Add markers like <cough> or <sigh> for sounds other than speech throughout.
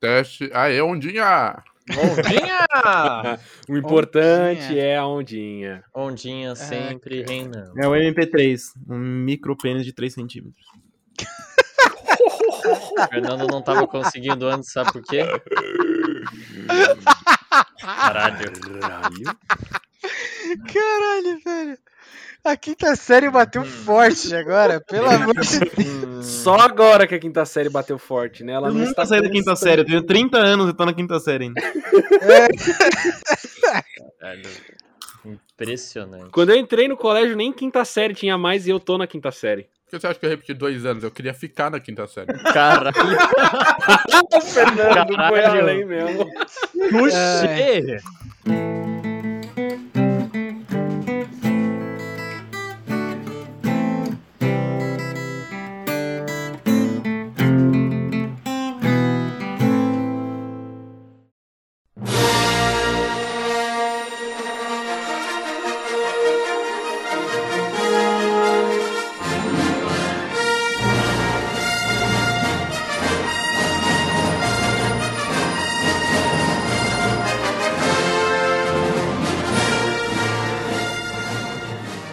Teste. Aê, ondinha! Ondinha! <laughs> O importante Ondinha. é a ondinha. Ondinha sempre reinando. É o MP3, um micro pênis de 3 centímetros. O <laughs> Fernando não tava conseguindo antes, sabe por quê? Caralho. Caralho, velho. A quinta série bateu forte agora, pelo amor de Deus. <laughs> Só agora que a quinta série bateu forte, né? Ela Eu não nunca está saí da quinta série, eu tenho 30 anos e tô na quinta série ainda. Caralho. <laughs> Impressionante. Quando eu entrei no colégio, nem quinta série tinha mais e eu tô na quinta série. Por que você acha que eu repeti dois anos? Eu queria ficar na quinta série. <laughs> Caralho. O Fernando foi Caralho. além mesmo. Puxê!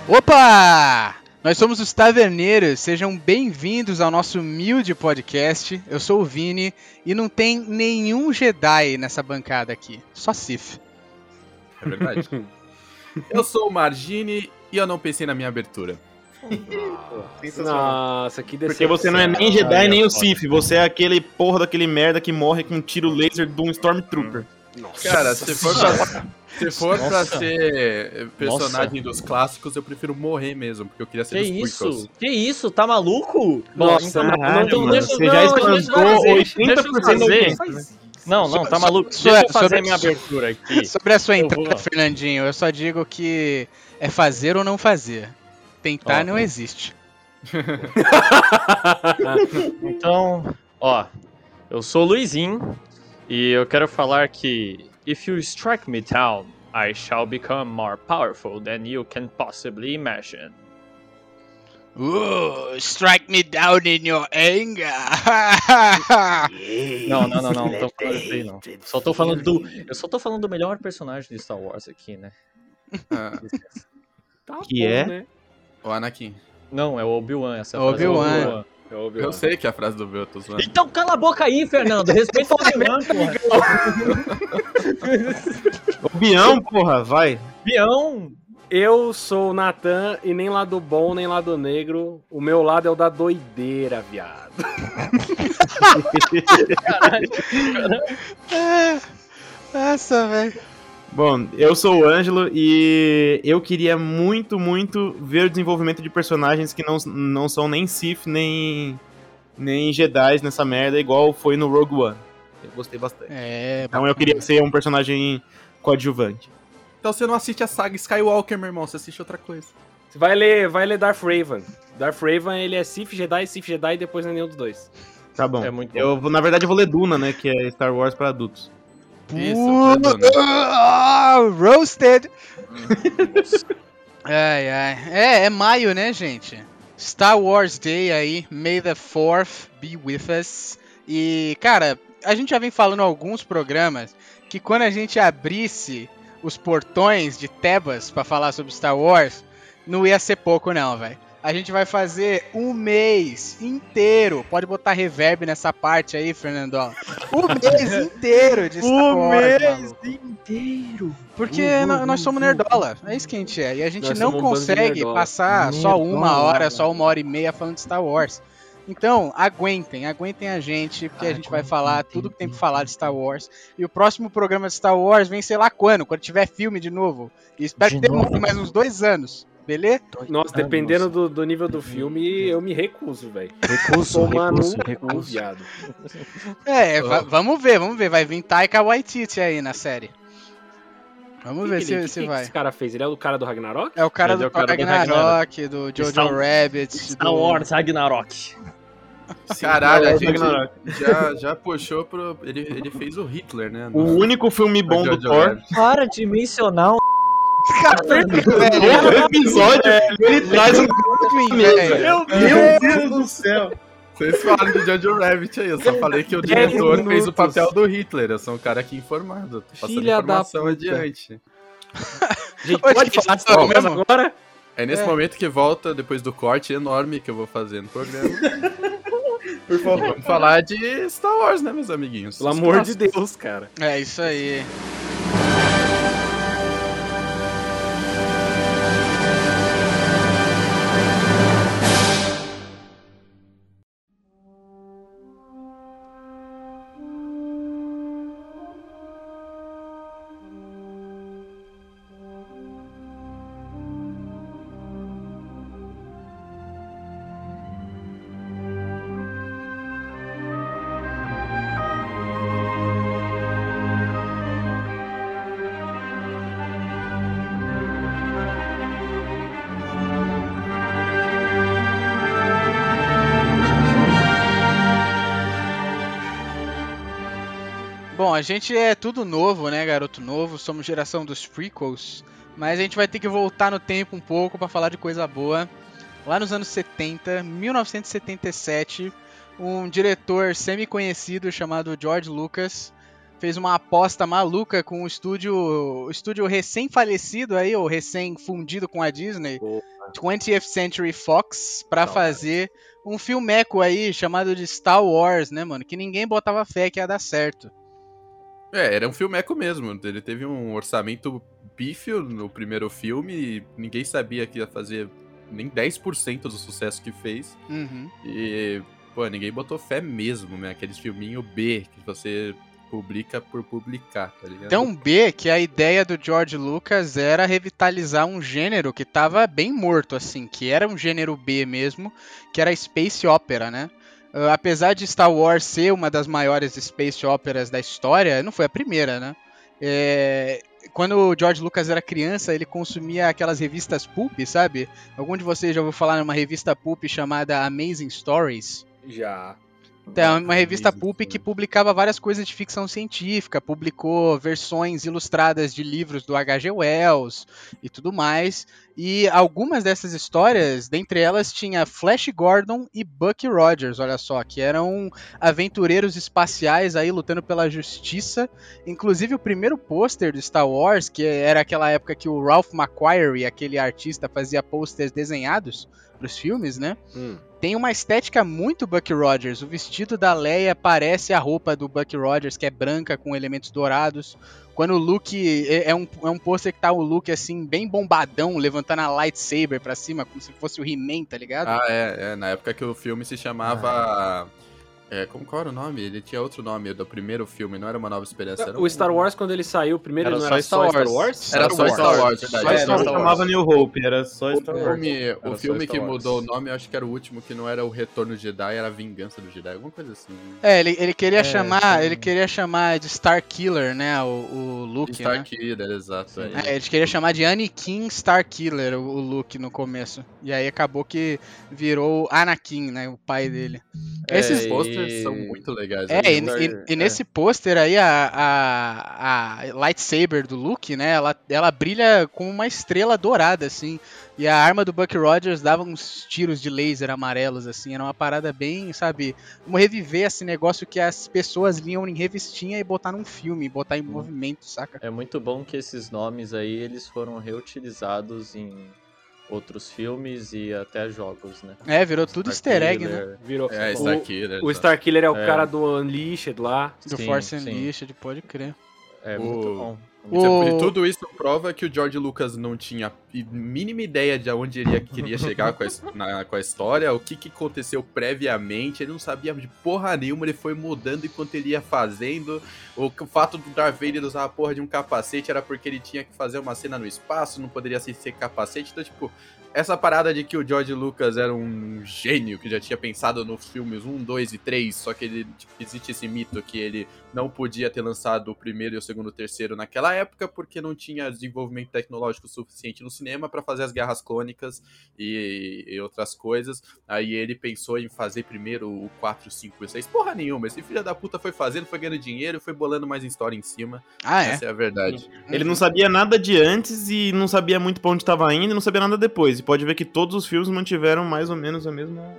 Opa! Nós somos os Taverneiros, sejam bem-vindos ao nosso humilde podcast. Eu sou o Vini e não tem nenhum Jedi nessa bancada aqui, só Sith. É verdade. <laughs> eu sou o Margine e eu não pensei na minha abertura. Nossa, que decepção. Porque você não é nem Jedi nem o Sith, você é aquele porra daquele merda que morre com um tiro laser de um Stormtrooper. Nossa. Cara, se for pra, se for pra Nossa. ser personagem dos clássicos, eu prefiro morrer mesmo, porque eu queria ser Que dos isso? prequels. Que isso? Tá maluco? Nossa, não, então mano, deixa- você não, já eu espantou fazer, 80% deixa eu da fazer. audiência. Não, não, tá maluco. so- Deixa eu sobre- fazer minha abertura aqui. Sobre a sua Eu entrada, vou. Fernandinho, eu só digo que é fazer ou não fazer. Tentar Ó. não existe. <laughs> Então, ó, eu sou o Luizinho e eu quero falar que if you strike me down, I shall become more powerful than you can possibly imagine. Uh, strike me down in your anger. <laughs> Não, não, não, não, não tô falando isso aí não. Só tô falando do, eu só tô falando do melhor personagem de Star Wars aqui, né? Ah, Tá Que bom, é? né? o Anakin. Não, é o Obi-Wan, essa frase é o Obi-Wan. Obi-Wan. É óbvio. Eu sei que é a frase do Bill, eu tô zoando. Então cala a boca aí, Fernando. Respeita o Obi-Wan, porra. O Bião, porra, vai. Bião. Eu sou o Natan e nem lado bom, nem lado negro. O meu lado é o da doideira, viado. <laughs> Nossa, velho. Bom, eu sou o Ângelo e eu queria muito, muito ver o desenvolvimento de personagens que não, não são nem Sith, nem, nem Jedi nessa merda, igual foi no Rogue One. Eu gostei bastante. É, Então eu queria ser um personagem coadjuvante. Então você não assiste a saga Skywalker, meu irmão, você assiste outra coisa. Você vai ler, vai ler Darth Raven. Darth Raven, ele é Sith Jedi, Sith Jedi e depois não é nenhum dos dois. Tá bom. É muito bom. Eu, na verdade, eu vou ler Duna, né? Que é Star Wars para adultos. Isso, Uh, roasted. ai, ai. É, é maio, né, gente? Star Wars Day aí, May the 4th be with us. E, cara, a gente já vem falando em alguns programas que quando a gente abrisse os portões de Tebas pra falar sobre Star Wars, não ia ser pouco não, velho. A gente vai fazer um mês inteiro. Pode botar reverb nessa parte aí, Fernando. Um <laughs> mês inteiro de Star Um Wars. mês maluco. inteiro. Porque Uhum, nó- nós somos uhum. nerdola. É isso que a gente é. E a gente Nós não um consegue nerdola. passar só uma Nerdola. hora, só uma hora e meia falando de Star Wars. Então, aguentem, aguentem a gente, porque a gente vai falar tudo que tem pra falar de Star Wars. E o próximo programa de Star Wars vem sei lá quando, quando tiver filme de novo. E espero De que demore mais uns dois anos, beleza? Nossa, dependendo do, do nível do filme, eu me recuso, velho. Recurso, Tomar recurso, no cu, recurso. viado. É, Oh. va- vamos ver, vamos ver. Vai vir Taika Waititi aí na série. Vamos Que ver que se, ele- se que que vai. esse cara fez? Ele é o cara do Ragnarok? É o cara Ele do é o cara do Ragnarok, do Jojo Star- Rabbit. Star do- Wars Ragnarok. Caralho, a É o gente Ragnarok. já, já puxou pro. Ele, ele fez o Hitler, né? O único filme bom do Thor. Para de mencionar o Todo episódio, ele traz um velho. Meu Deus do céu. Vocês falam de Jojo Rabbit aí, eu só falei que o diretor fez o papel do Hitler. Eu sou um cara aqui informado. Tô passando Filha da informação puta. adiante. <laughs> Gente, pode falar sobre mesmo agora? É nesse É. momento que volta, depois do corte enorme que eu vou fazer no programa. <laughs> Por favor. Vamos falar de Star Wars, né, meus amiguinhos? Pelo Os amor de clássicos. Deus, cara. É isso aí. A gente é tudo novo, né, garoto novo, somos geração dos prequels, mas a gente vai ter que voltar no tempo um pouco pra falar de coisa boa. Lá nos anos 70, 1977, um diretor semi-conhecido chamado George Lucas fez uma aposta maluca com o estúdio, o estúdio recém-falecido aí, ou recém-fundido com a Disney, Boa. 20th Century Fox, pra Saudades. fazer um filmeco aí chamado de Star Wars, né, mano? Que ninguém botava fé que ia dar certo. É, era um filmeco mesmo. Ele teve um orçamento pífio no primeiro filme e ninguém sabia que ia fazer nem 10% do sucesso que fez. Uhum. E, pô, ninguém botou fé mesmo, né? Aqueles filminho B que você publica por publicar, tá ligado? Então B, que a ideia do George Lucas era revitalizar um gênero que tava bem morto, assim, que era um gênero B mesmo, que era Space Opera, né? Ah, apesar de Star Wars ser uma das maiores Space Operas da história, não foi a primeira, né? É, Quando o George Lucas era criança, ele consumia aquelas revistas pulp, sabe? Algum de vocês já ouviu falar numa revista pulp chamada Amazing Stories? Já. É uma revista Pulp que publicava várias coisas de ficção científica, publicou versões ilustradas de livros do H.G. Wells e tudo mais. E algumas dessas histórias, dentre elas tinha Flash Gordon e Bucky Rogers, olha só, que eram aventureiros espaciais aí lutando pela justiça. Inclusive o primeiro pôster do Star Wars, que era aquela época que o Ralph McQuarrie, aquele artista, fazia posters desenhados para os filmes, né? Hum. Tem uma estética muito Buck Rogers. O vestido da Leia parece a roupa do Buck Rogers, que é branca com elementos dourados. Quando o Luke é é um, é um pôster que tá o Luke assim, bem bombadão, levantando a lightsaber pra cima, como se fosse o He-Man, tá ligado? Ah, é, é. Na época que o filme se chamava. É, como qual era o nome? Ele tinha outro nome do primeiro filme, não era Uma Nova Esperança. Era O Star Wars, quando ele saiu, primeiro Era ele não só era Star só Star Wars. Wars? Era só Star Wars, verdade. Só É, Star Wars. chamava New Hope, era só O Star Wars. filme, o filme que mudou o nome, eu acho que era o último, que não era o Retorno do Jedi, era a Vingança do Jedi, alguma coisa assim. É, ele, ele queria É, chamar, sim. ele queria chamar de Star Killer, né, o, o Luke, Star né? Killer, exato. aí. É, ele queria chamar de Anakin Star Killer o, o Luke no começo. E aí acabou que virou Anakin, né, o pai dele. É, Esses Esses posters e- são muito legais. É, e, e- e é. nesse pôster aí, a, a, a lightsaber do Luke, né? Ela, ela brilha como uma estrela dourada, assim. E a arma do Buck Rogers dava uns tiros de laser amarelos, assim. Era uma parada bem, sabe? Como reviver esse negócio que as pessoas liam em revistinha e botar num filme, botar em movimento, saca? É muito bom que esses nomes aí eles foram reutilizados em outros filmes e até jogos, né? É, virou tudo easter egg, né? Starkiller. Virou. É, o, Star Killer. o exato. Star Killer é o É. cara do Unleashed lá. Do Sim, Force sim. Unleashed, pode crer. É O- muito bom. O- E tudo isso prova que o George Lucas não tinha a mínima ideia de aonde ele ia- queria chegar com a, na- com a história, o que, que aconteceu previamente, ele não sabia de porra nenhuma, ele foi mudando enquanto ele ia fazendo. O, c- fato do Darth Vader usar a porra de um capacete era porque ele tinha que fazer uma cena no espaço, não poderia ser, ser capacete, então, tipo, essa parada de que o George Lucas era um gênio que já tinha pensado nos filmes 1, 2 e 3, só que ele tipo, existe esse mito que ele não podia ter lançado o primeiro e o segundo e o terceiro naquela época porque não tinha desenvolvimento tecnológico suficiente no cinema para fazer as guerras clônicas e, e outras coisas. Aí ele pensou em fazer primeiro o 4, 5 e 6. Porra nenhuma, esse filho da puta foi fazendo, foi ganhando dinheiro, foi bolando mais história em cima. Ah, é? Essa é a verdade. Ele não sabia nada de antes e não sabia muito pra onde tava indo e não sabia nada depois. Pode ver que todos os filmes mantiveram mais ou menos a mesma.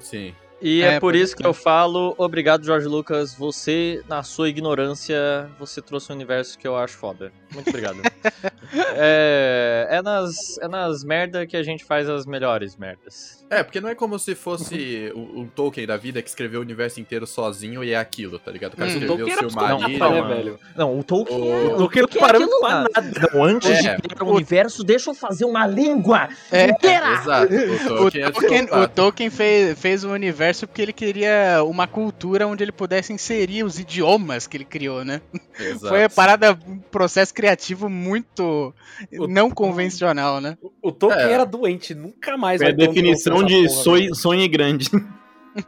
Sim. E é, É, por isso que crer. eu falo, obrigado, Jorge Lucas. Você, na sua ignorância, você trouxe um universo que eu acho foda. Muito obrigado. <laughs> é, é nas, é nas merda que a gente faz as melhores merdas. É, porque não é como se fosse um, um Tolkien da vida que escreveu o universo inteiro sozinho e é aquilo, tá ligado? O cara Hum, escreveu o era Silmarillion. psicopata, né, velho? Não, o Tolkien O- é. O Tolkien não é parando aquilo pra nada. Não, antes É. de criar o universo, deixa eu fazer uma língua É. inteira. Exato, o <laughs> O Tolkien é Tolkien, o. Tolkien fez, fez o universo porque ele queria uma cultura onde ele pudesse inserir os idiomas que ele criou, né? Exato. Foi a parada, um processo criativo muito O- não convencional, né? O Tolkien É. era doente, nunca mais É a definição Tolkien de porra, sonhe, sonhe grande. <laughs>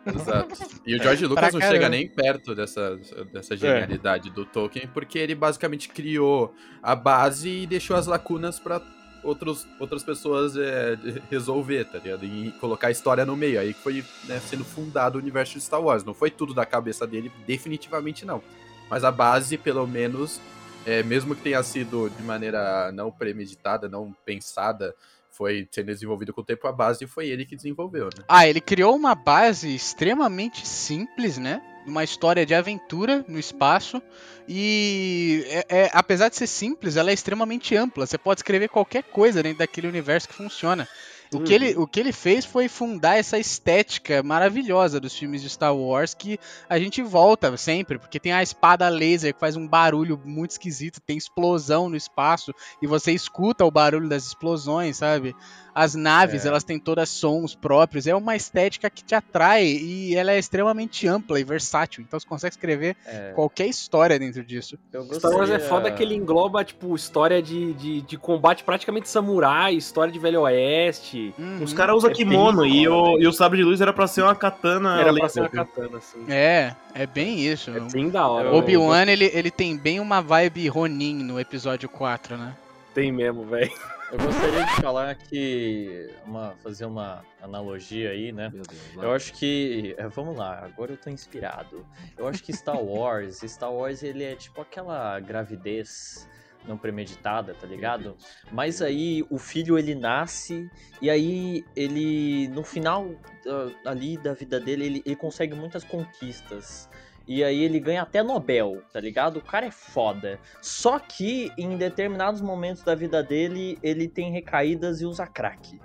Exato. E o George Lucas não chega nem perto dessa, dessa genialidade do Tolkien, porque ele basicamente criou a base e deixou as lacunas pra outros, outras pessoas é, resolver, tá ligado? E colocar a história no meio. Aí que foi né, sendo fundado o universo de Star Wars. Não foi tudo da cabeça dele, definitivamente não. Mas a base, pelo menos, é, mesmo que tenha sido de maneira não premeditada, não pensada, foi sendo desenvolvido com o tempo, a base foi ele que desenvolveu, né? Ah, ele criou uma base extremamente simples, né? Uma história de aventura no espaço. E é- é- apesar de ser simples, ela é extremamente ampla. Você pode escrever qualquer coisa dentro daquele universo que funciona. O, que ele, o que ele fez foi fundar essa estética maravilhosa dos filmes de Star Wars que a gente volta sempre, porque tem a espada laser que faz um barulho muito esquisito, tem explosão no espaço e você escuta o barulho das explosões, sabe? As naves, É. elas têm todas sons próprios, é uma estética que te atrai e ela é extremamente ampla e versátil, então você consegue escrever É, qualquer história dentro disso. eu Star Wars é gostaria- foda que ele engloba, tipo, história de, de, de combate praticamente samurai, história de Velho Oeste. Uhum. Os caras usam É kimono bem e o, e o sabre de luz era pra ser uma katana. Era pra ser uma viu? katana, assim. É, é bem isso. É bem da hora. Obi-Wan, ele, ele tem bem uma vibe Ronin no episódio 4, né? Tem mesmo, velho. Eu gostaria de falar que. Uma, fazer uma analogia aí, né? Eu acho que. é, Vamos lá, agora eu tô inspirado. Eu acho que Star Wars, <laughs> Star Wars ele é tipo aquela gravidez não premeditada, tá ligado? Mas aí o filho ele nasce e aí ele no final ah, ali da vida dele ele, ele consegue muitas conquistas. E aí ele ganha até Nobel, tá ligado? O cara é foda. Só que em determinados momentos da vida dele, ele tem recaídas e usa crack.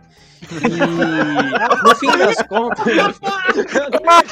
E no fim das contas.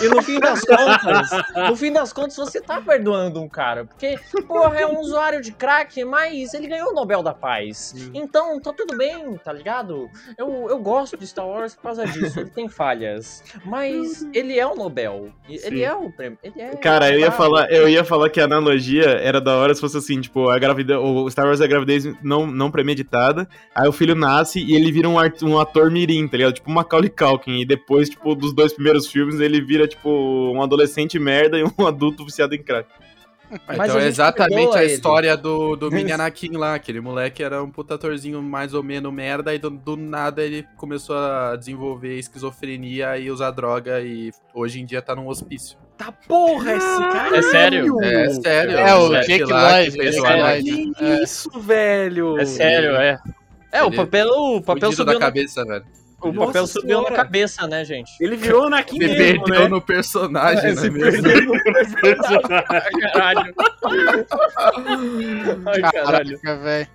e no fim das contas, no fim das contas, você tá perdoando um cara. Porque, porra, é um usuário de crack, mas ele ganhou o Nobel da Paz. Então, tá tudo bem, tá ligado? Eu, eu gosto de Star Wars por causa disso. Ele tem falhas. Mas ele é o Nobel. Ele Sim. é o prêmio. Ele é. Cara, eu ia falar, eu ia falar que a analogia era da hora se fosse assim, tipo, a gravidez, o Star Wars é a gravidez não, não premeditada, aí o filho nasce e ele vira um, art- um ator mirim, tá ligado? Tipo, Macaulay Culkin, e depois, tipo, dos dois primeiros filmes, ele vira, tipo, um adolescente merda e um <laughs> adulto viciado em crack. Mas então é exatamente a ele. história do, do Mini Anakin lá. Aquele moleque era um puta atorzinho mais ou menos merda, e do, do nada ele começou a desenvolver esquizofrenia e usar droga, e hoje em dia tá num hospício. Tá porra, esse cara. É sério? É sério. É, o moleque Jake que Lloyd. Que isso, velho? É sério, é. É, o Ele- papel, o papel Fudido subiu da na, cabeça, velho. o Nossa papel subiu na senhora. cabeça, né, gente? Ele virou Anakin Ele mesmo, perdeu né? no personagem, É, não é se mesmo? Caralho. <laughs> Ai, caralho. Caraca, velho.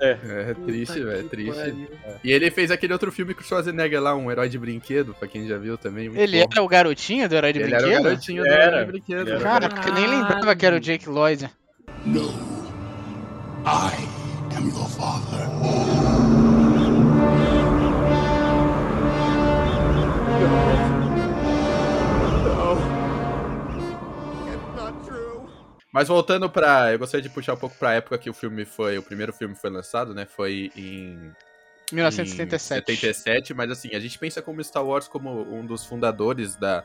É triste, velho, triste. E ele fez aquele outro filme com o Schwarzenegger lá, um herói de brinquedo, pra quem já viu também. muito Ele bom. era o garotinho do Herói de Ele era o Brinquedo? garotinho do Era. herói de brinquedo. Ele era. Cara, eu nem lembrava que era o Jake Lloyd. No. I am your father. Mas voltando pra. Eu gostaria de puxar um pouco pra época que o filme foi. O primeiro filme foi lançado, né? Foi em. 1977. Em 77, mas assim, a gente pensa como Star Wars como um dos fundadores da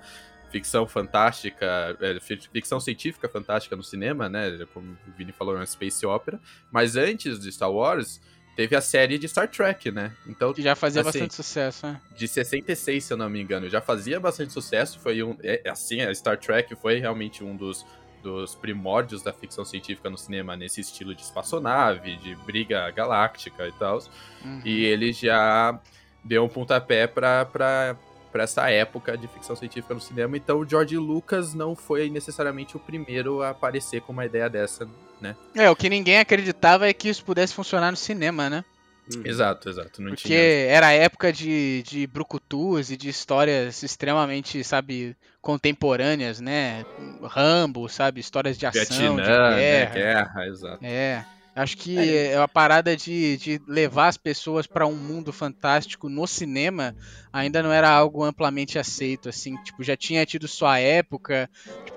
ficção fantástica, é, fi- ficção científica fantástica no cinema, né? Como o Vini falou, é uma space opera. Mas antes de Star Wars, teve a série de Star Trek, né? Então, Que já fazia Assim, bastante sucesso, né? de 66, se eu não me engano, já fazia bastante sucesso. Foi um. É, assim, a Star Trek foi realmente um dos, dos primórdios da ficção científica no cinema, nesse estilo de espaçonave, de briga galáctica e tal. Uhum. E ele já deu um pontapé pra essa época de ficção científica no cinema. Então o George Lucas não foi necessariamente o primeiro a aparecer com uma ideia dessa, né? É, o que ninguém acreditava é que isso pudesse funcionar no cinema, né? Exato, exato. Não Porque tinha. era a época de, de brucutus e de histórias extremamente, sabe, contemporâneas, né? Rambo, sabe? Histórias de ação, Vietnã, de né? guerra. Guerra, exato. É. Acho que é uma parada de, de levar as pessoas pra um mundo fantástico no cinema ainda não era algo amplamente aceito, assim, tipo, já tinha tido sua época,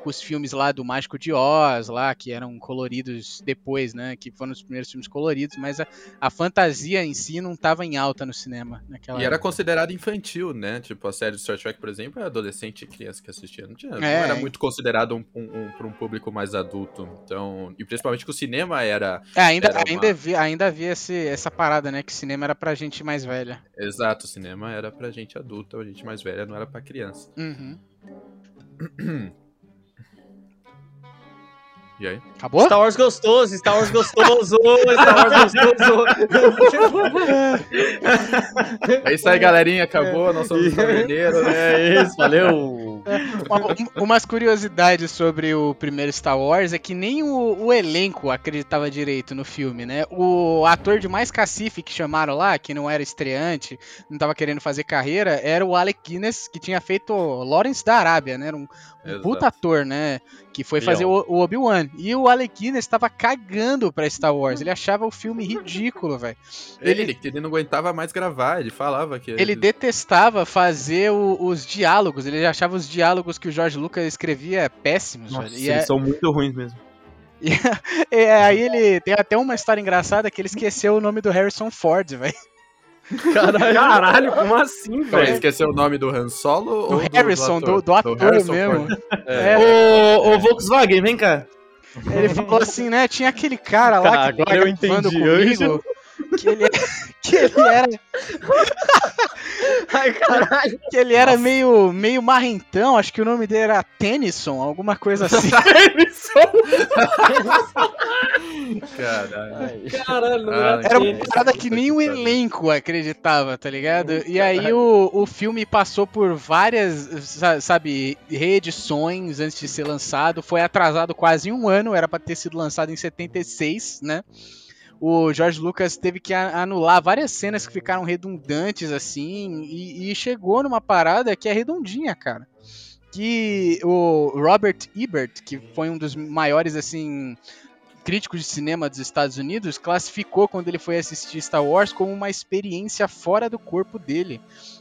tipo, os filmes lá do Mágico de Oz, lá, que eram coloridos depois, né, que foram os primeiros filmes coloridos, mas a, a fantasia em si não tava em alta no cinema naquela E era época. considerado infantil, né? Tipo, a série de Star Trek, por exemplo, é adolescente e criança que assistia. Não, tinha, não É. era muito considerado um, um, um, pra um público mais adulto. Então, e principalmente que o cinema era. É, ainda, era uma- ainda, havia, ainda havia esse, essa parada, né, que cinema era pra gente mais velha. Exato, o cinema era pra gente adulta, a gente mais velha não era pra criança. Uhum. <clears throat> E aí? Acabou? Star Wars gostoso, Star Wars gostoso, <laughs> Star Wars gostoso. É isso aí, galerinha. Acabou. Nós somos os Caverneiros. É isso, valeu. Uma- um- umas curiosidades sobre o primeiro Star Wars é que nem o, o elenco acreditava direito no filme, né? O ator de mais cacife que chamaram lá, que não era estreante, não tava querendo fazer carreira, era o Alec Guinness, que tinha feito Lawrence da Arábia, né? Era um, um puta ator, né? Que foi fazer Leão. o, o Obi-Wan. E o Alec Guinness tava cagando pra Star Wars. Ele achava o filme ridículo, velho. Ele, ele não aguentava mais gravar. Ele falava que. Ele detestava fazer o- os diálogos. Ele achava os diálogos que o George Lucas escrevia péssimos, Nossa, velho. E eles é- são muito ruins mesmo. <laughs> É, aí ele tem até uma história engraçada que ele esqueceu o nome do Harrison Ford, velho. Caralho. Caralho, como assim, Então, velho? esqueceu o nome do Han Solo Do ou Harrison, do, do ator Harrison mesmo. Ford? <laughs> É, Ô, ô, Volkswagen, vem cá. ele falou assim, né? Tinha aquele cara lá Tá, que agora tá eu entendi, comigo. Que ele, que ele era, Ai, caralho. que ele era meio, meio marrentão, acho que o nome dele era Tennyson, alguma coisa assim. <laughs> Caralho. Caralho, não Ah, era uma parada que nem o elenco acreditava, tá ligado? E aí o, o filme passou por várias, sa- sabe, reedições antes de ser lançado. Foi atrasado quase um ano, era pra ter sido lançado em 76, né? O George Lucas teve que anular várias cenas que ficaram redundantes, assim, e, e chegou numa parada que é redondinha, cara. Que o Robert Ebert, que foi um dos maiores, assim, críticos de cinema dos Estados Unidos classificou quando ele foi assistir Star Wars como uma experiência fora do corpo dele.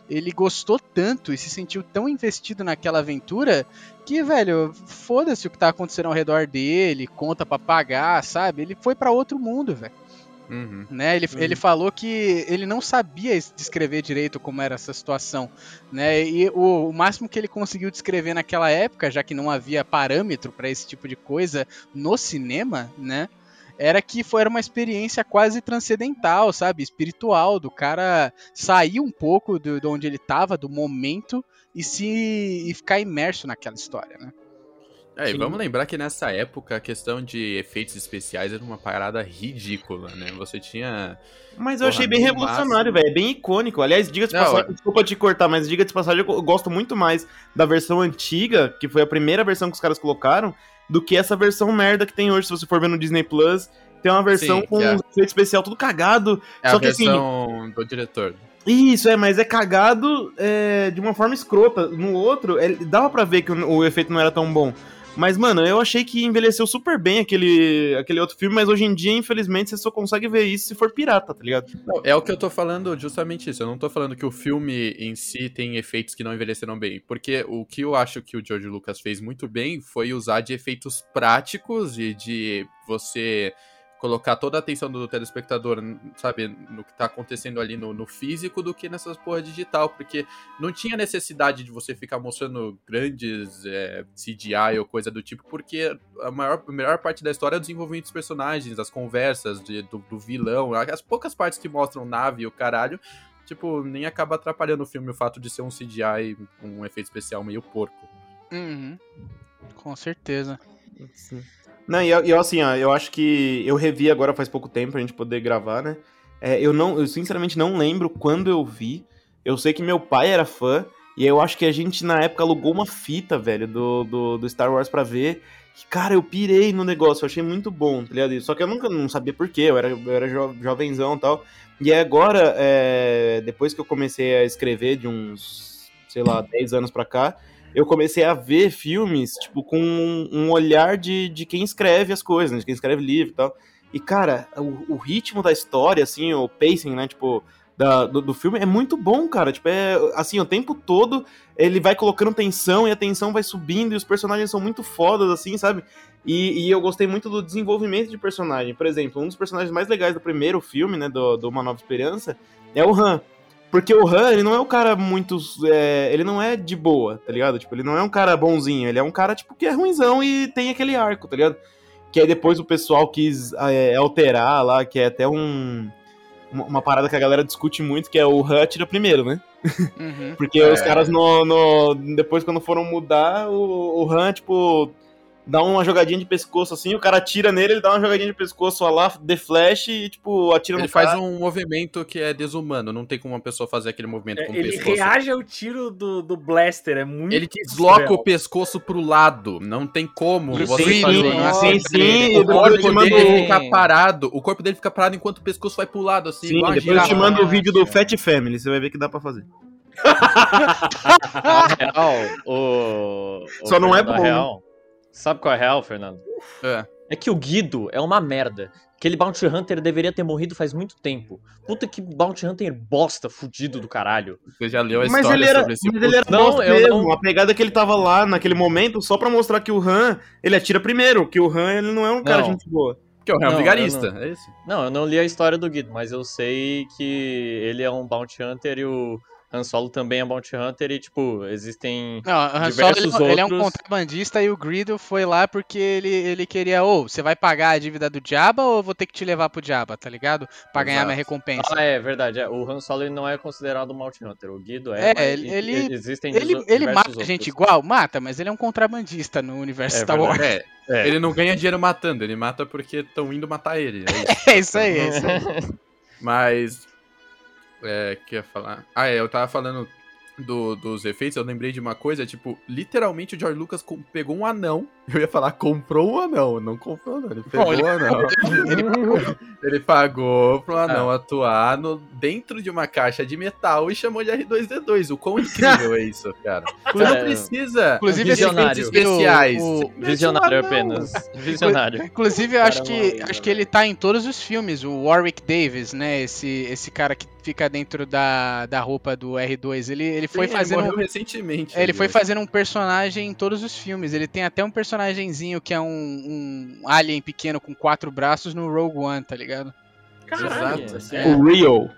Ele gostou tanto e se sentiu tão investido naquela aventura que, velho, foda-se o que tá acontecendo ao redor dele, conta pra pagar, sabe? Ele foi pra outro mundo, velho. Uhum. Né? Ele, ele falou que ele não sabia es- descrever direito como era essa situação, né? E o, o máximo que ele conseguiu descrever naquela época, já que não havia parâmetro pra esse tipo de coisa no cinema, né? Era que foi era uma experiência quase transcendental, sabe? Espiritual, do cara sair um pouco do, de onde ele tava, do momento, e se e ficar imerso naquela história, né? É, e vamos lembrar que nessa época a questão de efeitos especiais era uma parada ridícula, né? Você tinha. Mas eu Porra, achei bem revolucionário, velho. É bem icônico. Aliás, diga de passagem, é- desculpa te cortar, mas diga de passagem, eu gosto muito mais da versão antiga, que foi a primeira versão que os caras colocaram, do que essa versão merda que tem hoje, se você for ver no Disney Plus. Tem uma versão Sim, com é- um efeito especial tudo cagado. É Só a que assim, versão do diretor. Isso, é, mas é cagado é, de uma forma escrota. No outro, é, dava pra ver que o, o efeito não era tão bom. Mas, mano, eu achei que envelheceu super bem aquele, aquele outro filme, mas hoje em dia, infelizmente, você só consegue ver isso se for pirata, tá ligado? Não, é o que eu tô falando justamente isso. Eu não tô falando que o filme em si tem efeitos que não envelheceram bem. Porque o que eu acho que o George Lucas fez muito bem foi usar de efeitos práticos e de você colocar toda a atenção do telespectador, sabe, no que tá acontecendo ali no, no físico do que nessas porra digital, porque não tinha necessidade de você ficar mostrando grandes é, CGI ou coisa do tipo, porque a maior, a melhor parte da história é o desenvolvimento dos personagens, as conversas de- do, do vilão, as poucas partes que mostram nave e o caralho, tipo, nem acaba atrapalhando o filme o fato de ser um CGI, um efeito especial meio porco. Uhum. Com certeza. Não, e eu, e assim, ó, eu acho que eu revi agora faz pouco tempo pra gente poder gravar, né? É, eu não, eu sinceramente não lembro quando eu vi. Eu sei que meu pai era fã E eu acho que a gente, na época, alugou uma fita, velho, do, do, do Star Wars pra ver. Que, Cara, eu pirei no negócio, eu achei muito bom, tá ligado? Só que eu nunca não sabia por quê, eu era, eu era jo, jovenzão e tal. E agora, é, depois que eu comecei a escrever de uns, sei lá, 10 anos pra cá, eu comecei a ver filmes, tipo, com um, olhar de, de quem escreve as coisas, né, de quem escreve livro e tal. E, cara, o, o ritmo da história, assim, o pacing, né, tipo, da, do, do filme é muito bom, cara. Tipo, é assim, o tempo todo ele vai colocando tensão e a tensão vai subindo e os personagens são muito fodas, assim, sabe? E, e eu gostei muito do desenvolvimento de personagem. Por exemplo, um dos personagens mais legais do primeiro filme, né, do, do Uma Nova Esperança, é o Han. Porque o Han, ele não é um cara muito. é, ele não é de boa, tá ligado? Tipo, ele não é um cara bonzinho, ele é um cara, tipo, que é ruimzão e tem aquele arco, tá ligado? Que aí depois o pessoal quis é, alterar lá, que é até um. Uma, parada que a galera discute muito, que é o Han atira primeiro, né? Uhum. <laughs> Porque É. os caras no, no- Depois, quando foram mudar, o, o Han, tipo. Dá uma jogadinha de pescoço assim, o cara atira nele, ele dá uma jogadinha de pescoço lá, The Flash e, tipo, atira Ele no faz cara. um movimento que é desumano, não tem como uma pessoa fazer aquele movimento com o É, Ele pescoço. reage ao tiro do, do Blaster, é muito. Ele desloca surreal. o pescoço pro lado, não tem como Sim, você sim, fazer sim, isso. sim, sim, O corpo dele fica parado, o corpo dele fica parado enquanto o pescoço vai pro lado, assim, Sim, igual a depois eu te mando o vídeo do Fat Family, você vai ver que dá pra fazer. <laughs> Na real, o, o Só não é bom, né? real, Sabe qual é a real, Fernando? É. É que o Guido é uma merda. Aquele Bounty Hunter deveria ter morrido faz muito tempo. Puta que Bounty Hunter bosta, fudido do caralho. Você já leu a Mas história ele era, sobre esse mas ele era Não, mesmo. não- A pegada que ele tava lá naquele momento, só pra mostrar que o Han, ele atira primeiro, que o Han, ele não é um cara Não. de gente boa. que é o Real Não, Vigarista, eu é isso? Não, eu não li a história do Guido, mas eu sei que ele é um Bounty Hunter e o Han Solo também é Bounty Hunter e, tipo, existem... Não, o Han Solo, Diversos ele, ele é um outros- contrabandista e o Greedo foi lá porque ele, ele queria, ou você vai pagar a dívida do Diaba ou eu vou ter que te levar pro Diaba, tá ligado? Pra ganhar Exato. minha recompensa. Ah, é verdade. é, O Han Solo ele não é considerado um Bounty Hunter. O Guido é, É, mas ele- ele- existem Ele, ele mata outros. gente igual? Mata, mas ele é um contrabandista no universo É Star Wars. É, É. ele não ganha dinheiro matando, ele mata porque estão indo matar ele. É isso. <laughs> É isso aí, é isso aí. <laughs> Mas. É, que ia falar. Ah, é, eu tava falando do- dos efeitos, eu lembrei de uma coisa, tipo, literalmente o George Lucas pegou um anão. Eu ia falar, comprou um anão. Não comprou, não. Ele pegou ele um anão. <laughs> Ele pagou pro anão Ah. atuar no, dentro de uma caixa de metal e chamou de R2D2. O quão incrível é isso, cara? Você não É, precisa. Inclusive, visionário. especiais. O- o- um Visionário anão. apenas. Visionário. Inclusive, eu acho que, acho que ele tá em todos os filmes, o Warwick Davis, né? Esse, esse cara que fica dentro da, da roupa do R2. Ele, ele foi Sim, fazendo. morreu recentemente. Ele foi fazendo um personagem em todos os filmes. Ele tem até um personagemzinho que é um, um alien pequeno com quatro braços no Rogue One, tá ligado? Caralho. Exato. assim, É. O Rio.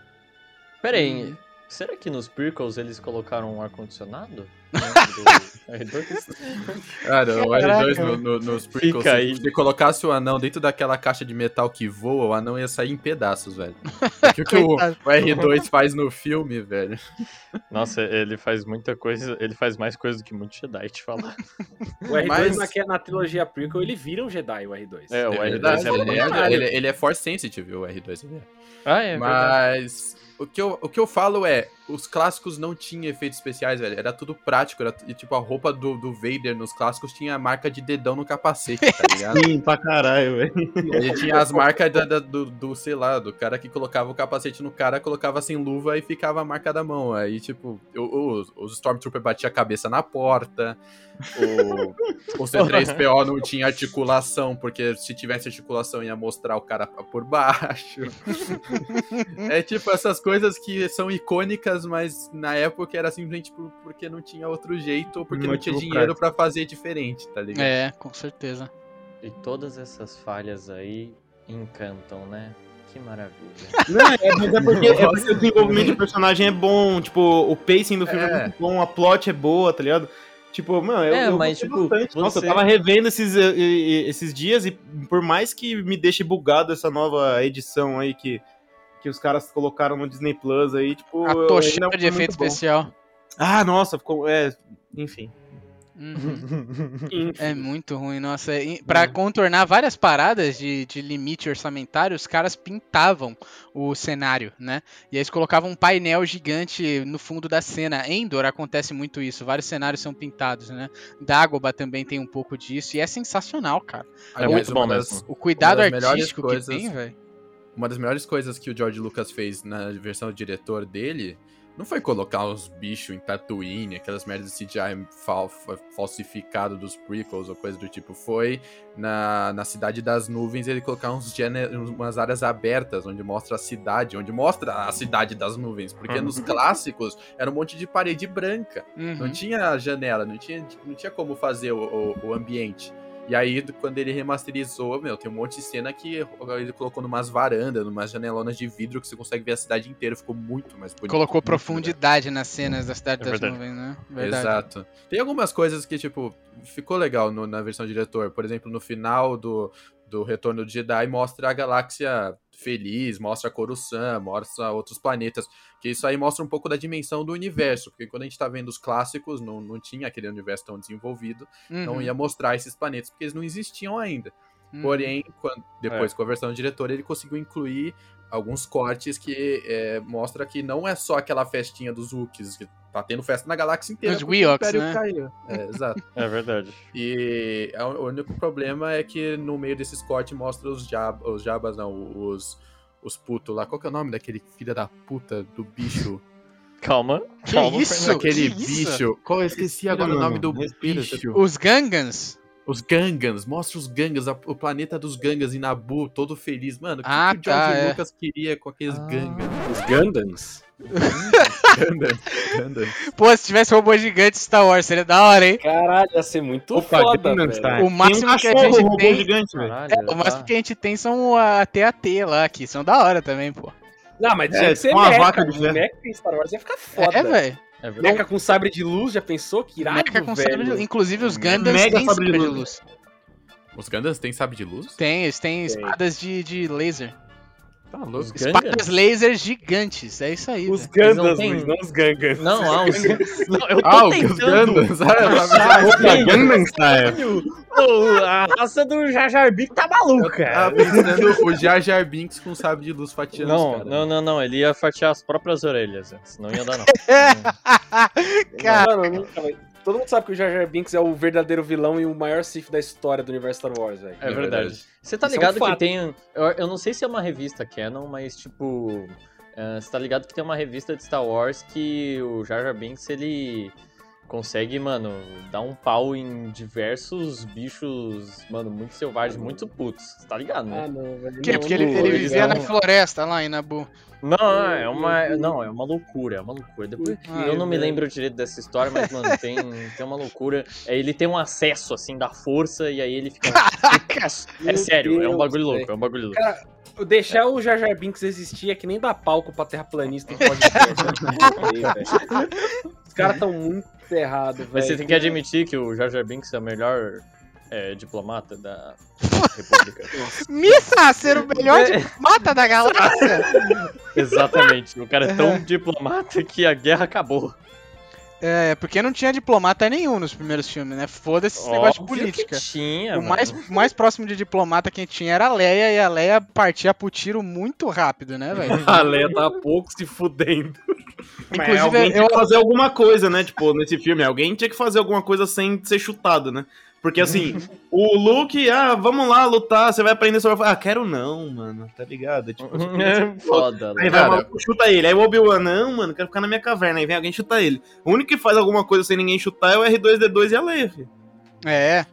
Pera aí, será que nos prequels eles colocaram um ar-condicionado? dentro <laughs> do R2? Cara, o Caraca, R2 no, no, nos prequels, Fica se aí. você colocasse o anão dentro daquela caixa de metal que voa, o anão ia sair em pedaços, velho. <laughs> O que o, Coitado. o R2 faz no filme, velho. Nossa, ele faz muita coisa, ele faz mais coisa do que muito Jedi, te falar. O R2 Mas- na, na trilogia prequel, ele vira um Jedi, o R2. É, o É R2 verdade, é ele, muito é, ele, ele é force sensitive, o R2. ele é. Ah, é verdade. O que, eu, o que eu falo é, os clássicos não tinham efeitos especiais, velho. Era tudo prático. Era, e, tipo, a roupa do, do Vader nos clássicos tinha a marca de dedão no capacete, tá <laughs> ligado? Sim, pra caralho, velho. Ele tinha as marcas da- da- do, do, sei lá, do cara que colocava o capacete no cara, colocava sem luva e ficava a marca da mão. Aí, tipo, os, os Stormtrooper batiam a cabeça na porta. O, o C3PO não tinha articulação, porque se tivesse articulação ia mostrar o cara por baixo. <laughs> é tipo essas coisas que são icônicas, mas na época era simplesmente por- porque não tinha outro jeito ou porque não tinha dinheiro pra fazer diferente, tá ligado? É, com certeza. E todas essas falhas aí encantam, né? Que maravilha. <laughs> Não, é, mas é porque, é porque o desenvolvimento de personagem é bom, tipo, o pacing do filme é, É. muito bom, a plot é boa, tá ligado? Tipo, mano, eu, É, eu mas, tipo, bastante. Nossa, eu tava revendo esses, eh, eh, esses dias e por mais que me deixe bugado essa nova edição aí que, que os caras colocaram no Disney Plus aí, tipo... A foi de muito efeito bom. especial. Ah, nossa, ficou... É, enfim. Uhum. <laughs> É muito ruim, nossa. E Pra contornar várias paradas de, de limite orçamentário, os caras pintavam o cenário, né? E aí eles colocavam um painel gigante no fundo da cena. Endor acontece muito isso, vários cenários são pintados, né? Dagobah também tem um pouco disso, e é sensacional, cara. Aliás, muito uma bom mesmo. O cuidado artístico coisas- que tem, velho. Uma das melhores coisas que o George Lucas fez na versão diretor dele não foi colocar uns bichos em Tatooine, aquelas merdas de CGI fal- fa- falsificado dos prequels ou coisa do tipo. Foi na, na Cidade das Nuvens ele colocar uns umas áreas abertas onde mostra a cidade, onde mostra a Cidade das Nuvens. Porque Uhum. nos <laughs> clássicos era um monte de parede branca. Não Uhum. tinha janela, não tinha, não tinha como fazer o, o- o ambiente. E aí, quando ele remasterizou, meu, tem um monte de cena que ele colocou numas varandas, numas janelonas de vidro que você consegue ver a cidade inteira. Ficou muito mais bonito. Colocou muito profundidade nas cenas da Cidade É das verdade. Nuvens, né? Verdade. Exato. Tem algumas coisas que, tipo, ficou legal no- na versão diretor. Por exemplo, no final do, do Retorno do Jedi, mostra a galáxia feliz, mostra Coruscant, mostra outros planetas. Que isso aí mostra um pouco da dimensão do universo. Porque quando a gente tá vendo os clássicos, não, não tinha aquele universo tão desenvolvido. não Uhum, ia mostrar esses planetas porque eles não existiam ainda. uhum. Porém, quando- depois com a versão do diretor, ele conseguiu incluir alguns cortes que é, mostra que não é só aquela festinha dos Wookiees, que tá tendo festa na galáxia inteira. Os Império né? caiu. É, <laughs> exato. É verdade. E a- o único problema é que no meio desses cortes mostra os, jab, os jabas, não, os, os putos lá. Qual que é o nome daquele filho da puta do bicho? Calma. Que calma, isso? Aquele que isso? bicho. Qual eu esqueci agora o nome do Respira, bicho? Os Gangans. Os Gangans, mostra os Gangans, a- o planeta dos Gangans em Nabu, todo feliz. Mano, o que, Ah, que o George tá, é. Lucas queria com aqueles Gangans? Os Gandans. <laughs> Pô, se tivesse robô gigante Star Wars, seria da hora, hein? Caralho, ia ser muito Opa, foda, tá. O máximo um que a gente robô tem- gigante, velho. Caralho, O máximo tá. que a gente tem são a TAT lá, que são da hora também, pô. Não, mas É, tinha que ser com uma mecha. vaca de ferro. Mecha em Star Wars ia ficar foda. É, velho. É. Mecha com sabre de luz, já pensou? Que irado, Mecha com sabre de velho. luz. Inclusive os Gandans Mega têm sabre de sabre de luz. luz. Os Gandans têm sabre de luz? Tem, eles têm Tem. espadas de, de laser. Tá louco. Os Espadas Gangans? laser gigantes, é isso aí. Os velho. Eles não Gandas, têm- Luiz, não os Gangas. Não, ah, os... não, eu tô Ah, os tentando. Gandans. Ah, Style. Ô, a raça do Jar Jar Binks tá maluca. tava pensando o Jar Jar Binks com sabre de luz fatiando os Não, caras. não, não, não. Ele ia fatiar as próprias orelhas. antes, Não ia dar, não. Cara, Mano, nunca vai- Todo mundo sabe que o Jar Jar Binks é o verdadeiro vilão e o maior Sith da história do universo Star Wars, velho. É É verdade. Você tá Isso é um ligado que tem. Eu, eu não sei se é uma revista Canon, mas tipo. eh, você tá ligado que tem uma revista de Star Wars que o Jar Jar Binks ele consegue, mano, dar um pau em diversos bichos, mano, muito selvagens, muito putos. Tá ligado, né? Ah, não, velho. Quê? Não, Porque ele, ele vivia na floresta lá em Nabu. Não, não, é uma. Não, é uma loucura, é uma loucura. Depois, Ah, eu não me lembro direito dessa história, mas, mano, <laughs> tem, tem uma loucura. É, ele tem um acesso, assim, da força, e aí ele fica. <laughs> é sério, é um Deus, bagulho louco, é um bagulho louco. Cara, Deixar o Jar Jar Binks existir é que nem dar palco pra terraplanista em podcast. <laughs> né? Os caras tão muito <laughs> velho. Mas você tem que admitir que o Jar Jar Binks é o melhor é, diplomata da <laughs> República. Missa, ser o melhor diplomata da galáxia. <laughs> Exatamente. O cara é tão diplomata que a guerra acabou. É, porque não tinha diplomata nenhum nos primeiros filmes, né? Foda-se esse negócio de política. Que tinha, O mano. mais, mais próximo de diplomata que a gente tinha era a Leia, e a Leia partia pro tiro muito rápido, né, velho? A Leia tá pouco se fudendo. Mas Inclusive, alguém tinha eu- que fazer alguma coisa, né? Tipo, nesse filme, alguém tinha que fazer alguma coisa sem ser chutado, né? Porque assim, <laughs> o Luke, ah, vamos lá lutar, você vai aprender sobre. Ah, quero não, mano, tá ligado? Tipo, <laughs> Foda, Aí né? vai o Cara. maluco, chuta ele. Aí o Obi-Wan, não, mano, quero ficar na minha caverna. Aí vem alguém chutar ele. O único que faz alguma coisa sem ninguém chutar é o R2D2 e a Leia, filho. É.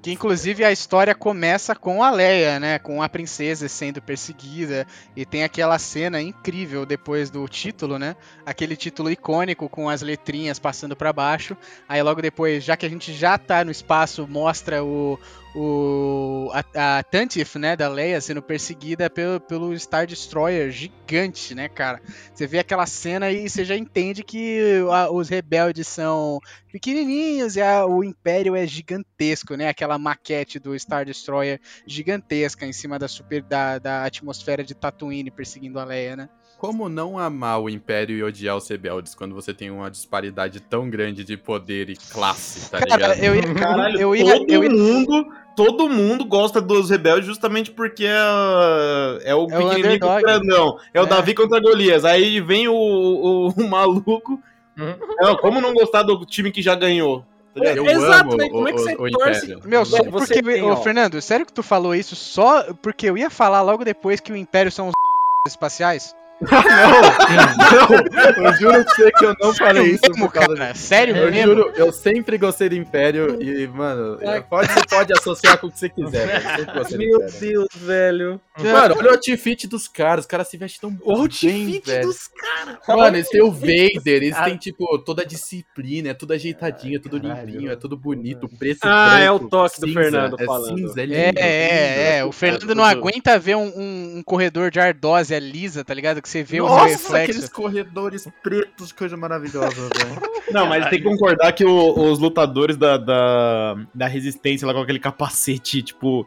Que inclusive a história começa com a Leia, né? Com a princesa sendo perseguida. E tem aquela cena incrível depois do título, né? Aquele título icônico com as letrinhas passando pra baixo. Aí logo depois, já que a gente já tá no espaço, mostra o, o a, a Tantif, né, da Leia sendo perseguida pelo, pelo Star Destroyer gigante, né, cara? Você vê aquela cena e você já entende que a- os rebeldes são pequenininhos e a- o Império é gigantesco, né? Aquela maquete do Star Destroyer gigantesca em cima da super da, da atmosfera de Tatooine perseguindo a Leia, né? Como não amar o Império e odiar os rebeldes quando você tem uma disparidade tão grande de poder e classe, tá Cara, ligado? eu ia, <laughs> Caralho, eu ia, todo eu ia mundo, todo mundo gosta dos rebeldes justamente porque é, é o É o pequenininho underdog. grandão. É o É. Davi contra Golias. Aí vem o, o, o maluco. Uhum. Não, como não gostar do time que já ganhou? Tá? Eu Exato, amo né? Como é que o- você o torce? Império. Meu, só Você porque. tem, ô, ó. Fernando, sério que tu falou isso só porque eu ia falar logo depois que o Império são os <laughs> espaciais? Não, eu juro pra você que eu não falei isso mesmo, por causa cara? Sério Eu mesmo? juro, eu sempre gostei do Império e, mano, Ai. pode, você pode associar com o que você quiser, do Meu Império. Deus, velho. Mano, olha o outfit dos caras, os caras se vestem tão O bem, outfit velho. dos caras. Mano, eles têm o Vader, eles têm, tipo, toda a disciplina, é tudo ajeitadinho, é tudo limpinho, é tudo bonito, preço Ah, branco, é o toque do cinza, Fernando é falando. cinza, é lindo. É, é, é. O lindo. Fernando não aguenta ver um, um- um corredor de ardósia lisa, tá ligado? Que você vê o Nossa, reflexo. aqueles corredores pretos, coisa maravilhosa, velho. <laughs> Não, mas tem que concordar que o- os lutadores da, da, da resistência lá com aquele capacete, tipo.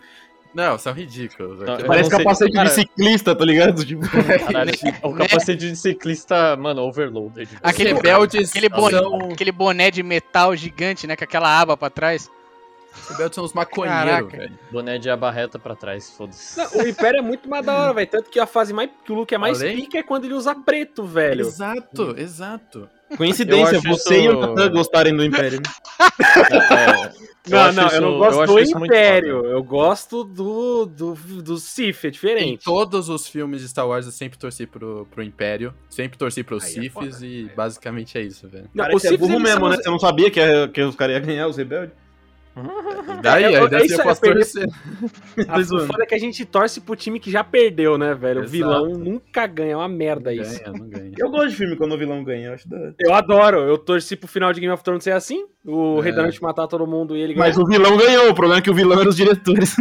Não, são ridículos. Não, parece capacete cara- de ciclista, tá ligado? <laughs> Tipo, Caralho, o capacete de ciclista, mano, overloaded. Aquele rebeldes Aquele boné, aquele boné de metal gigante, né? Com aquela aba pra trás. Os rebeldes são os maconheiros, velho. Boné de aba reta pra trás, foda-se. O Império é muito mais da hora, velho. Tanto que a fase mais que o Luke é mais Além- pica é quando ele usa preto, velho. Exato, exato. coincidência, Eu você isso- e o Natan gostarem do Império. né? <laughs> É, Não, não, isso- eu não gosto acho do Império. Eu gosto do, do, do Sith, é Em diferente. todos os filmes de Star Wars eu sempre torci pro, pro Império, sempre torci pros Aí é e basicamente é isso, velho. Não, Cara, você é burro mesmo, são né? Você não sabia que, que os caras iam ganhar os rebeldes? <laughs> Daí, É, aí é ser aí, posso perder- torcer. A o foda é que a gente torce pro time que já perdeu, né, velho? O Exato. vilão nunca ganha, é uma merda isso. Ganha, não ganha. Eu gosto de filme quando o vilão ganha, eu acho da. Eu adoro, eu torci pro final de Game of Thrones ser assim, o É. Rei da Noite matar todo mundo e ele ganhar. Mas o vilão ganhou, o problema é que o vilão era os diretores.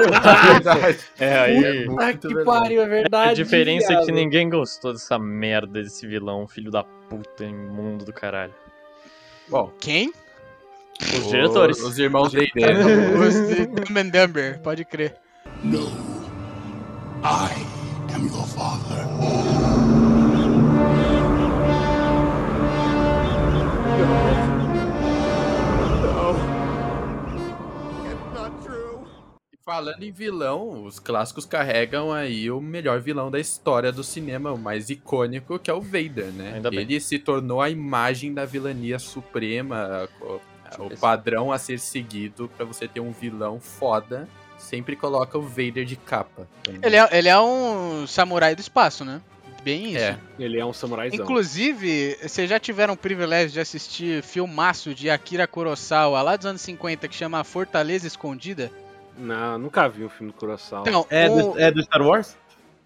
verdade. <laughs> É, aí. Muito que verdade. pariu, é A verdade. diferença é que viado. ninguém gostou dessa merda desse vilão, filho da puta, imundo do caralho. Bom, Quem? Os diretores. Os irmãos <laughs> <laughs> de Dumb and Dumber, pode crer. No. I am your father. Falando em vilão, os clássicos carregam aí o melhor vilão da história do cinema, o mais icônico, que é o Vader, né? Ainda bem. Ele se tornou a imagem da vilania suprema, o, padrão a ser seguido pra você ter um vilão foda. Sempre coloca o Vader de capa. Ele é, ele é um samurai do espaço, né? Bem isso. É. Ele é um samuraizão. Inclusive, vocês já tiveram o privilégio de assistir filmaço de Akira Kurosawa lá dos anos 50 que chama Fortaleza Escondida? Não, nunca vi um filme do Kurosawa. Então, É, o- do, é do Star Wars?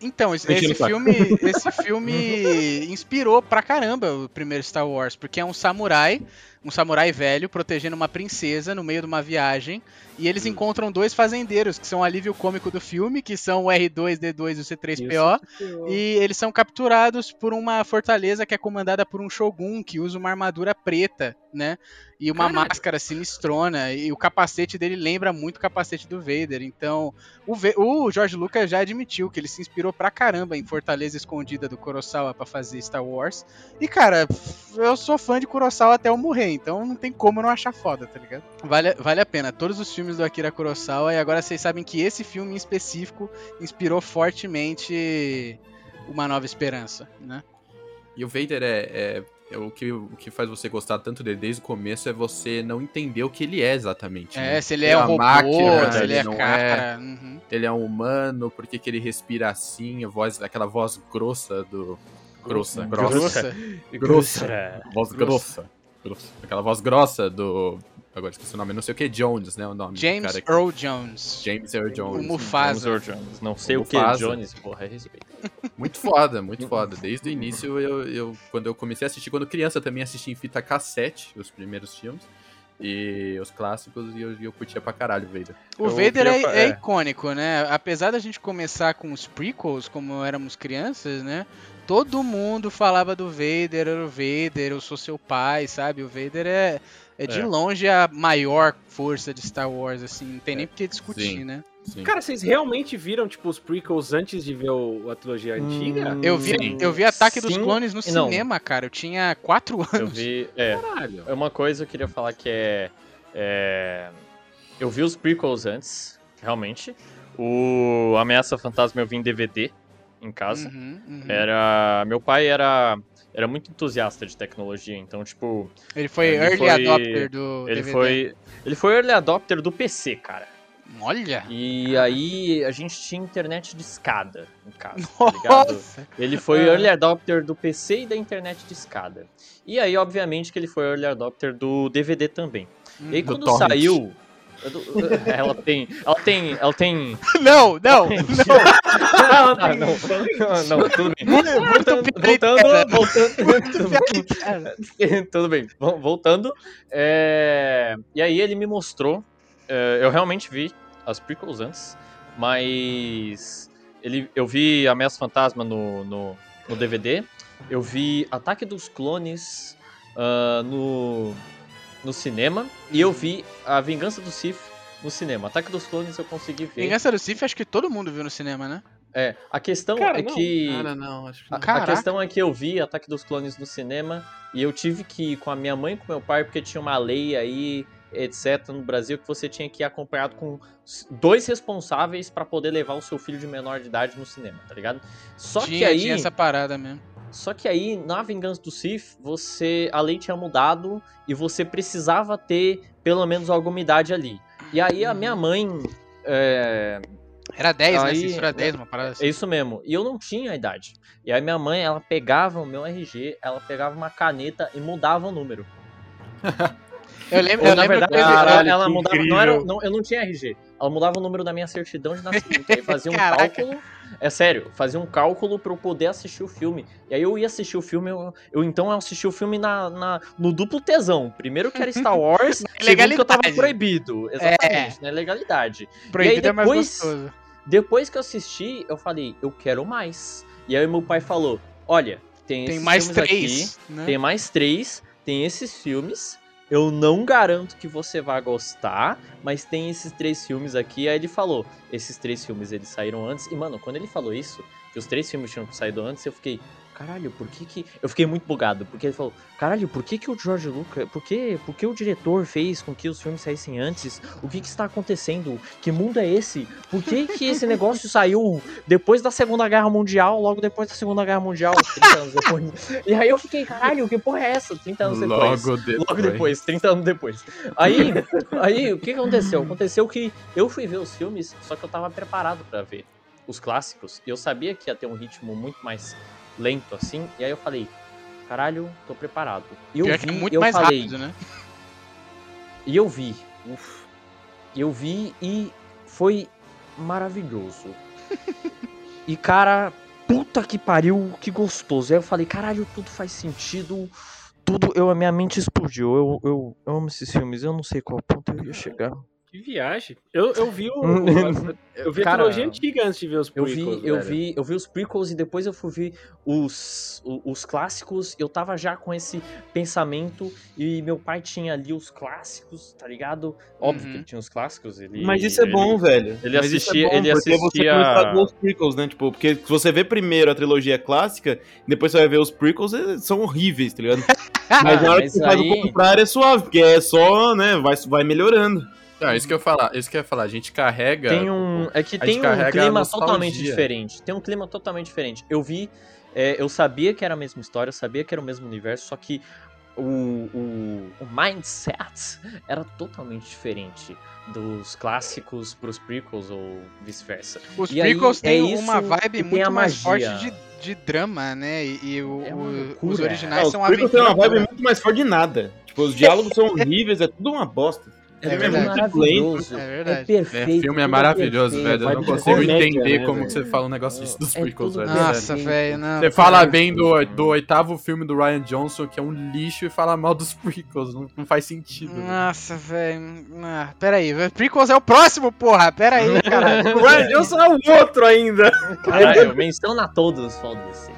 Então, esse, esse filme, esse filme <laughs> inspirou pra caramba o primeiro Star Wars, porque é um samurai, um samurai velho protegendo uma princesa no meio de uma viagem, e eles encontram dois fazendeiros que são o alívio cômico do filme, que são o R2D2 e o C3PO, e eles são capturados por uma fortaleza que é comandada por um shogun que usa uma armadura preta, né? E uma Caralho. máscara sinistrona. E o capacete dele lembra muito o capacete do Vader. Então, o, Ve- o George Lucas já admitiu que ele se inspirou pra caramba em Fortaleza Escondida do Kurosawa pra fazer Star Wars. E, cara, eu sou fã de Kurosawa até eu morrer, então não tem como não achar foda, tá ligado? Vale, vale a pena. Todos os filmes do Akira Kurosawa, e agora vocês sabem que esse filme em específico inspirou fortemente Uma Nova Esperança, né? E o Vader é, é- é o, que, o que faz você gostar tanto dele desde o começo é você não entender o que ele é exatamente. né? É, se ele Ele é é um uma robô, máquina, se ele é ele não cara. uhum. Ele é um humano, por que, ele respira assim? A voz, aquela voz grossa do. Grossa, grossa. Grossa. Grossa. É. Voz grossa. Aquela voz grossa do. Agora esqueci o nome, não sei o que, Jones, né? O nome do James cara que- Earl Jones. James Earl Jones. O Mufasa. James Earl Jones. Não sei O o que. Jones, porra, é respeito. <laughs> Muito foda, muito foda. Desde o início, eu, eu, quando eu comecei a assistir, quando criança, também assisti em fita cassete os primeiros filmes. E os clássicos, e eu, eu curtia pra caralho o Vader. O Eu Vader é, fa- é é. icônico, né? Apesar da gente começar com os prequels, como éramos crianças, né? Todo mundo falava do Vader, era o Vader, eu sou seu pai, sabe? O Vader é, é de É. longe a maior força de Star Wars, assim, não tem nem por que discutir, Sim. né? Sim. Cara, vocês realmente viram, tipo, os prequels antes de ver o- a trilogia antiga? Hum, Eu vi, Sim. eu vi Ataque dos Sim Clones no não. cinema, cara. Eu tinha 4 Eu anos. vi. <laughs> É, Caralho. é uma coisa que eu queria falar que é. é, eu vi os prequels antes, realmente. O Ameaça Fantasma eu vi em DVD em casa. Uhum, uhum. Era. Meu pai era. Era muito entusiasta de tecnologia, então, tipo. Ele foi ele early foi- adopter do Ele DVD. foi. Ele foi early adopter do PC, cara. Olha! E aí a gente tinha internet de escada em casa, tá ligado? Nossa! Ele foi Ah. early adopter do PC e da internet de escada. E aí, obviamente, que ele foi early adopter do DVD também. E aí, Do quando saiu. Ela tem. Ela tem. Ela tem. Não, não! Ah, não, não, não, tudo bem. Muito, Voltando, voltando, voltando. Tudo bem, Vol- voltando. é, E aí ele me mostrou. é, Eu realmente vi as prequels antes, mas ele... eu vi Ameaça Fantasma no, no, no DVD. Eu vi Ataque dos Clones ah, no, no cinema. E eu vi A Vingança do Sith no cinema. Ataque dos Clones eu consegui ver. Vingança do Sith, acho que todo mundo viu no cinema, né? É, a questão Cara, é não. que. Cara, não, acho que A, não. a Caraca. questão é que eu vi Ataque dos Clones no cinema e eu tive que ir com a minha mãe e com meu pai, porque tinha uma lei aí, etc., no Brasil, que você tinha que ir acompanhado com dois responsáveis pra poder levar o seu filho de menor de idade no cinema, tá ligado? Só tinha, que aí. tinha essa parada mesmo. Só que aí, na Vingança do Sith, você. A lei tinha mudado e você precisava ter pelo menos alguma idade ali. E aí a minha mãe. é, Era 10, né? Aí- Censura 10, uma parada assim. é isso mesmo. E eu não tinha a idade. E aí minha mãe, ela pegava o meu RG, ela pegava uma caneta e mudava o número. <laughs> Eu lembro, Ou, eu na lembro verdade, que ela, Caralho, ela mudava. Não era, não, eu não tinha RG. Ela mudava o número da minha certidão de nascimento. aí fazia um cálculo. É sério, fazia um cálculo pra eu poder assistir o filme. E aí eu ia assistir o filme, eu, eu então eu assisti o filme na, na- no duplo tesão. Primeiro que era Star Wars, <laughs> segundo que eu tava proibido. Exatamente, né? Legalidade. proibido e aí é mais depois- gostoso. Depois que eu assisti, eu falei, eu quero mais. E aí meu pai falou, olha, tem, Tem esses mais filmes três, aqui, né? tem mais três, tem esses filmes. Eu não garanto que você vai gostar, mas tem esses três filmes aqui. Aí ele falou, esses três filmes eles saíram antes. E mano, quando ele falou isso, que os três filmes tinham saído antes, eu fiquei, caralho, por que que... Eu fiquei muito bugado, porque ele falou, caralho, por que que o George Lucas... Por que, por que o diretor fez com que os filmes saíssem antes? O que que está acontecendo? Que mundo é esse? Por que que esse negócio saiu depois da Segunda Guerra Mundial, logo depois da Segunda Guerra Mundial, 30 anos depois? <laughs> E aí eu fiquei, caralho, que porra é essa? 30 anos depois. Logo depois. Logo depois, 30 anos depois. Aí, aí o que aconteceu? Aconteceu que eu fui ver os filmes, só que eu tava preparado pra ver os clássicos, e eu sabia que ia ter um ritmo muito mais lento assim, e aí eu falei, caralho, tô preparado. E eu Pior vi, que é muito eu mais falei, rápido, né? e eu vi. Uf. Eu vi e foi maravilhoso. <laughs> e cara, puta que pariu, que gostoso. Aí eu falei, caralho, tudo faz sentido. Tudo, eu, a minha mente explodiu. Eu, eu, eu amo esses filmes, eu não sei qual ponto eu ia chegar. Que viagem. Eu, eu vi o. <laughs> eu vi a Cara, trilogia antiga antes de ver os Eu prequels, vi, eu velho. vi, eu vi os prequels e depois eu fui ver os, os, clássicos. Eu tava já com esse pensamento e meu pai tinha ali os clássicos, tá ligado? Óbvio Uhum. que ele tinha os clássicos. Ele, Mas isso é ele- bom, velho. ele Mas isso assistia- é bom, ele porque você assistia- começa a ver os prequels, né? Tipo, porque se você vê primeiro a trilogia clássica, depois você vai ver os prequels, eles são horríveis, tá ligado? <laughs> Mas na hora que você faz o aí- contrário é suave, porque é só, né, vai, vai melhorando. Não, isso que eu ia falar, isso que eu ia falar. A gente carrega. Tem um, é que tem um clima totalmente diferente. Tem um clima totalmente diferente. Eu vi, é, eu sabia que era a mesma história, eu sabia que era o mesmo universo, só que o, o, o mindset era totalmente diferente dos clássicos pros prequels ou vice-versa. Os E aí, prequels é têm isso uma vibe muito mais forte de, de drama, né? E, e o- É loucura. os É, originais os são prequels têm uma vibe muito mais forte de nada. Tipo, os <laughs> diálogos são horríveis, é tudo uma bosta. É É verdade. maravilhoso. É É verdade. perfeito. É, filme é tudo maravilhoso, perfeito. velho. Eu não consigo comédia, entender né, como velho? que você fala um negócio disso dos É prequels, velho. Nossa, velho, não. Você fala cara. bem do, do oitavo filme do Ryan Johnson, que é um lixo, e fala mal dos <laughs> prequels. Não, não faz sentido. Nossa, velho. Ah, pera aí, velho. Prequels é o próximo, porra. Pera aí, caralho. <laughs> O Ryan Johnson é o outro ainda. Caralho, menciona todos, foda-se.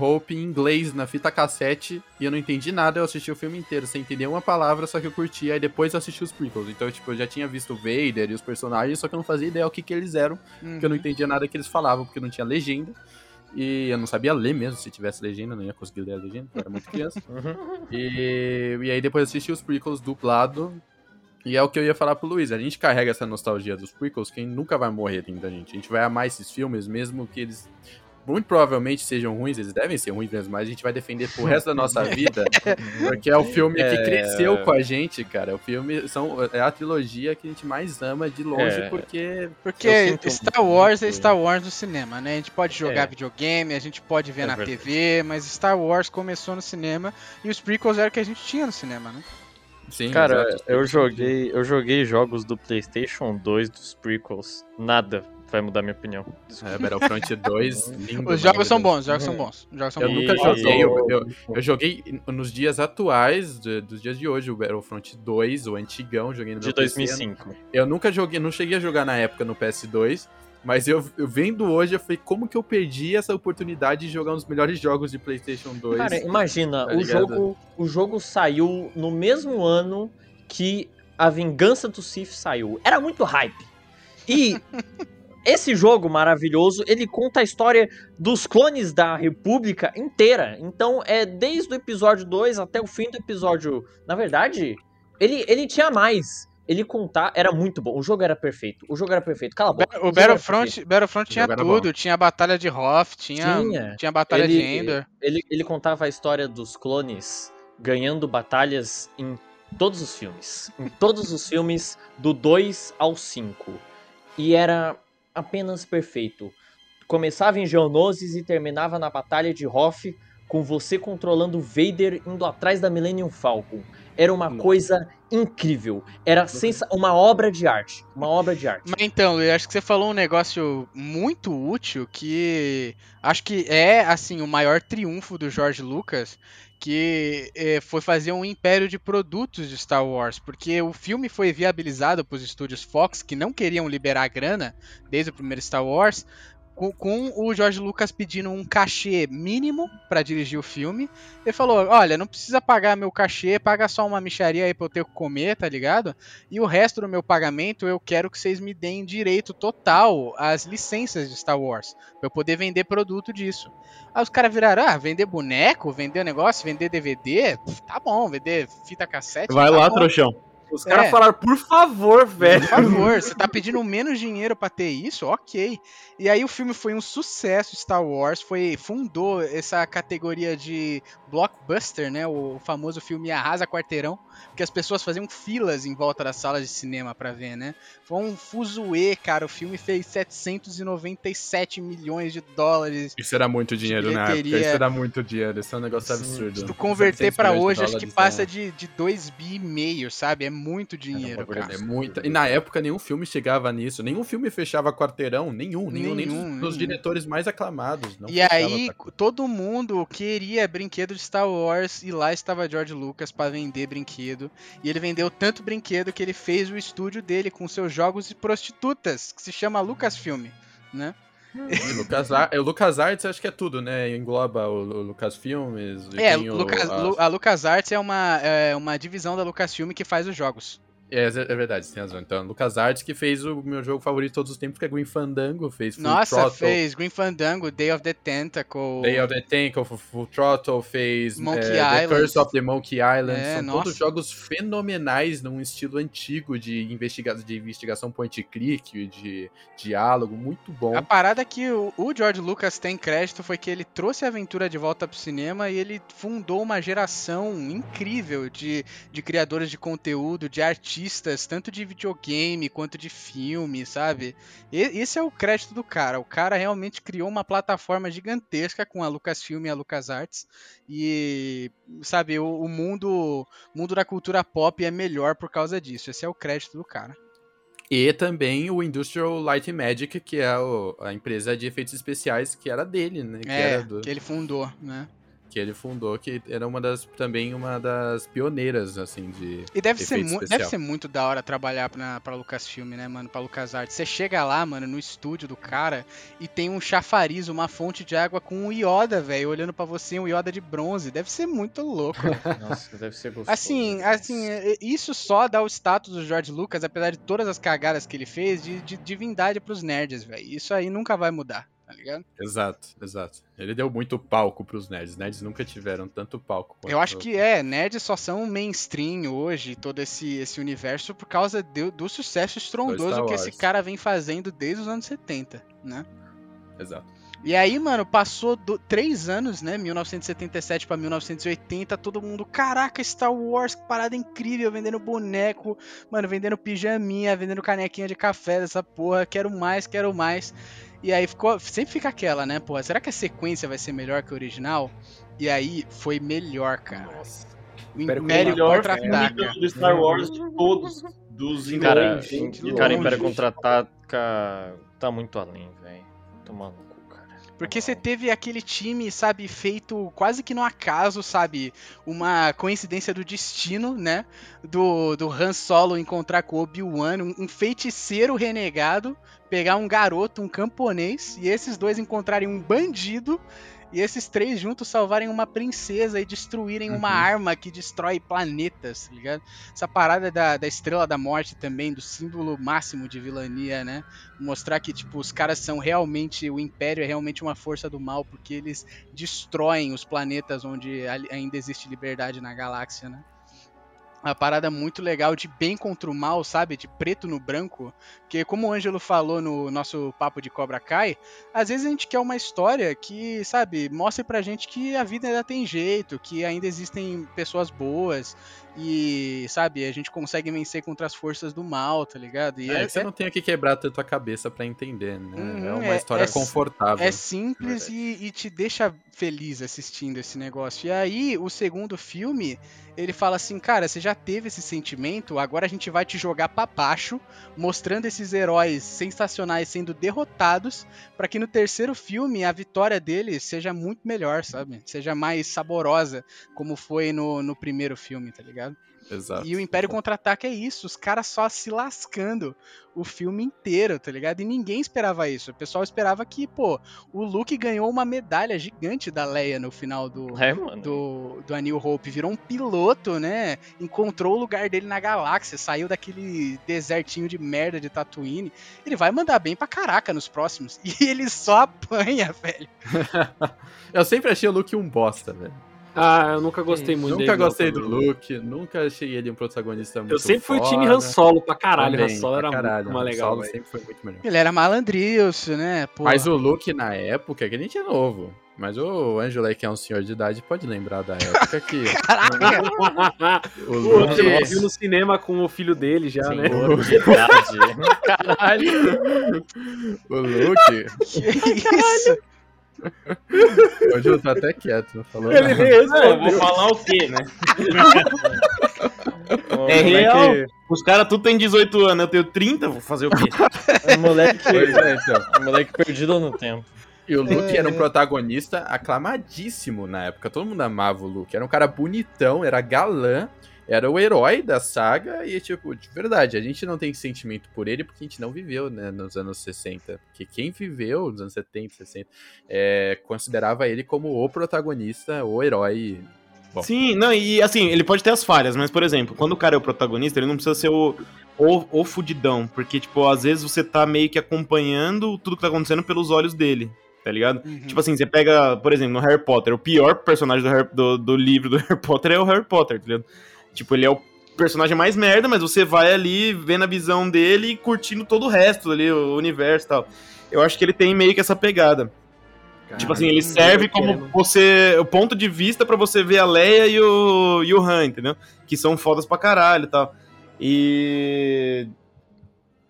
Hope em inglês na fita cassete e eu não entendi nada. Eu assisti o filme inteiro sem entender uma palavra, só que eu curti. Aí depois eu assisti os prequels. Então, tipo, eu já tinha visto o Vader e os personagens, só que eu não fazia ideia o que, que eles eram, porque eu não entendia nada que eles falavam, porque não tinha legenda. E eu não sabia ler mesmo, se tivesse legenda, eu não ia conseguir ler a legenda, eu era muito criança. <laughs> e, e aí depois eu assisti os prequels dublado. E é o que eu ia falar pro Luiz, a gente carrega essa nostalgia dos prequels, quem nunca vai morrer dentro da gente. A gente vai amar esses filmes, mesmo que eles muito provavelmente sejam ruins, eles devem ser ruins mesmo, mas a gente vai defender pro resto da nossa <laughs> vida, porque é o filme que É. cresceu com a gente, cara. O filme são, é a trilogia que a gente mais ama de longe, É. porque Porque Star Wars é. Star Wars no cinema, né? A gente pode jogar É. videogame, a gente pode ver É na verdade. TV, mas Star Wars começou no cinema e os prequels era o que a gente tinha no cinema, né? sim, Cara, eu joguei, eu joguei jogos do PlayStation 2 dos prequels. Nada vai mudar minha opinião. É, Battlefront 2, <laughs> lindo. Os jogos são bons, os jogos são bons. Os jogos são Eu bons. nunca joguei, eu, eu, eu joguei nos dias atuais, de- dos dias de hoje, o Battlefront 2, o antigão, joguei no De meu PC. 2005. Eu nunca joguei, não cheguei a jogar na época no PS2, mas eu, eu vendo hoje, eu falei, como que eu perdi essa oportunidade de jogar um dos melhores jogos de PlayStation 2? Cara, imagina, tá o jogo, o jogo saiu no mesmo ano que A Vingança do Sith saiu. Era muito hype. E <laughs> esse jogo maravilhoso, ele conta a história dos clones da República inteira. Então, é desde o episódio 2 até o fim do episódio. Na verdade, ele, ele tinha mais. Ele contar era muito bom. O jogo era perfeito. O jogo era perfeito. Cala a boca. O perfeito. Battlefront, Battlefront O tinha tudo, tinha a batalha de Hoth, tinha, Tinha. tinha a batalha de Ele- Endor. Ele, ele contava a história dos clones ganhando batalhas em todos os filmes. Em todos os filmes, do 2 ao 5. E era apenas perfeito. Começava em Geonosis e terminava na Batalha de Hoth, com você controlando o Vader indo atrás da Millennium Falcon. Era uma Nossa. coisa incrível. Era sensa uma obra de arte. Uma obra de arte. Mas então, Luiz, acho que você falou um negócio muito útil que acho que é assim o maior triunfo do George Lucas, que eh, foi fazer um império de produtos de Star Wars, porque o filme foi viabilizado para os estúdios Fox que não queriam liberar grana desde o primeiro Star Wars. Com, com o George Lucas pedindo um cachê mínimo para dirigir o filme, ele falou: Olha, não precisa pagar meu cachê, paga só uma micharia aí pra eu ter o que comer, tá ligado? E o resto do meu pagamento eu quero que vocês me deem direito total às licenças de Star Wars, pra eu poder vender produto disso. Aí os caras viraram, ah, vender boneco, vender negócio, vender DVD, tá bom, vender fita cassete. Vai tá lá, bom. trouxão. Os caras É. falaram, por favor, velho. Por favor, você tá pedindo menos dinheiro pra ter isso? Ok. E aí o filme foi um sucesso, Star Wars, foi fundou essa categoria de blockbuster, né? O famoso filme Arrasa Quarteirão, que as pessoas faziam filas em volta das salas de cinema pra ver, né? Foi um fuzuê, cara. O filme fez 797 milhões de dólares. Isso era muito dinheiro na época, bilheteria. isso era muito dinheiro, isso é um negócio Sim. absurdo. Se tu converter 700 pra milhões de hoje, acho que passa é- de, de 2 bi e meio, sabe? É muito dinheiro, cara. É muita. E na época nenhum filme chegava nisso. Nenhum filme fechava quarteirão. Nenhum. Nenhum, nem Nenhum, dos, nenhum. dos diretores mais aclamados. Não E aí, quarteirão. todo mundo queria brinquedo de Star Wars e lá estava George Lucas para vender brinquedo. E ele vendeu tanto brinquedo que ele fez o estúdio dele com seus jogos de prostitutas, que se chama Lucasfilm, né? E Lucas, Ar- o Lucas Arts acho que é tudo, né? Engloba o, o Lucas Filmes. É, tem o- Lucas, a- a LucasArts é uma, é uma divisão da Lucasfilm que faz os jogos. É, é verdade, você tem razão. Então, Lucas Arts que fez o meu jogo favorito de todos os tempos, que é Green Fandango, fez Full Nossa, Throttle, fez Green Fandango, Day of the Tentacle. Day of the Tank, Full, Throttle, fez Monkey é, The. Curse of the Monkey Island. É, São nossa. todos jogos fenomenais num estilo antigo de, investiga de investigação point and click, de diálogo, muito bom. A parada que o, o George Lucas tem crédito foi que ele trouxe a aventura de volta pro cinema e ele fundou uma geração incrível de, de criadores de conteúdo, de artistas, tanto de videogame quanto de filme, sabe? E, esse é o crédito do cara. O cara realmente criou uma plataforma gigantesca com a Lucasfilm e a LucasArts e, sabe, o, o mundo, mundo da cultura pop é melhor por causa disso. Esse é o crédito do cara. E também o Industrial Light and Magic, que é o- a empresa de efeitos especiais que era dele, né? Que, é, era do- que ele fundou, né? Que ele fundou, que era uma das também uma das pioneiras, assim, de. E deve ser, especial. deve ser muito da hora trabalhar pra, pra Lucasfilm, né, mano? Pra LucasArts. Você chega lá, mano, no estúdio do cara e tem um chafariz, uma fonte de água com um Yoda, velho, olhando pra você, um Yoda de bronze. Deve ser muito louco. <laughs> Nossa, deve ser gostoso. Assim, assim, isso só dá o status do George Lucas, apesar de todas as cagadas que ele fez, de, de divindade pros nerds, velho. Isso aí nunca vai mudar, tá ligado? Exato, exato. Ele deu muito palco pros nerds. Nerds nunca tiveram tanto palco. Eu acho que é, nerds só são mainstream hoje, todo esse, esse universo, por causa do, do sucesso estrondoso que esse cara vem fazendo desde os anos 70, né? Exato. E aí, mano, passou do- três anos, né? 1977 pra 1980, todo mundo, caraca, Star Wars, que parada incrível, vendendo boneco, mano, vendendo pijaminha, vendendo canequinha de café dessa porra, quero mais, quero mais. E aí ficou, sempre fica aquela, né, porra, será que a sequência vai ser melhor que a original? E aí foi melhor, cara. O Espero que Império melhor contra-ataca. do Star Wars de todos. Dos Cara, de cara. Império Contra-Ataca tá muito além, velho. Tomando cu, cara. Porque você teve aquele time, sabe, feito quase que no acaso, sabe? Uma coincidência do destino, né? Do, do Han Solo encontrar com o Obi-Wan, um, um feiticeiro renegado, pegar um garoto, um camponês, e esses dois encontrarem um bandido. E esses três juntos salvarem uma princesa e destruírem uma Uhum. arma que destrói planetas, tá ligado? Essa parada da, da Estrela da Morte também, do símbolo máximo de vilania, né? mostrar que tipo os caras são realmente o império é realmente uma força do mal porque eles destroem os planetas onde ainda existe liberdade na galáxia, né? Uma parada muito legal de bem contra o mal, sabe? De preto no branco. Porque, como o Ângelo falou no nosso papo de Cobra Kai, às vezes a gente quer uma história que, sabe, mostre pra gente que a vida ainda tem jeito, que ainda existem pessoas boas e, sabe, a gente consegue vencer contra as forças do mal, tá ligado? E É, é- você não tem que quebrar tanto a cabeça pra entender, né? Uhum, é uma é- história é- confortável. É simples e, e te deixa feliz assistindo esse negócio. E aí, o segundo filme, ele fala assim, cara, você já teve esse sentimento, agora a gente vai te jogar pra baixo, mostrando esses heróis sensacionais sendo derrotados, pra que no terceiro filme a vitória deles seja muito melhor, sabe? Seja mais saborosa, como foi no, no primeiro filme, tá ligado? Exato. E o Império Contra-Ataca é isso, os caras só se lascando o filme inteiro, tá ligado? E ninguém esperava isso. O pessoal esperava que, pô, o Luke ganhou uma medalha gigante da Leia no final do, É, do, do A New Hope, virou um piloto, né? Encontrou o lugar dele na galáxia, saiu daquele desertinho de merda de Tatooine. Ele vai mandar bem pra caraca nos próximos. <laughs> E ele só apanha, velho. <laughs> Eu sempre achei o Luke um bosta, velho. Ah, eu nunca gostei muito Nunca dele, não, gostei do. Luke, nunca achei ele um protagonista muito Eu sempre fui time. Han Solo pra caralho. Também, Han Solo era caralho. muito mais Han legal, Solo sempre foi muito melhor. Ele era malandrilso, né? Pô. Mas o Luke na época, que a gente é novo. Mas o Angelo que é um senhor de idade, pode lembrar da época que <laughs> <laughs> o O Luke. Angelo viu no cinema com o filho dele já, né? Senhor de idade. Caralho. O Luke. <laughs> Que isso? O Angelo tá até quieto, não falou Ele nada. eu vou falar o quê, né? É real. Os caras tudo tem 18 anos, eu tenho 30, vou fazer o quê? O moleque, Pois é, então. o moleque perdido no tempo. E o Luke É. era um protagonista aclamadíssimo na época. Todo mundo amava o Luke. Era um cara bonitão, era galã, era o herói da saga. E, tipo, de verdade, a gente não tem sentimento por ele porque a gente não viveu, né, nos anos 60. Porque quem viveu nos anos 70, 60, é, considerava ele como o protagonista, o herói Bom. Sim, não, e assim, ele pode ter as falhas, mas, por exemplo, quando o cara é o protagonista, ele não precisa ser o, o, o fudidão, porque, tipo, às vezes você tá meio que acompanhando tudo que tá acontecendo pelos olhos dele, tá ligado? Uhum. Tipo assim, você pega, por exemplo, no Harry Potter, o pior personagem do, Harry- do, do livro do <laughs> Harry Potter é o Harry Potter, tá ligado? Tipo, ele é o personagem mais merda, mas você vai ali vendo a visão dele e curtindo todo o resto ali, o universo e tal. Eu acho que ele tem meio que essa pegada. Tipo assim, ele serve como você. O ponto de vista pra você ver a Leia e o, e o Han, entendeu? Que são fodas pra caralho e tal. E.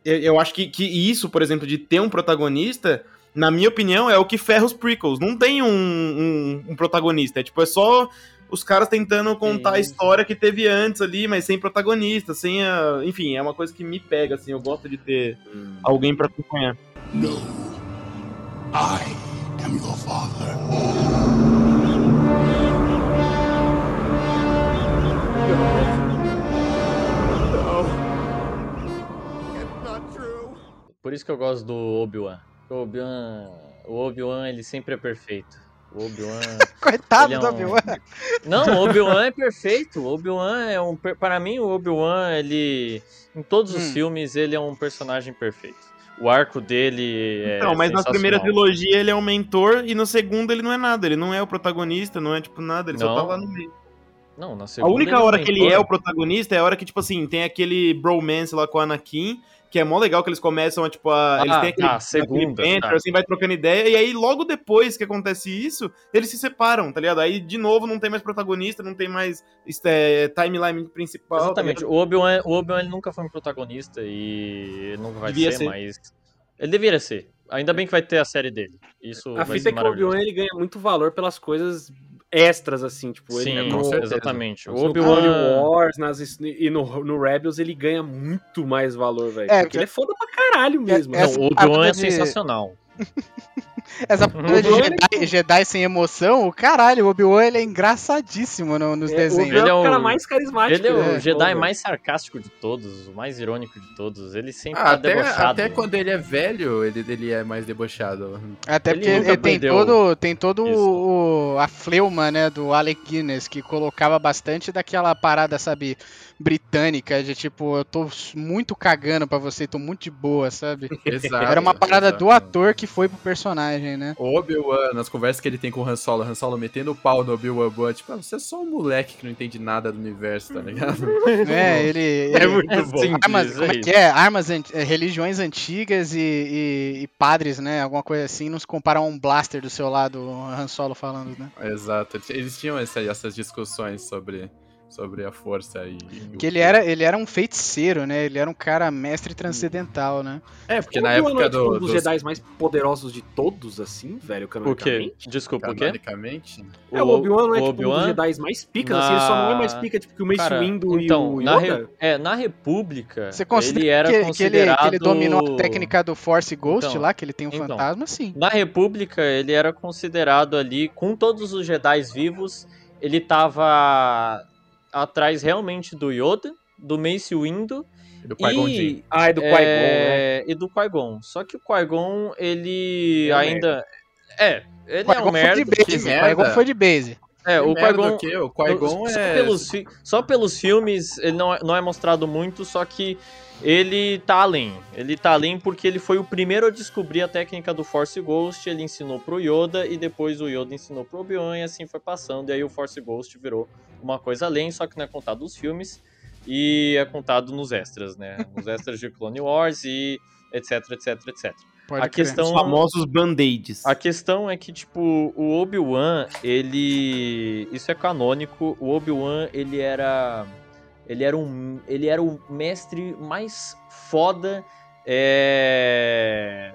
Eu, eu acho que, que isso, por exemplo, de ter um protagonista, na minha opinião, é o que ferra os prequels. Não tem um, um, um protagonista. É tipo, é só os caras tentando contar a história que teve antes ali, mas sem protagonista, sem a. Enfim, é uma coisa que me pega, assim. Eu gosto de ter Hum. alguém pra acompanhar. No. I am your father. Por isso que eu gosto do Obi-Wan. O Obi-Wan, o Obi-Wan, ele sempre é perfeito. O Obi-Wan Coitado é do um- Obi-Wan. Não, o Obi-Wan é perfeito. O Obi-Wan é um. Para mim, o Obi-Wan, ele. Em todos os Hum. filmes, ele é um personagem perfeito. O arco dele é. Não, mas na primeira trilogia ele é um mentor e no segundo ele não é nada. Ele não é o protagonista, não é tipo nada, ele só Não. tá lá no meio. Não, na A segunda. única ele é hora que ele é o protagonista é a hora que, tipo assim, tem aquele bromance lá com o Anakin, que é mó legal que eles começam a, tipo, a, eles Ah, têm aquele, tá, aquele segunda, banter, tá. assim, vai trocando ideia, e aí logo depois que acontece isso, eles se separam, tá ligado? Aí, de novo, não tem mais protagonista, não tem mais é, timeline principal. tá Exatamente. ligado? o Obi-Wan o Obi ele nunca foi um protagonista e ele nunca vai Devia ser, ser. mas. Ele deveria ser. Ainda bem que vai ter a série dele. Isso A vai fita ser é que o. Obi-Wan ele ganha muito valor pelas coisas extras, assim, tipo, ele Sim, com no, certeza. exatamente. O no Obi-Wan. Wars nas, e no, no Rebels ele ganha muito mais valor, velho. É, porque ele é foda pra caralho mesmo. essa Não, o Obi-Wan é de- sensacional. <laughs> Essa parada de Jedi, Jedi sem emoção, o caralho, o Obi-Wan ele é engraçadíssimo no- nos É, desenhos. Ele é é o cara mais carismático. Ele é o né? Jedi Pô, mais sarcástico de todos, o mais irônico de todos. Ele sempre Ah, tá até, debochado. até quando ele é velho, ele, ele é mais debochado. Até Ele porque ele tem todo, tem todo o, a fleuma, né, do Alec Guinness, que colocava bastante daquela parada, sabe, britânica, de tipo, eu tô muito cagando pra você, tô muito de boa, sabe? <laughs> Exato. Era uma parada exato. do ator que foi pro personagem, né? O Obi-Wan, nas conversas que ele tem com o Han Solo, Han Solo metendo o pau no Obi-Wan, tipo, ah, você é só um moleque que não entende nada do universo, tá ligado? <laughs> É, ele... É ele- muito É bom. Armas, é como é isso. que é? Armas, an- eh, religiões antigas e, e- e padres, né? Alguma coisa assim, não se compara a um blaster do seu lado, o Han Solo falando, né? Exato. Eles tinham essa- essas discussões sobre, sobre a força e. Que ele era, ele era um feiticeiro, né? Ele era um cara mestre transcendental, né? É, porque O na época é, tipo, do. um dos dos- Jedi mais poderosos de todos, assim, velho, O quê? canonicamente? Desculpa, o quê? Canonicamente. É, o Obi-Wan não é tipo um dos? Jedi mais picas, assim, ele só não é mais Na- pica tipo, que o Mace Cara, Windu então, e o na. Re- é, na República, Você considera ele era que, que ele, considerado... que ele dominou a técnica do Force Ghost Então, lá, que ele tem um então. fantasma, sim. Na República, ele era considerado ali, com todos os Jedi vivos, ele tava atrás realmente do Yoda, do Mace Windu E do Qui-Gon e, Ah, é do Qui-Gon, né? é, e do Qui-Gon. Só que o Qui-Gon, ele É ainda... É, ele é Qui-Gon um foi merda. de base, merda. Qui-Gon foi de base. É, o Que merda Qui-Gon... O Qui-Gon só, é. pelos só pelos filmes ele não é, não é mostrado muito, só que ele tá além. Ele tá além porque ele foi o primeiro a descobrir a técnica do Force Ghost, ele ensinou pro Yoda e depois o Yoda ensinou pro Obi-Wan e assim foi passando. E aí o Force Ghost virou uma coisa além, só que não é contado nos filmes e é contado nos extras, né? Nos extras de Clone Wars e etc, etc, etc. Pode A crer. questão- Os famosos band-aids. A questão é que, tipo, o Obi-Wan, ele. Isso é canônico. O Obi-Wan, ele era. Ele era um. Ele era o mestre mais foda. É.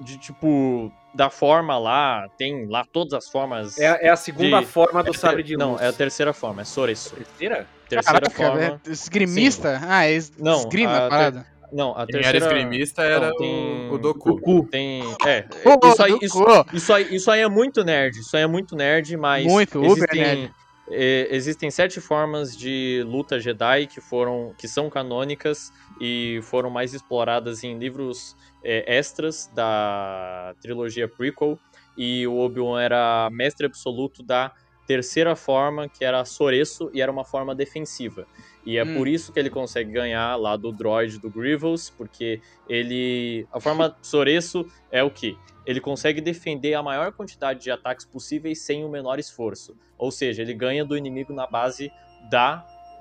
De tipo. Da forma lá. Tem lá todas as formas. É, a- é a segunda de- forma do é- sabre de luz. Não, é a terceira forma, é Soresu. terceira? Terceira Caraca, forma. é esgrimista? Ah, é es- Não, esgrima a a parada. Não, a Quem era terceira. esgrimista era Não, tem- o, o Doku. Tem. É, Ô, isso aí, do isso. Isso aí, isso aí é muito nerd, isso aí é muito nerd, mas Muito, uber existem, nerd. eh, existem sete formas de luta Jedi que foram, que são canônicas e foram mais exploradas em livros eh, extras da trilogia prequel e o Obi-Wan era mestre absoluto da terceira forma, que era a Soreço, e era uma forma defensiva. E é Hum. por isso que ele consegue ganhar lá do droid do Grievous, porque ele. A forma <laughs> Soreço é o quê? Ele consegue defender a maior quantidade de ataques possíveis sem o menor esforço. Ou seja, ele ganha do inimigo na base da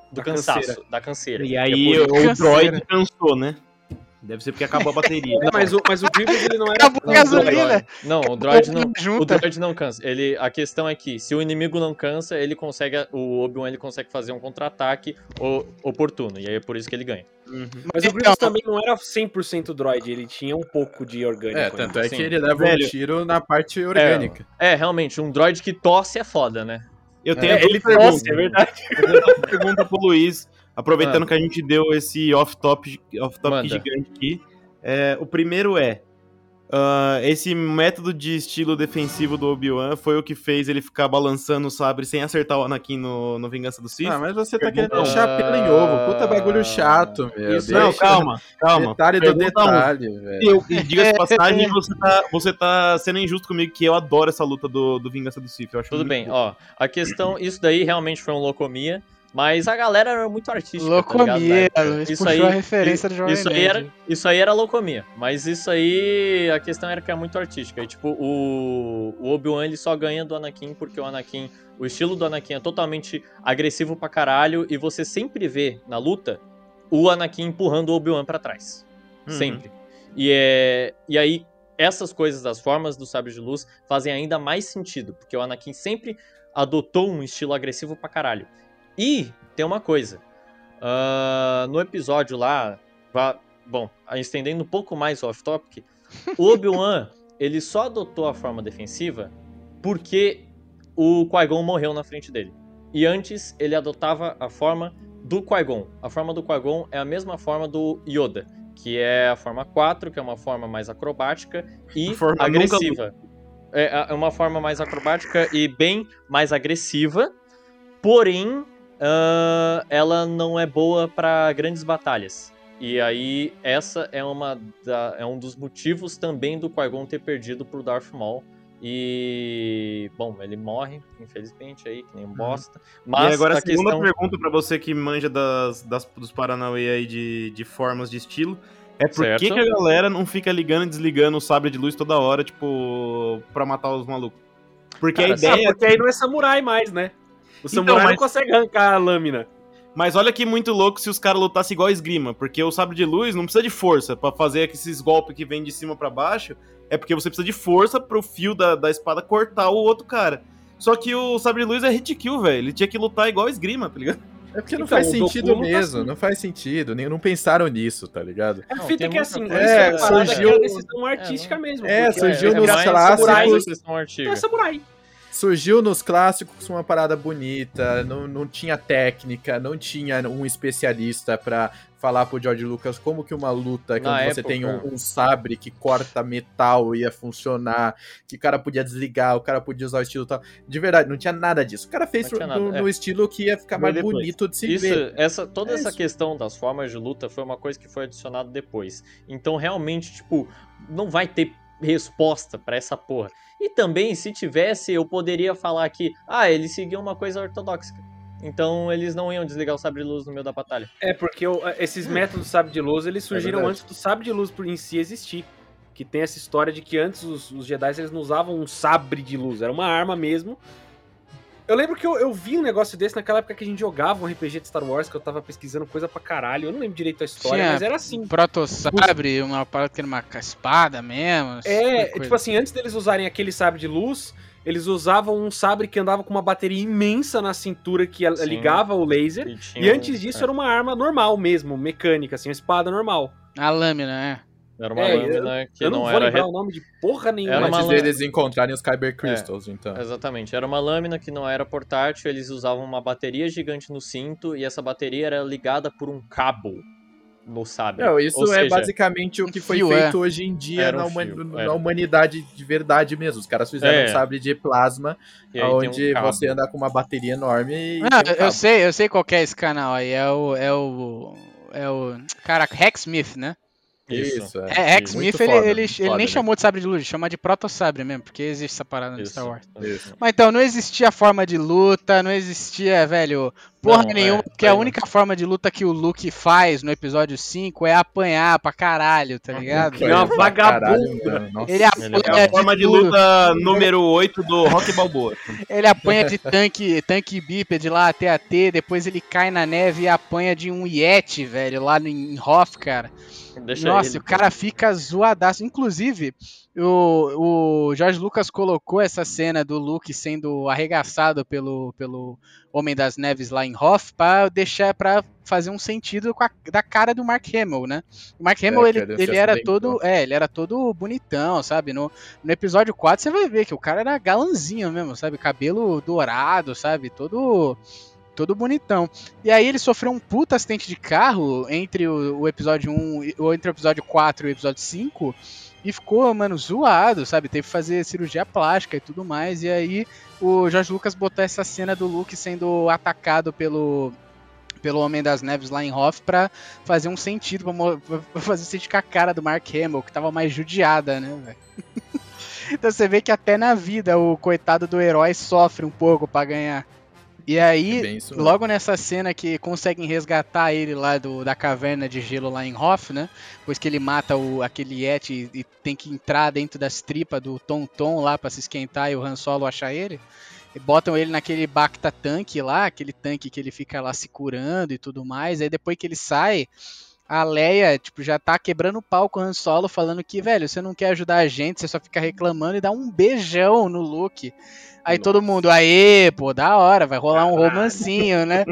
do Da cansaço, canseira. da canseira. E é aí por- o droid cansou, né? Deve ser porque acabou a bateria. <laughs> É, mas, o, mas o Grievous ele não era. Acabou a Não, gasolina. Não, o droid não, o droid não cansa. Ele, a questão é que se o inimigo não cansa, ele consegue o Obi-Wan ele consegue fazer um contra-ataque o- oportuno e aí é por isso que ele ganha. Mas o Então- Grievous também não era 100% droid, ele tinha um pouco de orgânico. É, ainda. tanto é Sim. que ele leva Velho. um tiro na parte orgânica. É, realmente, um droid que tosse é foda, né? Eu tenho É, ele perguntas. tosse, é verdade. Eu tenho uma pergunta pro Luiz, aproveitando Ah. que a gente deu esse off-top off Manda. gigante aqui. É, o primeiro é. ah, esse método de estilo defensivo do Obi-Wan foi o que fez ele ficar balançando o sabre sem acertar o Anakin no, no Vingança do Sith? Ah, mas você tá querendo deixar pelo em ovo. Puta bagulho chato, meu. Isso, não, calma, calma. Detalhe do Pergunta um. detalhe, velho. Eu, e diga-se de passagem, <laughs> você tá, você tá sendo injusto comigo, que eu adoro essa luta do, do Vingança do Sith. Eu acho Tudo bem, ó. A questão, isso daí realmente foi um locomia, mas a galera era muito artística. tá ligado, Locomia. Luiz Isso aí- a referência do Jovem Isso aí, era, isso aí era locomia. Mas isso aí, a questão era que é muito artística. E, tipo, o, o Obi-Wan ele só ganha do Anakin porque o Anakin, o estilo do Anakin é totalmente agressivo pra caralho e você sempre vê na luta o Anakin empurrando o Obi-Wan pra trás. Uhum. Sempre. E, é, e aí, essas coisas das formas do sabre de luz fazem ainda mais sentido, porque o Anakin sempre adotou um estilo agressivo pra caralho. E tem uma coisa. ah, no episódio lá, vá- bom, estendendo um pouco mais o off-topic, <laughs> o Obi-Wan, ele só adotou a forma defensiva porque o Qui-Gon morreu na frente dele. E antes ele adotava a forma do Qui-Gon. A forma do Qui-Gon é a mesma forma do Yoda, que é a forma 4, que é uma forma mais acrobática e forma nunca agressiva. É é uma forma mais acrobática e bem mais agressiva, porém ah, ela não é boa para grandes batalhas. E aí essa é uma da- é um dos motivos também do Qui-Gon ter perdido pro Darth Maul. E bom, ele morre, infelizmente aí, que nem um bosta. Mas Uhum. e agora a a segunda questão pergunta pra você que manja das, das- dos Paranauê aí de, de formas de estilo. É por que, que a galera não fica ligando e desligando o sabre de luz toda hora, tipo, pra matar os malucos? Porque Cara, a ideia. porque aí não é samurai mais, né? O Então, samurai mas- não consegue arrancar a lâmina. Mas olha que muito louco se os caras lutassem igual a esgrima, porque o sabre de luz não precisa de força pra fazer esses golpes que vêm de cima pra baixo. É porque você precisa de força pro fio da, da espada cortar o outro cara. Só que o sabre de luz é hit kill, velho. Ele tinha que lutar igual a esgrima, tá ligado? É porque não Então, faz Goku sentido não tá mesmo, assim. não faz sentido, nem, não pensaram nisso, tá ligado? A Não, fita é que assim, é, É, uma parada surgiu- que é decisão artística mesmo. É, surgiu é nos clássicos. é samurai. Surgiu nos clássicos uma parada bonita, não, não tinha técnica, não tinha um especialista pra falar pro George Lucas como que uma luta, quando você época. tem um, um sabre que corta metal ia funcionar, que o cara podia desligar, o cara podia usar o estilo tal. De verdade, não tinha nada disso. O cara fez no, nada, no é. estilo que ia ficar mais depois. bonito de se Isso, ver. essa, toda É essa isso. questão das formas de luta foi uma coisa que foi adicionada depois. Então, realmente, tipo, não vai ter resposta pra essa porra. E também, se tivesse, eu poderia falar que, ah, eles seguiam uma coisa ortodoxa. Então, eles não iam desligar o sabre de luz no meio da batalha. É, porque o- esses métodos do sabre de luz, eles surgiram verdade. antes do sabre de luz por em si existir. Que tem essa história de que antes os, os Jedi eles não usavam um sabre de luz, era uma arma mesmo. Eu lembro que eu, eu vi um negócio desse naquela época que a gente jogava um RPG de Star Wars, que eu tava pesquisando coisa pra caralho. Eu não lembro direito a história, Tinha mas era assim. Proto-sabre, uma parada que era uma espada mesmo. É, tipo tipo assim, antes deles usarem aquele sabre de luz, eles usavam um sabre que andava com uma bateria imensa na cintura que Sim. ligava o laser. E, E tinha antes disso é, era uma arma normal mesmo, mecânica, assim, uma espada normal. A lâmina, né? Era uma É, lâmina que eu não, não, vou era. lembrar re- o nome de porra nenhuma. Era uma Antes lã- deles encontrarem os Kyber Crystals, então. Exatamente, era uma lâmina que não era portátil, eles usavam uma bateria gigante no cinto e essa bateria era ligada por um cabo no sabre. Não, isso Ou é seja, basicamente o que foi fio, feito hoje em dia um na, fio, na humanidade de verdade mesmo. Os caras fizeram É. um sabre de plasma, um onde cabo. você anda com uma bateria enorme e. Não, tem um eu- eu sei, eu sei qual que é esse canal aí. É o. É o. É o. Caraca, Hacksmith, né? Isso, É, Muito X-Smith, ele, foda, ele, ele nem né? chamou de sabre de luz, chama de proto-sabre mesmo, porque existe essa parada no. Star Wars. Isso. Mas então, não existia forma de luta, não existia, velho, porra Não, é, nenhuma, porque aí a não. única forma de luta que o Luke faz no episódio 5 é apanhar pra caralho, tá ligado? Ele é uma vagabunda. Ele apanha, é É a forma de tudo. luta número 8 do Rock Balboa. <laughs> Ele apanha de tanque, tanque bípede lá até a T, depois ele cai na neve e apanha de um Yeti, velho, lá no- em Hoth, cara. Deixa Nossa, ele. o cara fica zoadaço. Inclusive, o, o Jorge Lucas colocou essa cena do Luke sendo arregaçado pelo, pelo Homem das Neves lá em Hoth pra deixar para fazer um sentido com a, da cara do Mark Hamill, né? O Mark Hamill, É, ele, ele era todo, é, ele era todo bonitão, sabe? No, no episódio 4 você vai ver que o cara era galanzinho mesmo, sabe? Cabelo dourado, sabe? Todo todo bonitão. E aí ele sofreu um puta acidente de carro entre o, o episódio 1, e- ou entre o episódio 4 e o episódio 5, e ficou, mano, zoado, sabe? Teve que fazer cirurgia plástica e tudo mais. E aí o Jorge Lucas botou essa cena do Luke sendo atacado pelo pelo Homem das Neves lá em Hoth pra fazer um sentido, pra, fazer sentido com a cara do Mark Hamill, que tava mais judiada, né, velho? <laughs> então você vê que até na vida o coitado do herói sofre um pouco pra ganhar. E aí, É logo nessa cena que conseguem resgatar ele lá do, da caverna de gelo lá em Hoth, né? Pois que ele mata o, aquele Yeti e, e tem que entrar dentro das tripas do Tom Tom lá pra se esquentar e o Han Solo achar ele. E botam ele naquele Bacta tanque lá, aquele tanque que ele fica lá se curando e tudo mais. Aí depois que ele sai, a Leia, tipo, já tá quebrando o pau com o Han Solo, falando que, velho, você não quer ajudar a gente, você só fica reclamando e dá um beijão no Luke. Aí todo mundo, aê, pô, da hora, vai rolar um romancinho, né?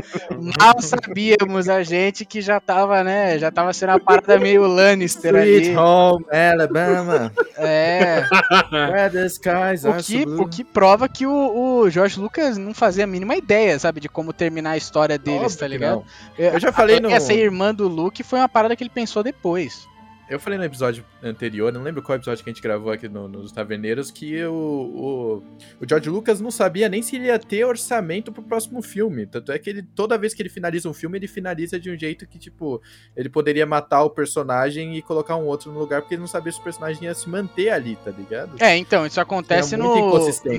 Mal sabíamos a gente que já tava, né? Já tava sendo uma parada meio Lannister Sweet ali. home, Alabama, É. where the skies O are que, so blue. o que prova que o, o George Lucas não fazia a mínima ideia, sabe, de como terminar a história deles, Óbvio tá ligado? não. Eu já falei no- Essa irmã do Luke foi uma parada que ele pensou depois. Eu falei no episódio anterior, não lembro qual episódio que a gente gravou aqui no- nos Taverneiros, que o, o, o George Lucas não sabia nem se ele ia ter orçamento pro próximo filme. Tanto é que ele, toda vez que ele finaliza um filme, ele finaliza de um jeito que, tipo, ele poderia matar o personagem e colocar um outro no lugar, porque ele não sabia se o personagem ia se manter ali, tá ligado? É, então, isso acontece no, no,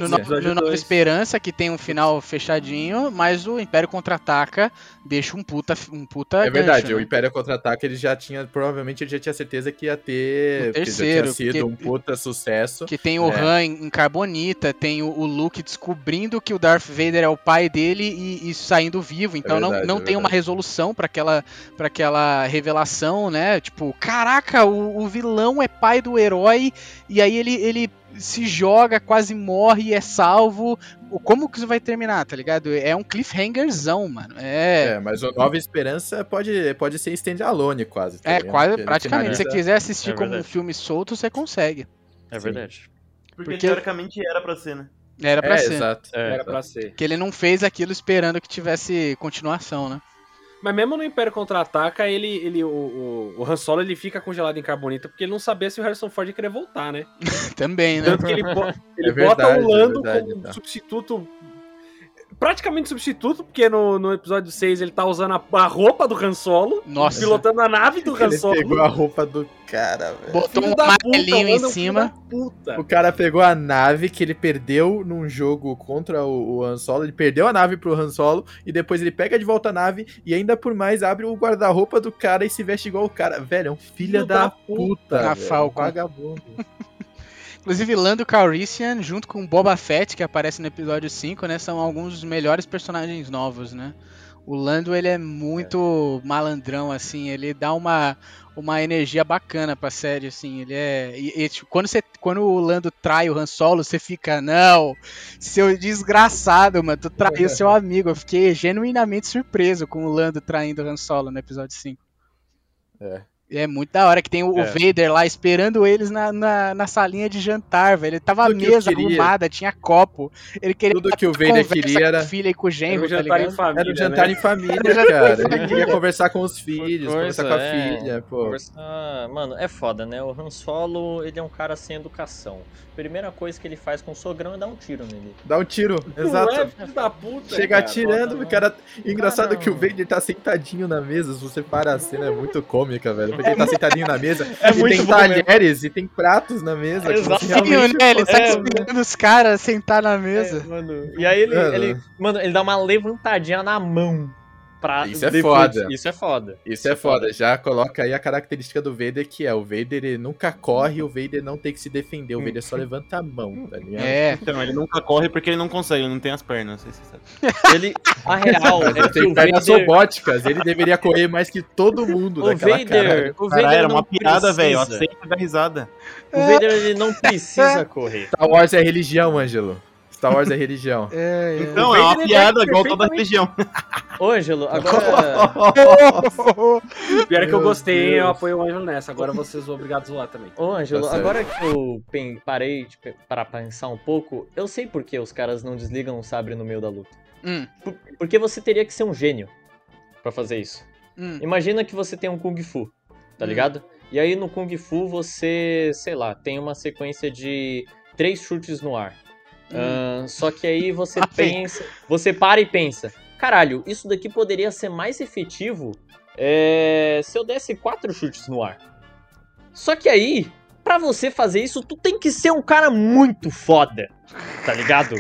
no- Episódio no Nova. Esperança, que tem um final fechadinho, mas o Império Contra-Ataca deixa um puta, um puta É verdade, gancho, o né? Império Contra-Ataca ele já tinha, provavelmente ele já tinha certeza que ia ter, O que terceiro, tinha sido porque- um puta sucesso. Que tem o É. Han em, Carbonita, tem o, o Luke descobrindo que o Darth Vader é o pai dele e, e saindo vivo. Então não, verdade, não é tem uma resolução pra aquela, pra aquela revelação, né? Tipo, caraca, o, o vilão é pai do herói e aí ele, ele se joga, quase morre e é salvo. O- Como que isso vai terminar, tá ligado? É um cliffhangerzão, mano. É, É, mas o Nova Esperança pode, pode ser standalone quase. tá é, ligado? quase Porque praticamente. Se você quiser assistir É como um filme solto, você consegue. É verdade. Porque, Porque- teoricamente era pra ser, né? Era pra É, ser. exato. É, Era pra ser. Que ele não fez aquilo esperando que tivesse continuação, né? Mas mesmo no Império Contra-Ataca, ele, ele, o, o, o Han Solo ele fica congelado em carbonita porque ele não sabia se o Harrison Ford ia querer voltar, né? <laughs> Também, né? Tanto que ele, <laughs> ele É verdade, bota o Lando é verdade, como tá. substituto. Praticamente substituto, porque no, no episódio 6 ele tá usando a, a roupa do Han Solo, Nossa. pilotando a nave do <laughs> Han Ele Solo. pegou a roupa do cara, velho. Botou um da puta, amarelinho o em é filho cima. da Puta. O cara pegou a nave que ele perdeu num jogo contra o, o Han Solo. Ele perdeu a nave pro Han Solo e depois ele pega de volta a nave e ainda por mais abre o guarda-roupa do cara e se veste igual o cara. Velho, é um filho Filho da, da puta. A velho, Falcon. Um vagabundo. Inclusive, Lando Calrissian, junto com Boba Fett, que aparece no episódio 5, né? São alguns dos melhores personagens novos, né? O Lando, ele é muito malandrão, assim. Ele dá uma, uma energia bacana pra série, assim. Ele é... e- e, tipo, quando, você, quando o Lando trai o Han Solo, você fica... Não, seu desgraçado, mano. Tu traiu seu <laughs> amigo. Eu fiquei genuinamente surpreso com o Lando traindo o Han Solo no episódio 5. É. É muito da hora que tem o, É. Vader lá esperando eles na, na, na salinha de jantar, velho. Ele tava a Tudo mesa arrumada, tinha copo. Ele queria Tudo que o Vader queria com era- a filha e com o Era genro, um tá jantar em ligado? família. Era um jantar né? em família, Era em cara. Ele queria conversar com os filhos, Coisa, conversar com a é. filha, pô. Conversar- Mano, é foda, né? O Han Solo, ele é um cara sem educação. Primeira coisa que ele faz com o sogrão é dar um tiro nele. Dá um tiro, Não exato. é, filho da puta. Chega cara. atirando, o cara. Engraçado que o Vader tá sentadinho na mesa. Se você para a cena, é muito cômica, velho. porque ele tá sentadinho na mesa. <laughs> É e muito tem talheres e tem pratos na mesa. Exatamente. realmente né? Ele tá É, esperando os caras sentar na É, mesa. mano. E aí ele, Mano. ele, mano, ele dá uma levantadinha na mão pra. Isso é depois- foda. Isso é foda. Isso é foda, já coloca aí a característica do Vader que é, o Vader ele nunca corre, o Vader não tem que se defender, o Vader só levanta a mão, tá ligado? É. Então, ele nunca corre porque ele não consegue, ele não tem as pernas, não sei se você sabe. <laughs> Ele, a real é ele que tem pernas Vader, robóticas, ele deveria correr mais que todo mundo o daquela Vader, cara. o Vader Caralho, era uma piada, velho. Aceita da risada. O Vader ele não precisa correr. Star Wars é religião, Ângelo. Star Wars é religião. É, é. Então, é uma Vader piada é igual toda perfeitamente- religião. Ô, <laughs> Ângelo, agora. <laughs> Pior é que eu gostei, hein? eu apoio o Ângelo nessa. Agora vocês são obrigados a zoar também. Ô, Ângelo, Tá agora que eu parei para pensar um pouco, eu sei por que os caras não desligam o sabre no meio da luta. Hum, Por- Porque você teria que ser um gênio pra fazer isso. hum. Imagina que você tem um Kung Fu, tá Hum. ligado? E aí no Kung Fu você, sei lá, tem uma sequência de três chutes no ar. Hum. Ah, só que aí você Ah, pensa, você para e pensa, caralho, isso daqui poderia ser mais efetivo é, se eu desse quatro chutes no ar. Só que aí, pra você fazer isso, tu tem que ser um cara muito foda, tá ligado?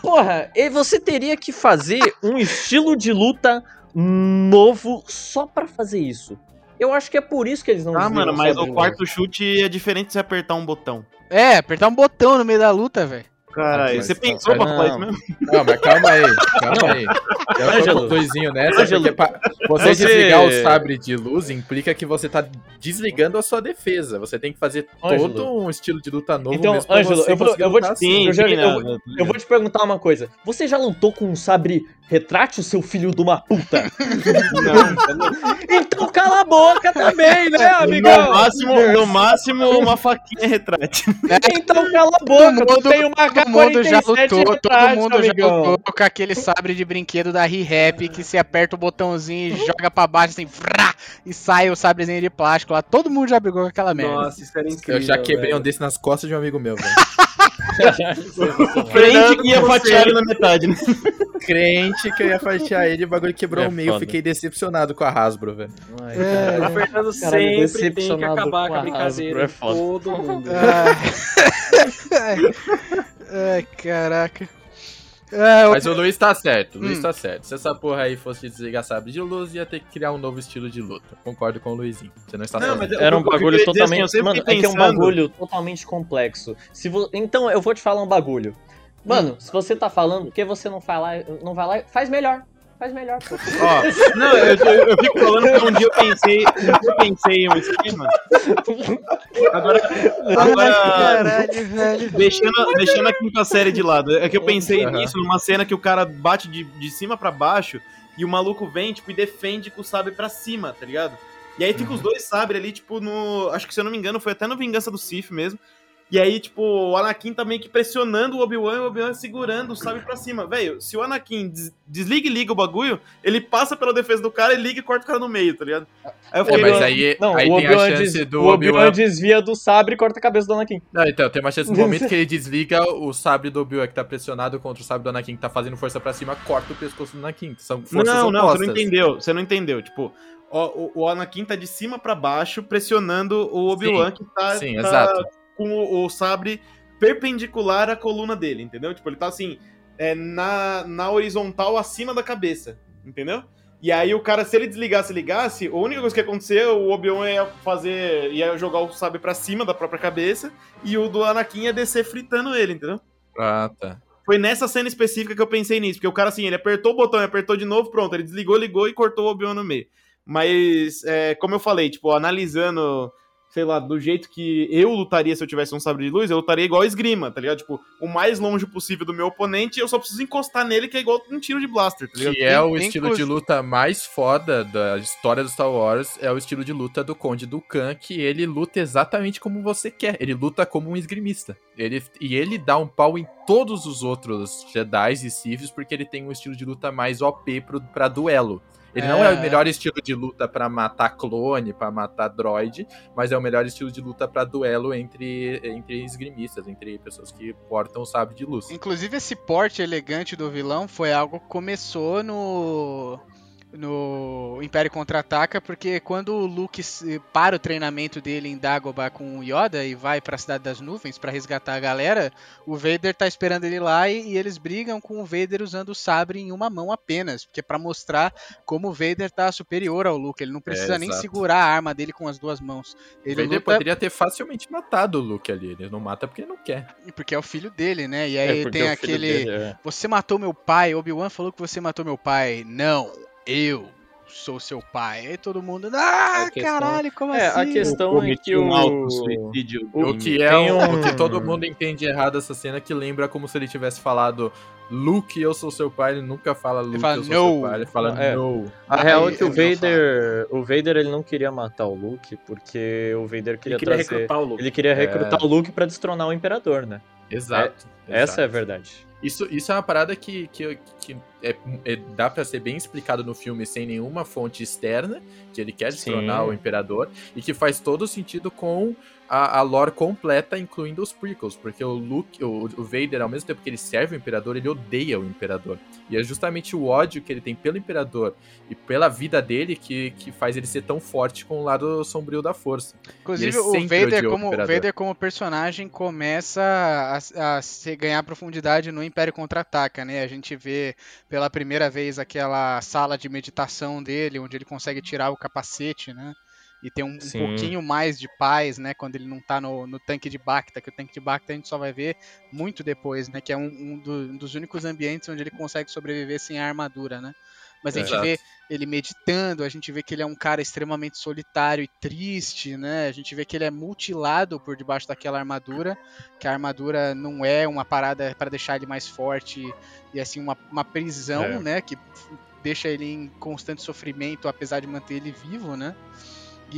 Porra, e você teria que fazer um estilo de luta novo só pra fazer isso. Eu acho que é por isso que eles não Ah, mano, mas o quarto chute é diferente de você apertar um botão. É, apertar um botão no meio da luta, velho. Caralho, você pensou pra não. falar isso mesmo? Não, mas calma aí, calma aí. Eu tô Ângelo. com o Luizinho nessa, porque pa- você, Você- desligar o sabre de luz implica que você tá desligando a sua defesa. Você tem que fazer Ângelo. todo um estilo de luta novo Então, mesmo pra Ângelo, você eu vou- conseguir eu vou lutar te- assim. eu já- eu- não, Eu vou te perguntar uma coisa. Você já lutou com um sabre retrátil, seu filho de uma puta? <laughs> <laughs> então cala a boca também, né, No amigão? máximo, no máximo, uma faquinha retrátil. Então cala a boca, tu tem uma Todo mundo já K-47 lutou, todo mundo já amigão. lutou com aquele sabre de brinquedo da Re-Rap que se aperta o botãozinho e joga pra baixo assim, vrá, e sai o sabrezinho de plástico lá. Todo mundo já brigou com aquela merda. Nossa, isso era incrível. Eu já quebrei velho. um desse nas costas de um amigo meu, velho. <laughs> Crente que ia fatiar ele na metade, né? Crente que eu ia fatiar ele, o bagulho quebrou É o meio. foda. Fiquei decepcionado com a Hasbro, velho. É. O cara. Fernando Caralho, sempre tem que acabar com com a a brincadeira. Hasbro, é foda. Todo mundo. Ai, <laughs> <laughs> Ai, caraca. Ah, Mas o Luiz tá certo, o Luiz Hum. tá certo. Se essa porra aí fosse desligar sabre de luz, ia ter que criar um novo estilo de luta. Concordo com o Luizinho. Você não está Não, sozinho. Era um bagulho dizer totalmente. sempre mano, é que é um bagulho totalmente complexo. Se vo... Então, eu vou te falar um bagulho. Mano, se você tá falando, por que você não, fala, não vai lá e faz melhor? Faz melhor. Ó, não, eu, eu, eu fico falando que um dia eu pensei, um dia eu pensei em um esquema. Agora, agora Caralho, velho. deixando, deixando a quinta série de lado, é que eu pensei Aham. nisso numa cena que o cara bate de, de cima pra baixo e o maluco vem, tipo, e defende com o sabre pra cima, tá ligado? E aí fica os dois sabres ali, tipo, no. Acho que se eu não me engano, foi até no Vingança do Sith mesmo. E aí, tipo, o Anakin tá meio que pressionando o Obi-Wan e o Obi-Wan segurando o sabre pra cima. Velho, se o Anakin des- desliga e liga o bagulho, ele passa pela defesa do cara e liga e corta o cara no meio, tá ligado? Aí eu É, falei, mas aí, Não, aí o tem a chance des... do o Obi-Wan Obi-Wan. desvia do sabre e corta a cabeça do Anakin. Não, então, tem uma chance no momento <laughs> que ele desliga o sabre do Obi-Wan que tá pressionado contra o sabre do Anakin que tá fazendo força pra cima, corta o pescoço do Anakin. São forças não, não, opostas. você não entendeu. Você não entendeu. Tipo, ó, o, o Anakin tá de cima pra baixo pressionando o Obi-Wan que tá, Sim, tá exato. Com o, sabre perpendicular à coluna dele, entendeu? Tipo, ele tá assim, é, na, na horizontal acima da cabeça, entendeu? E aí o cara, se ele desligasse e ligasse, a única coisa que ia acontecer, o Obi-Wan ia fazer. ia jogar o sabre pra cima da própria cabeça e o do Anakin ia descer fritando ele, entendeu? Ah, tá. Foi nessa cena específica que eu pensei nisso, porque o cara, assim, ele apertou o botão e apertou de novo, pronto, ele desligou, ligou e cortou o Obi-Wan no meio. Mas, é, como eu falei, tipo, analisando, sei lá, do jeito que eu lutaria se eu tivesse um sabre de luz, eu lutaria igual esgrima, tá ligado? Tipo, o mais longe possível do meu oponente, eu só preciso encostar nele, que é igual um tiro de blaster, tá ligado? Que é o estilo inclusive- de luta mais foda da história do Star Wars, é o estilo de luta do Conde Dukan, que ele luta exatamente como você quer. Ele luta como um esgrimista. Ele, e ele dá um pau em todos os outros Jedi e Siths, porque ele tem um estilo de luta mais OP pro, pra duelo. Ele não é É. o melhor estilo de luta pra matar clone, pra matar droid, mas é o melhor estilo de luta pra duelo entre, entre esgrimistas, entre pessoas que portam o sabre de luz. Inclusive, esse porte elegante do vilão foi algo que começou no. No Império Contra-Ataca, porque quando o Luke para o treinamento dele em Dagobah com o Yoda e vai pra Cidade das Nuvens pra resgatar a galera, o Vader tá esperando ele lá e, e eles brigam com o Vader usando o sabre em uma mão apenas, porque é pra mostrar como o Vader tá superior ao Luke, ele não precisa nem exato. segurar a arma dele com as duas mãos. O Ele Vader luta poderia ter facilmente matado o Luke ali. Ele não mata porque ele não quer. porque é o filho dele, né? E É, aí porque tem o filho aquele dele é- Você matou meu pai. Obi-Wan falou que você matou meu pai. Não, eu sou seu pai. Aí todo mundo. Ah, A questão- caralho, como É, assim? a questão é que um o... alto suicídio. O- que é um- um- o que todo mundo entende errado essa cena, que lembra como se ele tivesse falado Luke, eu sou seu pai. Ele nunca fala Luke, fala, eu sou "No". seu pai. Ele fala É. no. A real é que o Vader, o Vader ele não queria matar o Luke porque o Vader queria, Ele queria trazer, recrutar o Luke. ele queria recrutar É. o Luke pra destronar o imperador, né? Exato. Essa é a exato. verdade. Isso, isso é uma parada que, que, que é, é- dá pra ser bem explicado no filme sem nenhuma fonte externa, que ele quer destronar Sim. o Imperador, e que faz todo sentido com a, a lore completa, incluindo os prequels, porque o Luke, o, o Vader, ao mesmo tempo que ele serve o Imperador, ele odeia o Imperador. E é justamente o ódio que ele tem pelo Imperador e pela vida dele que, que faz ele ser tão forte com o lado sombrio da força. Inclusive, o Vader como, o. Vader como personagem começa a, a se ganhar profundidade no Império Contra-Ataca, né? A gente vê pela primeira vez aquela sala de meditação dele, onde ele consegue tirar o capacete, né? E tem um, um pouquinho mais de paz, né? Quando ele não tá no, no tanque de Bacta, que o tanque de Bacta a gente só vai ver muito depois, né? Que é um, um do- um dos únicos ambientes onde ele consegue sobreviver sem a armadura, né? Mas a gente Exato. vê ele meditando, a gente vê que ele é um cara extremamente solitário e triste, né? A gente vê que ele é mutilado por debaixo daquela armadura, que a armadura não é uma parada para deixar ele mais forte e assim uma, uma prisão, É. né? Que deixa ele em constante sofrimento, apesar de manter ele vivo, né?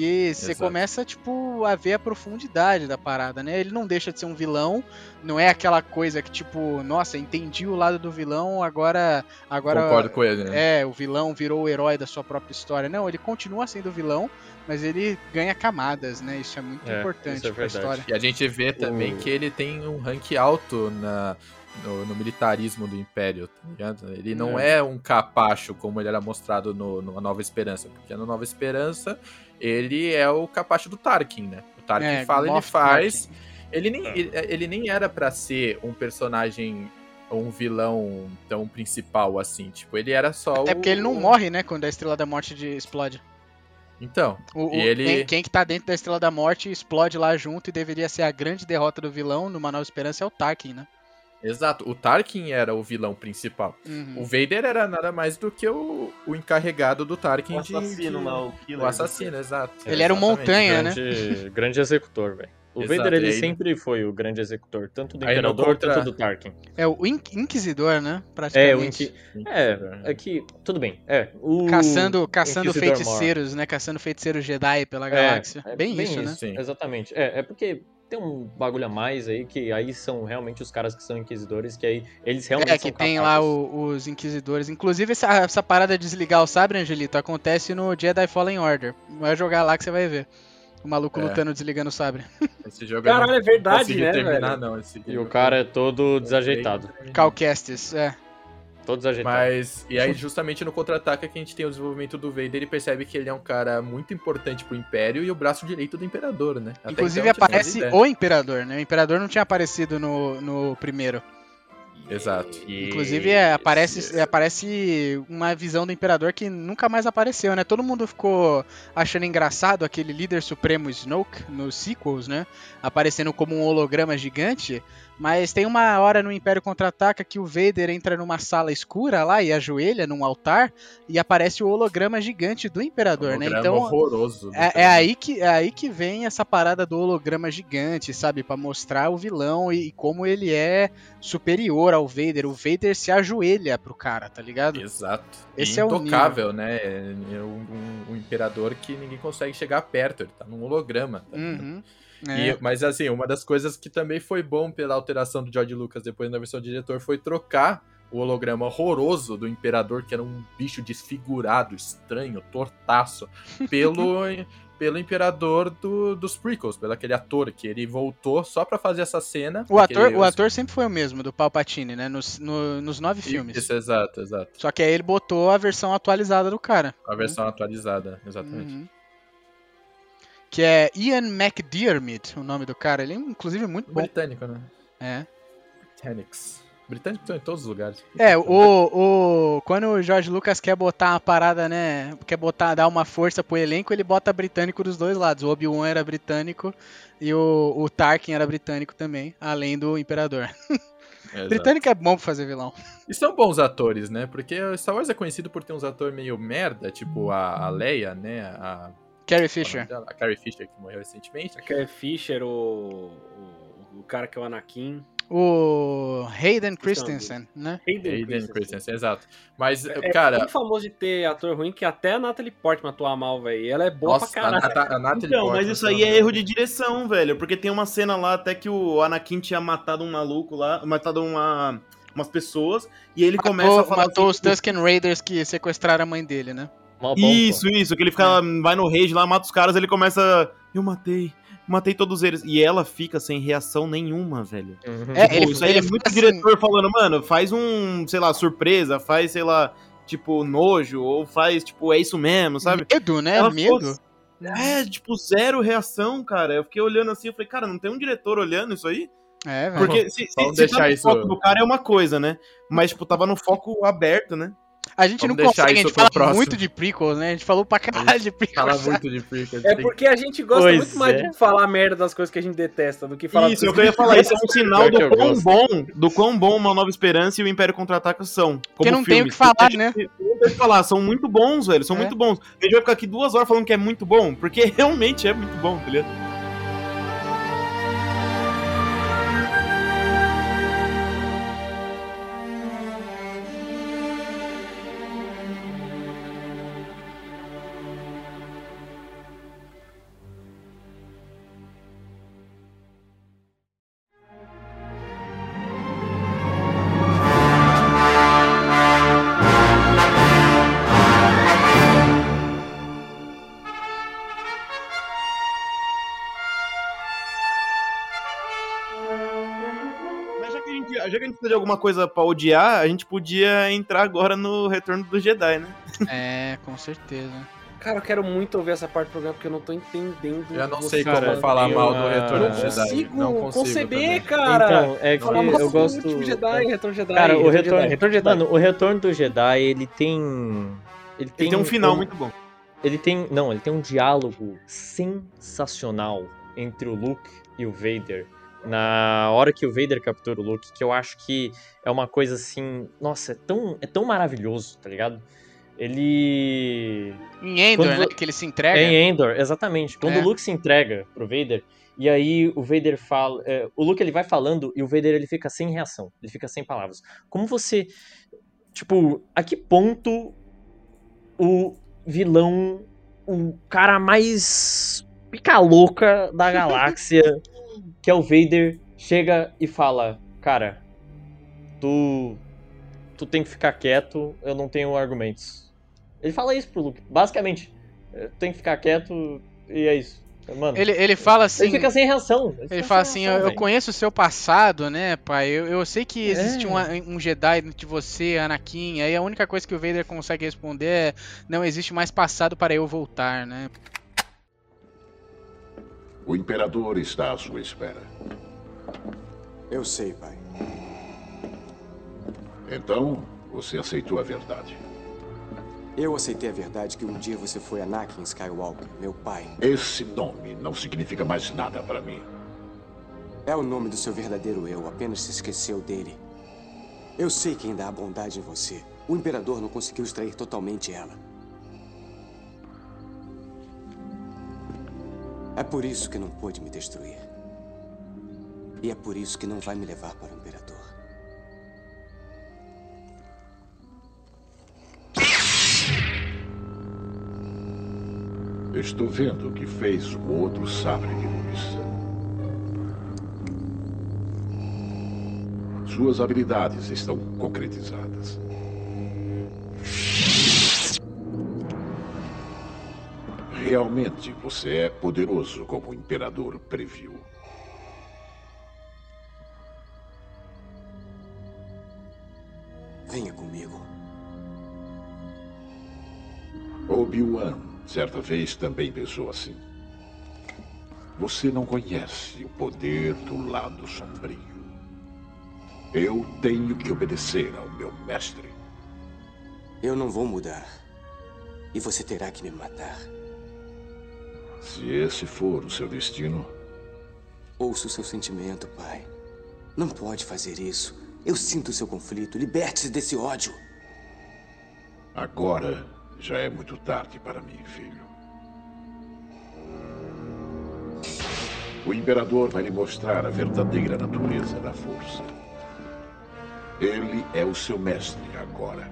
E você Exato. começa, tipo, a ver a profundidade da parada, né? Ele não deixa de ser um vilão, não é aquela coisa que, tipo, nossa, entendi o lado do vilão, agora. agora Concordo com ele, né? é, o vilão virou o herói da sua própria história. Não, ele continua sendo vilão, mas ele ganha camadas, né? Isso é muito É, importante é pra história. E a gente vê também O- que ele tem um rank alto na, no, no militarismo do Império, tá ligado? Ele não é. um capacho como ele era mostrado no, no Nova Esperança, porque no Nova Esperança ele é o capacho do Tarkin, né? O Tarkin É, fala, ele faz. Tarkin. Ele nem, É. ele, ele nem era pra ser um personagem, um vilão tão principal assim. Tipo, ele era só Até o. porque ele não morre, né? Quando a Estrela da Morte de- explode. Então, O, o- ele- quem, quem que tá dentro da Estrela da Morte explode lá junto e deveria ser a grande derrota do vilão numa Nova Esperança é o Tarkin, né? Exato. O Tarkin era o vilão principal. Uhum. O Vader era nada mais do que o, o encarregado do Tarkin O de- assassino de... lá, o killer. O assassino, exato. Ele era um Exatamente. montanha, né? grande, grande executor, velho. O Exato, Vader ele aí- sempre foi o grande executor, tanto do Aí Imperador contra- quanto do Tarkin. É o In- Inquisidor, né? É, o Praticamente. Inqui... é, é que tudo bem. É, o Caçando, caçando Inquisidor feiticeiros, né? Caçando feiticeiros Jedi pela É, galáxia. é bem, isso, né? Sim. Exatamente. É, é porque tem um bagulho a mais aí que aí são realmente os caras que são inquisidores, que aí eles realmente É, são que tem capazes. lá o- os inquisidores. Inclusive, essa, essa parada de desligar o sabre, Angelito, acontece no Jedi Fallen Order. Vai jogar lá que você vai ver. O maluco É. lutando desligando o sabre. <laughs> Esse jogo Caralho, não é verdade, né, terminar, velho? não. Esse E o cara é todo desajeitado. Calcastes, é. Todo desajeitado. Mas, e aí <laughs> justamente no contra-ataque é que a gente tem o desenvolvimento do Vader e percebe que ele é um cara muito importante pro Império e o braço direito do Imperador, né? Até Inclusive então aparece o Imperador, né? O Imperador não tinha aparecido no, no primeiro. Exato. Inclusive é, aparece, Isso. aparece uma visão do Imperador que nunca mais apareceu, né? Todo mundo ficou achando engraçado aquele líder supremo Snoke nos sequels, né? Aparecendo como um holograma gigante. Mas tem uma hora no Império Contra-Ataca que o Vader entra numa sala escura lá e ajoelha num altar e aparece o holograma gigante do Imperador, né? Holograma Então horroroso. é, é aí que, é aí que vem essa parada do holograma gigante, sabe? Pra mostrar o vilão e, e como ele é superior ao Vader. O Vader se ajoelha pro cara, tá ligado? Exato. Esse é o intocável, né? É um, um- um imperador que ninguém consegue chegar perto. Ele tá num holograma. tá? Uhum. E- É. mas assim, uma das coisas que também foi bom pela alteração do George Lucas depois na versão do diretor foi trocar o holograma horroroso do Imperador, que era um bicho desfigurado, estranho, tortaço, <laughs> pelo, pelo Imperador do- dos prequels, pelo aquele ator que ele voltou só pra fazer essa cena. O ator, ele- o ator sempre foi o mesmo, do Palpatine, né? Nos, no- nos nove filmes. Isso, exato, exato. Só que aí ele botou a versão atualizada do cara. A versão atualizada, exatamente. Uhum. Que é Ian McDiarmid, o nome do cara. Ele é, inclusive, muito bom. Britânico, né? É. Britânicos. Britânicos estão em todos os lugares. É, o, o. Quando o George Lucas quer botar uma parada, né? Quer botar, dar uma força pro elenco, ele bota britânico dos dois lados. O Obi-Wan era britânico e o, o Tarkin era britânico também, além do Imperador. Exato. Britânico é bom pra fazer vilão. E são bons atores, né? Porque o Star Wars é conhecido por ter uns atores meio merda, tipo a, a Leia, né? A, Carrie é Fisher. dela? a Carrie Fisher, que morreu recentemente. A Carrie Fisher, o, o, o cara que é o Anakin. O Hayden Christensen, né? Hayden Aiden Christensen. Christensen, exato. Mas, É cara, tão famoso de ter ator ruim que até a Natalie Portman atua mal, velho. Ela é boa nossa, pra a, caralho. Nata- a Natalie Então, Portman, mas isso aí é erro de direção, velho. Porque tem uma cena lá até que o Anakin tinha matado um maluco lá, matado uma, umas pessoas, e ele começa a Matou, falar matou os assim, Tusken Raiders que sequestraram a mãe dele, né? Mó bom, pô. Isso, isso, que ele fica, vai no rage lá, mata os caras, ele começa. Eu matei, matei todos eles. E ela fica sem reação nenhuma, velho. Uhum. É, Tipo, ele- isso aí ele é muito assim- diretor falando, mano, faz um, sei lá, surpresa, faz, sei lá, tipo, nojo, ou faz, tipo, é isso mesmo, sabe? Medo, né? Ela Medo. É, tipo, zero reação, cara. Eu fiquei olhando assim, eu falei, cara, não tem um diretor olhando isso aí? É, velho. Porque se, se, se tá no isso- foco do cara é uma coisa, né? Mas, tipo, tava no foco aberto, né? A gente Vamos não consegue, a gente fala próximo. muito de prequels, né? A gente falou pra caralho de prequels. Fala muito de prequels. É porque a gente gosta Pois muito mais é. de falar merda das coisas que a gente detesta do que falar isso, é eu ia falar. Isso é um <laughs> sinal do quão gosto. bom, do quão bom Uma Nova Esperança e o Império Contra-Ataca são. Porque não tem o que falar, né? gente Não tem o que falar, são muito bons, velho. São É. muito bons. A gente vai ficar aqui duas horas falando que é muito bom, porque <laughs> realmente é muito bom, tá ligado? Precisa de alguma coisa pra odiar, a gente podia entrar agora no Retorno do Jedi, né? É, com certeza. Cara, eu quero muito ouvir essa parte do programa porque eu não tô entendendo. Eu não sei Cara, como falar mal do Retorno Eu do Jedi. consigo, Não consigo conceber, também. cara. Então, é que eu do gosto. Jedi, Retorno Jedi. Cara, o Retorno retorno, Jedi, Retorno Jedi. Mano, o retorno do Jedi, ele tem. Ele tem, Ele tem um final um- muito bom. Ele tem. Não, ele tem um diálogo sensacional entre o Luke e o Vader. Na hora que o Vader captura o Luke, que eu acho que é uma coisa assim. Nossa, é tão, é tão maravilhoso, tá ligado? Ele. Em Endor, Quando né? Que ele se entrega. É em Endor, exatamente. Quando É. o Luke se entrega pro Vader, e aí o Vader fala. é, o Luke ele vai falando e o Vader ele fica sem reação, ele fica sem palavras. Como você. Tipo, a que ponto o vilão, o cara mais pica louca da galáxia, <laughs> que é o Vader, chega e fala: Cara, tu. Tu tem que ficar quieto, eu não tenho argumentos. Ele fala isso pro Luke, basicamente. "É, Tu tem que ficar quieto e é isso. Mano, Ele, ele fala assim. ele fica sem reação. Ele fica fala assim, reação, eu, conheço o seu passado, né, pai? Eu, eu sei que existe É. um, um Jedi de você, Anakin. Aí a única coisa que o Vader consegue responder é: não existe mais passado para eu voltar, né? O Imperador está à sua espera. Eu sei, pai. Então, você aceitou a verdade. Eu aceitei a verdade que um dia você foi Anakin Skywalker, meu pai. Esse nome não significa mais nada para mim. É o nome do seu verdadeiro eu, apenas se esqueceu dele. Eu sei que ainda há bondade em você. O Imperador não conseguiu extrair totalmente ela. É por isso que não pôde me destruir. E é por isso que não vai me levar para o Imperador. Estou vendo o que fez o outro sabre de luz. Suas habilidades estão concretizadas. Realmente você é poderoso como o Imperador previu. Venha comigo. Obi-Wan, certa vez, também pensou assim. Você não conhece o poder do lado sombrio. Eu tenho que obedecer ao meu mestre. Eu não vou mudar. E você terá que me matar. Se esse for o seu destino, Ouça o seu sentimento, pai. Não pode fazer isso. Eu sinto o seu conflito. Liberte-se desse ódio. agora já é muito tarde para mim, filho. O Imperador vai lhe mostrar a verdadeira natureza da força. Ele é o seu mestre agora.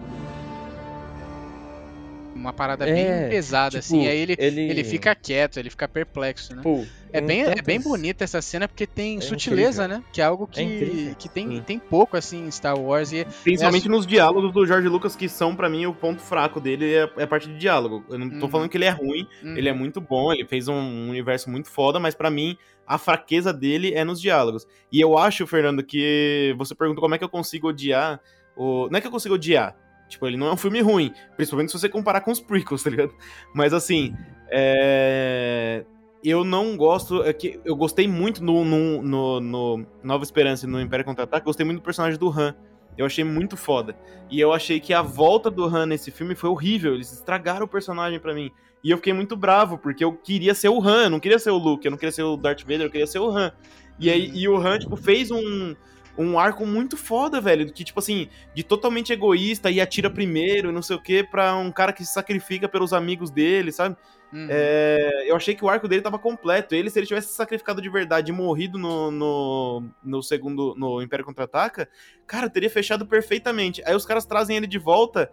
Uma parada É, bem pesada, tipo, assim. Aí ele, ele- ele fica quieto, ele fica perplexo, né? Pô, É bem, é bem bonita essa cena porque tem É sutileza, incrível. né? Que é algo que, incrível. que tem, Hum. tem pouco, assim, em Star Wars. E Principalmente nos diálogos do George Lucas, que são, pra mim, o ponto fraco dele é, é a parte de diálogo. Eu não tô Uhum. falando que ele é ruim, Hum, ele é muito bom, ele fez um universo muito foda, mas pra mim, a fraqueza dele é nos diálogos. E eu acho, Fernando, que você perguntou como é que eu consigo odiar. O... Não é que eu consigo odiar. Tipo, ele não é um filme ruim, principalmente se você comparar com os prequels, tá ligado? Mas assim, é... eu não gosto. É que eu gostei muito no, no, no, no Nova Esperança e no Império Contra-Ataque, gostei muito do personagem do Han. Eu achei muito foda. E eu achei que a volta do Han nesse filme foi horrível. Eles estragaram o personagem pra mim. E eu fiquei muito bravo, porque eu queria ser o Han, eu não queria ser o Luke, eu não queria ser o Darth Vader, eu queria ser o Han. E aí e o Han, tipo, fez um, um arco muito foda, velho. Que, tipo assim, de totalmente egoísta e atira primeiro e não sei o que, pra um cara que se sacrifica pelos amigos dele, sabe? uhum. É, eu achei que o arco dele tava completo. Ele, se ele tivesse se sacrificado de verdade e morrido no, no, no segundo, no Império Contra-Ataca, cara, teria fechado perfeitamente. Aí os caras trazem ele de volta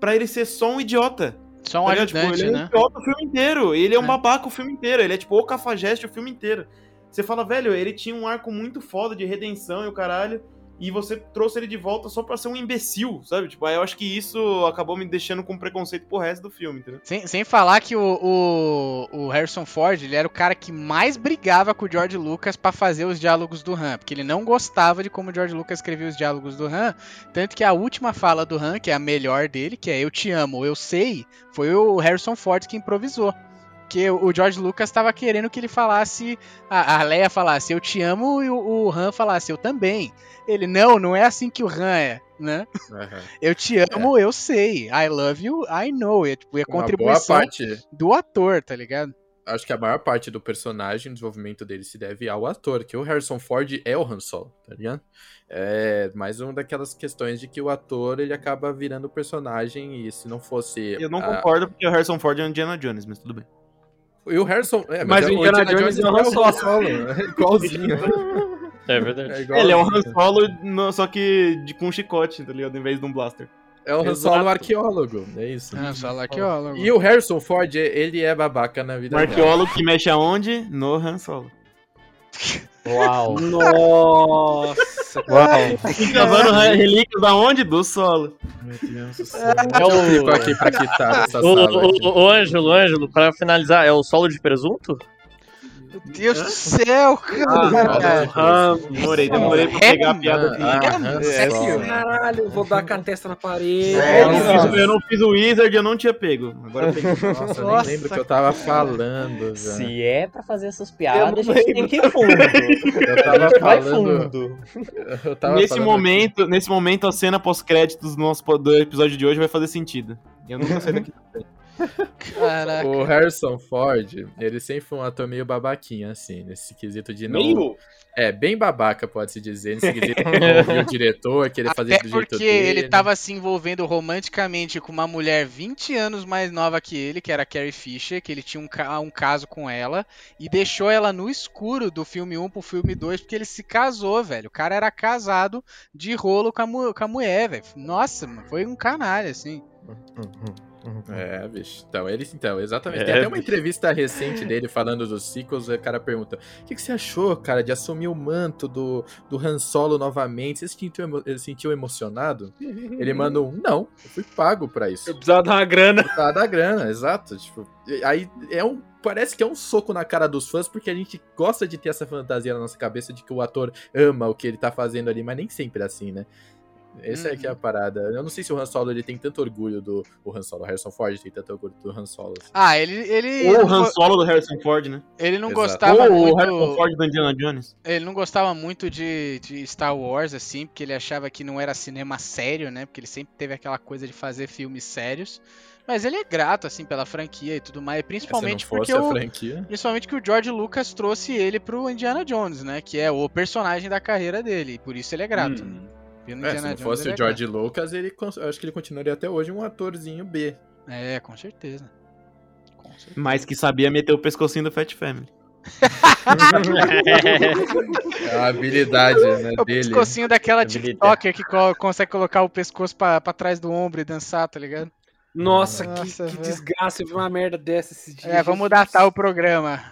pra ele ser só um idiota. Só um tá ligado? ajudante, tipo, ele é um né? idiota o filme inteiro. Ele é um É. babaca o filme inteiro. Ele é tipo o cafajeste o filme inteiro. Você fala, velho, ele tinha um arco muito foda de redenção e o caralho. E você trouxe ele de volta só pra ser um imbecil, sabe? Tipo, aí eu acho que isso acabou me deixando com preconceito pro resto do filme, entendeu? Sem, sem falar que o, o, o Harrison Ford, ele era o cara que mais brigava com o George Lucas pra fazer os diálogos do Han, porque ele não gostava de como o George Lucas escrevia os diálogos do Han, tanto que a última fala do Han, que é a melhor dele, que é eu te amo, eu sei, foi o Harrison Ford que improvisou. Porque o George Lucas tava querendo que ele falasse, a, a Leia falasse eu te amo e o, o Han falasse eu também. Ele, não, não é assim que o Han é, né? Eu te amo, eu sei. I love you, I know. É, tipo, é Uma boa contribuição parte, do ator, tá ligado? acho que a maior parte do personagem, o desenvolvimento dele se deve ao ator, que o Harrison Ford é o Han Solo, tá ligado? É mais uma daquelas questões de que o ator ele acaba virando o personagem e se não fosse. Eu não a- concordo porque o Harrison Ford é o Indiana Jones, mas tudo bem. E o Harrison. É, Mas o Indiana Jones é o Han é o Han Solo, é igualzinho. <laughs> É verdade. igual- Ele é um Han Solo, só que de, com um chicote, tá ligado? Em vez de um blaster. É o Han. Solo arqueólogo, é isso. Ah, só arqueólogo. E o Harrison Ford, ele é babaca na vida Um real. arqueólogo que mexe aonde? No Han Solo. Uau. <laughs> Nossa, Uau. Cavando relíquias da onde? Do solo. Meu Deus do céu. É Eu o, fico aqui pra quitar essa o, sala. o Ângelo, Ângelo, pra finalizar, é o solo de presunto? Meu Deus do céu, cara. Ah, Demorei, demorei pra pegar a piada. dele. Ah, É, Han sério? Caralho, eu vou dar com a testa na parede. Eu não, fiz, eu não fiz o Wizard, eu não tinha pego. Agora eu peguei. <laughs> Nossa, eu nem lembro o que eu tava falando, velho. Se é pra fazer essas piadas, a gente tem que ir fundo. <laughs> Eu tava Vai falando. fundo. <laughs> Eu tava Nesse falando momento, nesse momento, a cena pós-créditos do nosso do episódio de hoje vai fazer sentido. Eu nunca saí daqui. Caraca. O Harrison Ford, ele sempre foi um ator meio babaquinha, assim, nesse quesito de não. Meio? É, bem babaca, pode-se dizer, nesse quesito <laughs> de não ouvir o diretor, querer fazer Até do jeito porque dele. ele tava se envolvendo romanticamente com uma mulher 20 anos mais nova que ele, que era a Carrie Fisher, que ele tinha um, ca- um caso com ela, e deixou ela no escuro do filme 1 pro filme 2, porque ele se casou, velho. O cara era casado de rolo com a, mu- com a mulher, velho. Nossa, mano, foi um canalha, assim. É, bicho. Então, ele, então, exatamente. É, Tem até uma bicho. entrevista recente dele falando dos sequels, o cara pergunta: O que, que você achou, cara, de assumir o manto do, do Han Solo novamente? Você se sentiu, emo- se sentiu emocionado? Ele <laughs> manda um: Não, eu fui pago pra isso. Eu precisava dar uma grana. Tá da grana, exato. Tipo, aí é um. Parece que é um soco na cara dos fãs, porque a gente gosta de ter essa fantasia na nossa cabeça de que o ator ama o que ele tá fazendo ali, mas nem sempre é assim, né? Essa é que é a parada. Eu não sei se o Han Solo ele tem tanto orgulho do. O Han Solo, o Harrison Ford tem tanto orgulho do Han Solo. assim. Ah, ele, ele, Ou o não Han Solo do Harrison Ford, né? ele não Exato. gostava Ou o Harrison muito. Ford do Indiana Jones. Ele não gostava muito de, de Star Wars, assim, porque ele achava que não era cinema sério, né? Porque ele sempre teve aquela coisa de fazer filmes sérios. Mas ele é grato, assim, pela franquia e tudo mais. Principalmente se não fosse porque o. Principalmente que o George Lucas trouxe ele pro Indiana Jones, né? Que é o personagem da carreira dele. E por isso ele é grato. Hum. É, se não Jones, fosse o é George Lucas, ele, acho que ele continuaria até hoje um atorzinho B. É, com certeza. Com certeza. Mas que sabia meter o pescocinho do Fat Family. <laughs> É a habilidade né, O dele. pescocinho daquela Habilidade. TikToker que co- consegue colocar o pescoço pra, pra trás do ombro e dançar, tá ligado? Nossa, Nossa, que, que velho. desgraça. Eu vi uma merda dessa esses dias. É, vamos datar o programa.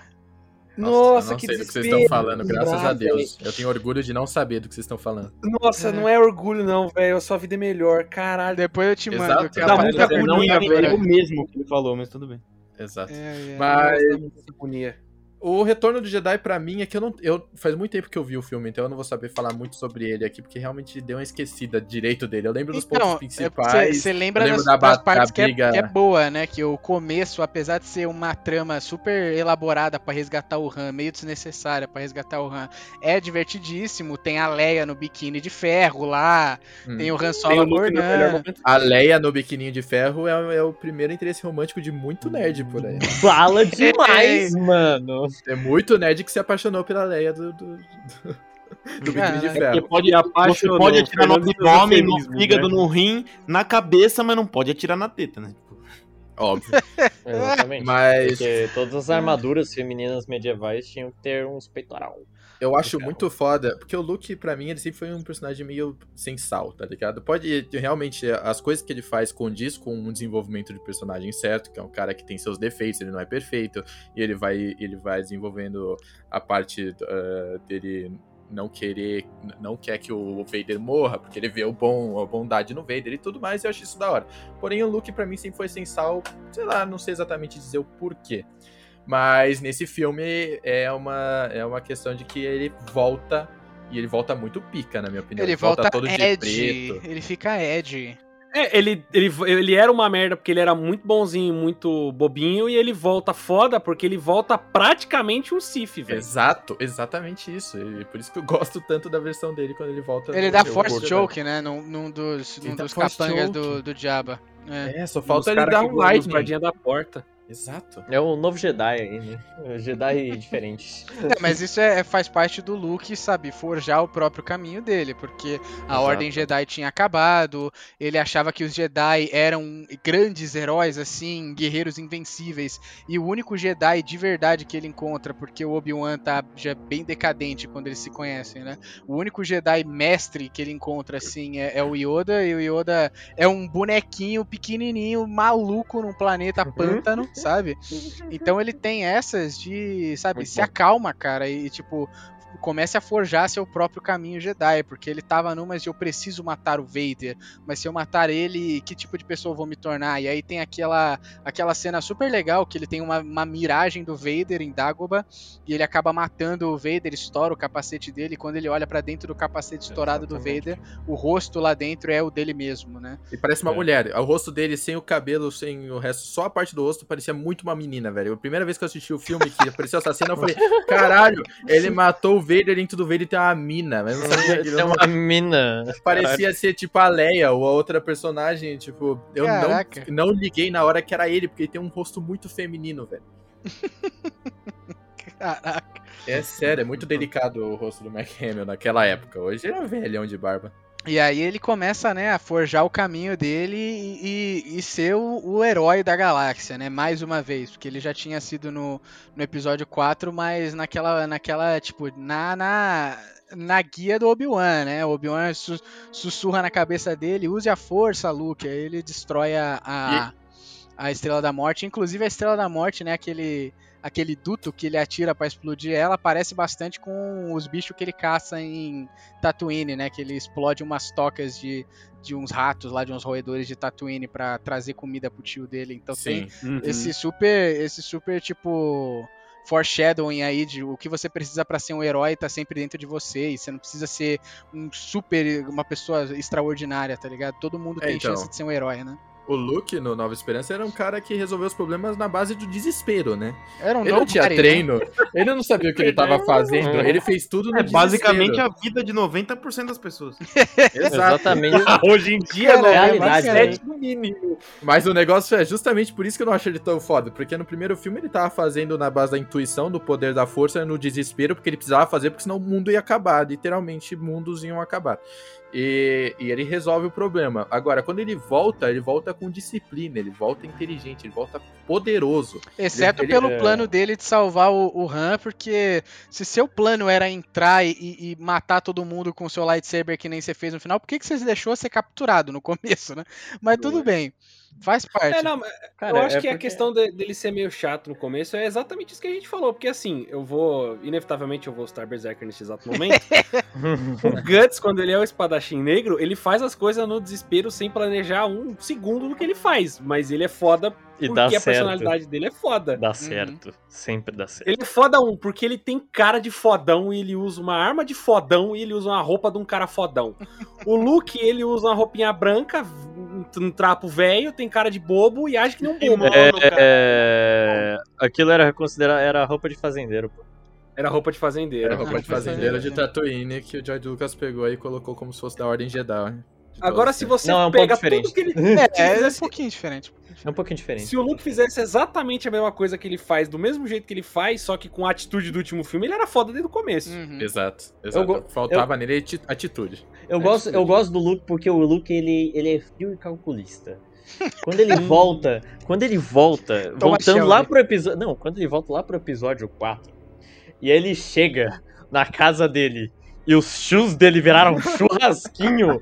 Nossa, eu não que sei do que vocês estão falando, graças a Deus. Eu tenho orgulho de não saber do que vocês estão falando. Nossa, É. não é orgulho, não, velho. A sua vida é melhor. Caralho. Depois eu te mando. Exato. que Dá muita agonia, não bonito, é velho. eu mesmo que ele falou, mas tudo bem. Exato. É, é. Mas. O Retorno do Jedi, pra mim, é que eu não. Eu, faz muito tempo que eu vi o filme, então eu não vou saber falar muito sobre ele aqui, porque realmente deu uma esquecida direito dele. Eu lembro dos pontos Então, principais. você lembra das, da das partes da que é, briga- que é boa, né? Que o começo, apesar de ser uma trama super elaborada pra resgatar o Han, meio desnecessária pra resgatar o Han, é divertidíssimo. Tem a Leia no biquíni de ferro lá, Hum. tem o Han Tem Solo o Luke no melhor acordando. momento. A Leia no biquininho de ferro é, é o primeiro interesse romântico de muito nerd por aí. Fala <laughs> demais, mano. É muito nerd que se apaixonou pela Leia do, do, do, do biquíni de Você ferro. pode, você pode atirar no abdômen, no eufemismo, fígado, né? no rim, na cabeça, mas não pode atirar na teta, né? Óbvio. <laughs> Exatamente. Mas Porque todas as armaduras femininas medievais tinham que ter uns peitoral. Eu acho Legal. muito foda, porque o Luke, pra mim, ele sempre foi um personagem meio sem sal, tá ligado? Pode, realmente, as coisas que ele faz condiz com um desenvolvimento de personagem certo, que é um cara que tem seus defeitos, ele não é perfeito, e ele vai, ele vai desenvolvendo a parte eh, dele não querer, não quer que o Vader morra, porque ele vê o bom, a bondade no Vader e tudo mais, e eu acho isso da hora. Porém, o Luke pra mim sempre foi sem sal, sei lá, não sei exatamente dizer o porquê. Mas nesse filme é uma, é uma questão de que ele volta, e ele volta muito pica, na minha opinião. Ele volta todo de Ed. preto. Ele fica Ed. É, ele, ele, ele era uma merda porque ele era muito bonzinho, muito bobinho, e ele volta foda porque ele volta praticamente um Sif, velho. Exato, exatamente isso. E por isso que eu gosto tanto da versão dele quando ele volta. Ele no- dá Force corpo. Choke, né? Num, num dos, Ele num dos capangas do, do Diaba. É. É, só falta ele dar um lightning. guardinha da porta. Exato. É o novo Jedi aí, né? O Jedi <laughs> diferente. É, mas isso é, faz parte do Luke, sabe, forjar o próprio caminho dele, porque a Exato. Ordem Jedi tinha acabado, ele achava que os Jedi eram grandes heróis, assim, guerreiros invencíveis, e o único Jedi de verdade que ele encontra, porque o Obi-Wan tá já bem decadente quando eles se conhecem, né? O único Jedi mestre que ele encontra, assim, é, é o Yoda, e o Yoda é um bonequinho pequenininho, maluco num planeta pântano, sabe? <laughs> Então ele tem essas de, sabe, Muito se bom. acalma, cara, e tipo, comece a forjar seu próprio caminho Jedi, porque ele tava numa de eu preciso matar o Vader, mas se eu matar ele, que tipo de pessoa eu vou me tornar? E aí tem aquela aquela cena super legal que ele tem uma, uma miragem do Vader em Dagobah e ele acaba matando o Vader, estoura o capacete dele, e quando ele olha pra dentro do capacete estourado do. Vader, o rosto lá dentro é o dele mesmo, né? E parece uma É. mulher. O rosto dele sem o cabelo, sem o resto, só a parte do rosto, parecia muito uma menina, velho. A primeira vez que eu assisti o filme que apareceu essa cena, eu falei, caralho, ele <laughs> matou o Vader e tudo Vader tem uma mina. Mas não sabia que É uma mina. Parecia ser tipo a Leia ou a outra personagem, tipo, eu não, Caraca. não liguei na hora que era ele, porque ele tem um rosto muito feminino, velho. <laughs> Caraca. É sério, é muito delicado o rosto do Mark Hamill naquela época. Hoje ele é um velhão de barba. E aí ele começa, né, a forjar o caminho dele e, e- e ser o, o herói da galáxia, né? Mais uma vez, porque ele já tinha sido no, no episódio 4, mas naquela, naquela tipo, na, na, na guia do Obi-Wan, né? O Obi-Wan su- sussurra na cabeça dele, use a força, Luke. Aí ele destrói a, a, a Estrela da Morte. Inclusive a Estrela da Morte, né, aquele aquele duto que ele atira pra explodir ela parece bastante com os bichos que ele caça em Tatooine, né, que ele explode umas tocas de, de uns ratos lá, de uns roedores de Tatooine pra trazer comida pro tio dele. Então tem Sim. Uhum. esse super, esse super tipo foreshadowing aí de o que você precisa pra ser um herói tá sempre dentro de você e você não precisa ser um super uma pessoa extraordinária, tá ligado? Todo mundo É, tem então. chance de ser um herói, né? O Luke, no Nova Esperança, era um cara que resolveu os problemas na base do desespero, né? Era um Ele não tinha né? treino, ele não sabia o que ele tava fazendo, ele fez tudo no É basicamente desespero. a vida de 90% das pessoas. <laughs> Exatamente. Hoje em dia, Cara, né? realidade, Sete no mínimo. Mas o negócio é justamente por isso que eu não acho ele tão foda. Porque no primeiro filme ele tava fazendo na base da intuição, do poder da força, no desespero, porque ele precisava fazer, porque senão o mundo ia acabar. Literalmente, mundos iam acabar. E, e ele resolve o problema. Agora, quando ele volta, ele volta com disciplina, ele volta inteligente, ele volta poderoso. Exceto Ele- pelo é- plano dele de salvar o, o Han, porque se seu plano era entrar e, e matar todo mundo com seu lightsaber que nem você fez no final, por que, que você deixou ser capturado no começo, né? Mas tudo bem, faz parte. É, não, Cara, eu acho é que a porque- questão de- dele ser meio chato no começo é exatamente isso que a gente falou. Porque assim, eu vou. Inevitavelmente eu vou estar Berserker nesse exato momento. <laughs> o Guts, quando ele é o espadachim negro, ele faz as coisas no desespero sem planejar um segundo do que ele faz. Mas ele é foda E porque a certo. personalidade dele é foda. Dá certo. Sempre dá certo. Ele é foda um, porque ele tem cara de fodão e ele usa uma arma de fodão e ele usa uma roupa de um cara fodão. O Luke, ele usa uma roupinha branca, um, um trapo velho, tem cara de bobo e age que nem um bobo. É, aquilo era considerado era roupa de fazendeiro. pô. Era roupa de fazendeiro. Era roupa de fazendeiro de Tatooine que o George Lucas pegou e colocou como se fosse da Ordem Jedi. Agora, se né? você Não, é um pega pouco diferente. tudo que ele. <laughs> É, é um pouquinho diferente. É um pouquinho diferente. Se o Luke fizesse exatamente a mesma coisa que ele faz, do mesmo jeito que ele faz, só que com a atitude do último filme, ele era foda desde o começo. Uhum. Exato, exato. go- Faltava nele ati- atitude. Eu É gosto, isso eu gosto do Luke porque o Luke ele, ele é frio e calculista. Quando ele <laughs> volta, Quando ele volta, Toma voltando lá pro episódio. Não, quando ele volta lá pro episódio 4, e aí ele chega na casa dele e os chus dele viraram um <laughs> churrasquinho,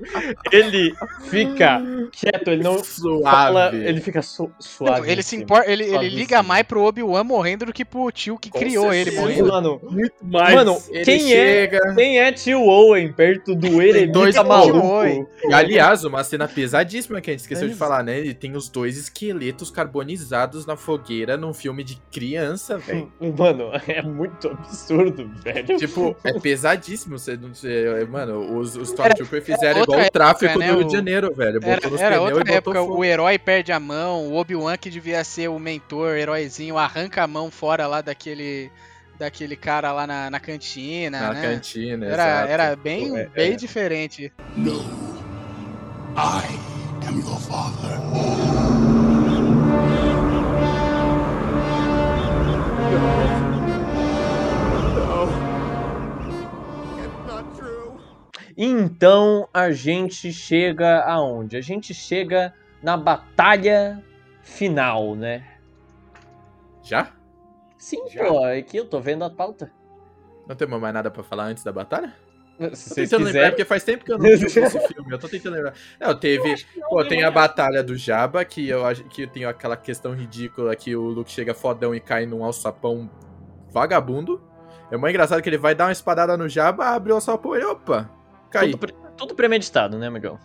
ele fica quieto, ele não Suave. fala, ele fica su suave. Ele se importa, ele, ele liga mais pro Obi-Wan morrendo do que pro tio que Com criou ele morrendo. Mano, Muito mais. mano, Ele quem é, chega. quem é tio Owen perto do Eremita dois maluco? E, aliás, uma cena pesadíssima que a gente esqueceu de Ex- falar, né? Ele tem os dois esqueletos carbonizados na fogueira num filme de criança, velho. <laughs> Mano, é muito absurdo, velho. tipo, é pesadíssimo. Você, não sei, mano, os, os Stormtroopers fizeram igual o tráfico época, né, do Rio o- de Janeiro, velho. Botou Era, nos era pneus outra e época, fogo. o herói perde a mão, o Obi-Wan que devia ser o mentor, heróizinho, arranca a mão fora lá daquele daquele cara lá na, na cantina, Na né? cantina, Era, exato. era bem, É, bem é. diferente. No. I am your father. Então a gente chega aonde? A gente chega na batalha final, né? Já? Sim, Já. pô, aqui eu tô vendo a pauta. Não temos mais nada pra falar antes da batalha? Se Tô tentando lembrar, quiserem. porque faz tempo que eu não vi <laughs> esse filme. Eu tô tentando lembrar. Não, teve. Pô, tem a batalha do Jabba, que eu acho que tem aquela questão ridícula que o Luke chega fodão e cai num alçapão vagabundo. É muito engraçado que ele vai dar uma espadada no Jabba, abre o alçapão e opa, cai. Tudo, pre- tudo premeditado, né, amigão?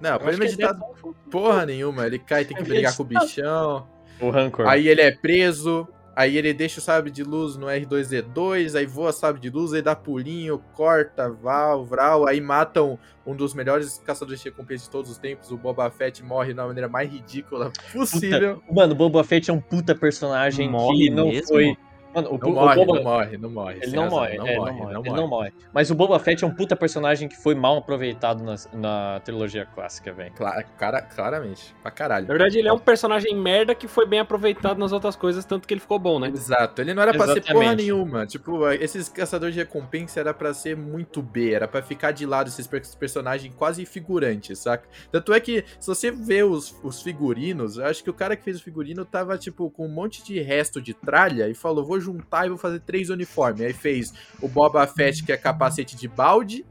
Não, é premeditado porra nenhuma. Ele cai, tem que brigar com o bichão. O Rancor. Aí ele é preso. Aí ele deixa o sabre de luz no R2D2, aí voa sabre de luz, aí dá pulinho, corta, val, vral, aí matam um dos melhores caçadores de recompensa de todos os tempos, o Boba Fett morre da maneira mais ridícula possível. Mano, o Boba Fett é um puta personagem Morre que não mesmo? foi. Mano, o, Não o morre, Boba... não morre, não morre. Ele não morre, não é, morre, não morre, não ele morre. não morre. Mas o Boba Fett é um puta personagem que foi mal aproveitado na, na trilogia clássica, velho. Cla- cara, claramente, pra caralho. Na verdade, ele é um personagem merda que foi bem aproveitado nas outras coisas, tanto que ele ficou bom, né? Exato, ele não era pra ser porra Exatamente. nenhuma. Tipo, esses caçadores de recompensa era pra ser muito B, era pra ficar de lado esses per- personagens quase figurantes, saca? Tanto é que, se você vê os, os figurinos, eu acho que o cara que fez o figurino tava, tipo, com um monte de resto de tralha e falou: vou juntar e vou fazer três uniformes. Aí fez o Boba Fett, que é capacete de balde.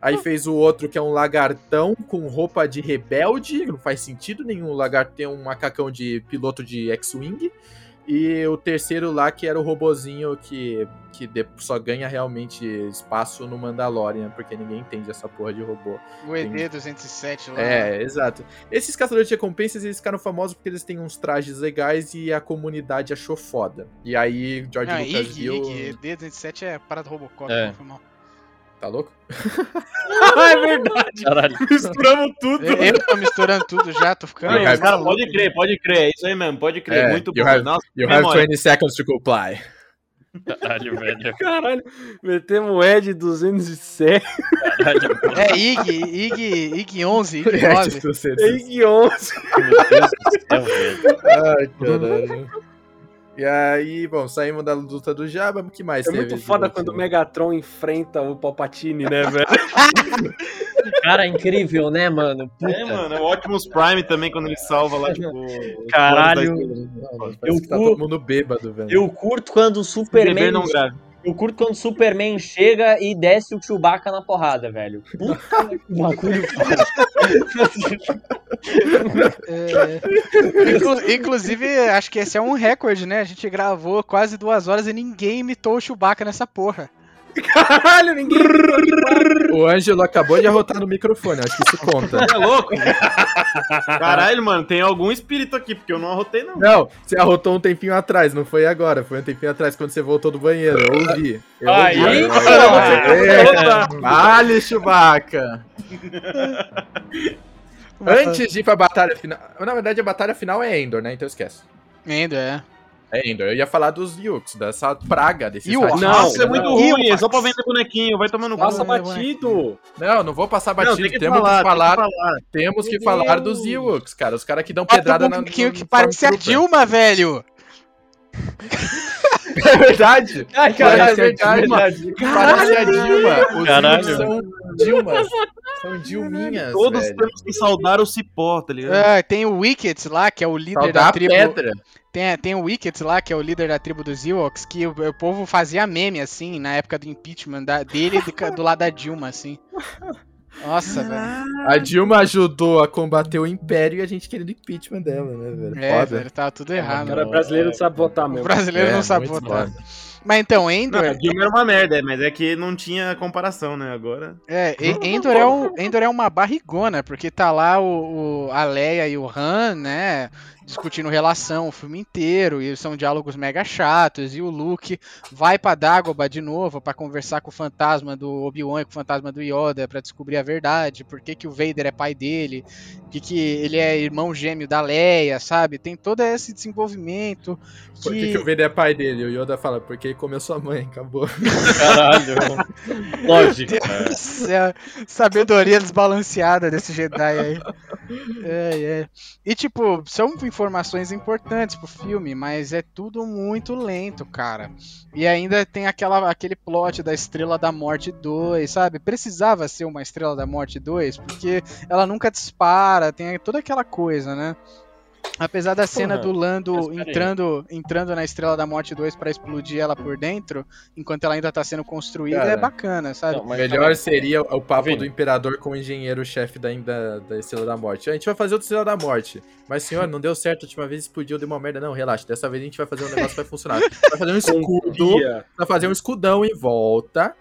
Aí fez o outro que é um lagartão com roupa de rebelde, não faz sentido nenhum. O lagarto tem um macacão de piloto de X-Wing. E o terceiro lá, que era o robozinho que, que de- só ganha realmente espaço no Mandalorian, porque ninguém entende essa porra de robô. O ED207 lá. É, exato. Esses caçadores de recompensas, eles ficaram famosos porque eles têm uns trajes legais e a comunidade achou foda. E aí, George Não, Lucas IG, viu... IG, ED207 é parada Robocop, É. não foi mal. Tá louco? <laughs> é verdade. Caralho. Misturamos tudo. Eu, eu tô misturando tudo já, tô ficando. Não, cara, pode crer, pode crer. É isso aí mesmo, pode crer. É, Muito you bom. have- Nossa, You have memória. 20 seconds to comply. Caralho, velho. Caralho, metemos o Ed 207. Caralho. <laughs> É IG, IG, IG 11, IG É, 9. tipo, você- Ig 11. Meu Deus do céu, velho. Ai, caralho. E aí, bom, saímos da luta do Jabba, o que mais É teve muito foda quando o Megatron enfrenta o Palpatine, né, velho? <laughs> Cara, incrível, né, mano? Puta. É, mano, é o Optimus Prime também, quando ele salva lá, tipo... Caralho. da- Eu que tá todo mundo bêbado, velho. Eu curto quando o Beber Superman. não grave. Eu curto quando o Superman chega e desce o Chewbacca na porrada, velho. Puta <laughs> que. É. Inclu- inclusive, acho que esse é um recorde, né? A gente gravou quase duas horas e ninguém imitou o Chewbacca nessa porra. Caralho, ninguém. O Ângelo acabou de arrotar no microfone, acho que isso conta. É louco? Caralho, mano, tem algum espírito aqui, porque eu não arrotei, não. Não, você arrotou um tempinho atrás, não foi agora, foi um tempinho atrás quando você voltou do banheiro. Eu ouvi. Eu Aí, ouvi. cara, É. Vale, Chewbacca! Antes de ir pra batalha final. Na verdade, a batalha final é Endor, né? Então esquece. Ainda é. É Endor. Eu ia falar dos Yukes, dessa praga ratinhos. Não, Nossa, é muito não. ruim, é só pra vender bonequinho, vai tomando. Passa Não, batido. Não, não vou passar Não, batido. tem que temos falar, que falar, tem que falar. temos que Meu falar Deus. dos Ewoks, cara. Os caras que dão pedrada um na. bonequinho no que parece a. Dilma, velho. <laughs> É verdade. Ai, Parece caralho, a Dilma. Parece a Dilma. Os Caralho. São Dilmas. São Dilminhas. Todos velho. temos que saudar o cipó, tá ligado? É, tem o Wickets lá, que é o líder Saudar da a tribo. pedra. Tem, tem o Wickets lá, que é o líder da tribo dos Ewoks, que o, o povo fazia meme, assim, na época do impeachment da- dele do, do lado da Dilma, assim. Nossa, velho. A Dilma ajudou a combater o Império e a gente querendo impeachment dela, né, velho? É, Foda. velho, tava tudo O errado. cara brasileiro não sabe votar O mesmo. brasileiro É, não sabe votar. foda. Mas então, Não, Endor, a Dilma era uma merda, mas é que não tinha comparação, né? Agora. é, Endor, é um, Endor é uma barrigona, porque tá lá o, o- a Leia e o Han, né, discutindo relação o filme inteiro, e são diálogos mega chatos, e o Luke vai pra Dagobah de novo pra conversar com o fantasma do Obi-Wan e com o fantasma do Yoda pra descobrir a verdade, por que, que o Vader é pai dele, que, que ele é irmão gêmeo da Leia, sabe? Tem todo esse desenvolvimento Por que, que o Vader é pai dele? O Yoda fala, porque ele comeu sua mãe, acabou. <laughs> Caralho. <laughs> Lógico. Céu, sabedoria desbalanceada desse Jedi aí. É, é. E tipo, são informações importantes pro filme, mas é tudo muito lento, cara. E ainda tem aquela, aquele plot da Estrela da Morte 2, sabe? Precisava ser uma Estrela da Morte 2, porque ela nunca dispara, tem toda aquela coisa, né? Apesar da cena do Lando entrando, entrando na Estrela da Morte 2 pra explodir ela por dentro, enquanto ela ainda tá sendo construída, Cara. é bacana, sabe? Não, mas Melhor calma. seria o papo Vini. do Imperador com o engenheiro-chefe da, da, da Estrela da Morte. A gente vai fazer outra Estrela da Morte. Mas, senhor, não deu certo. A última vez explodiu, deu uma merda. Não, relaxa. Dessa vez a gente vai fazer um negócio que vai funcionar. Vai fazer um <laughs> escudo. Vai fazer um escudão em volta.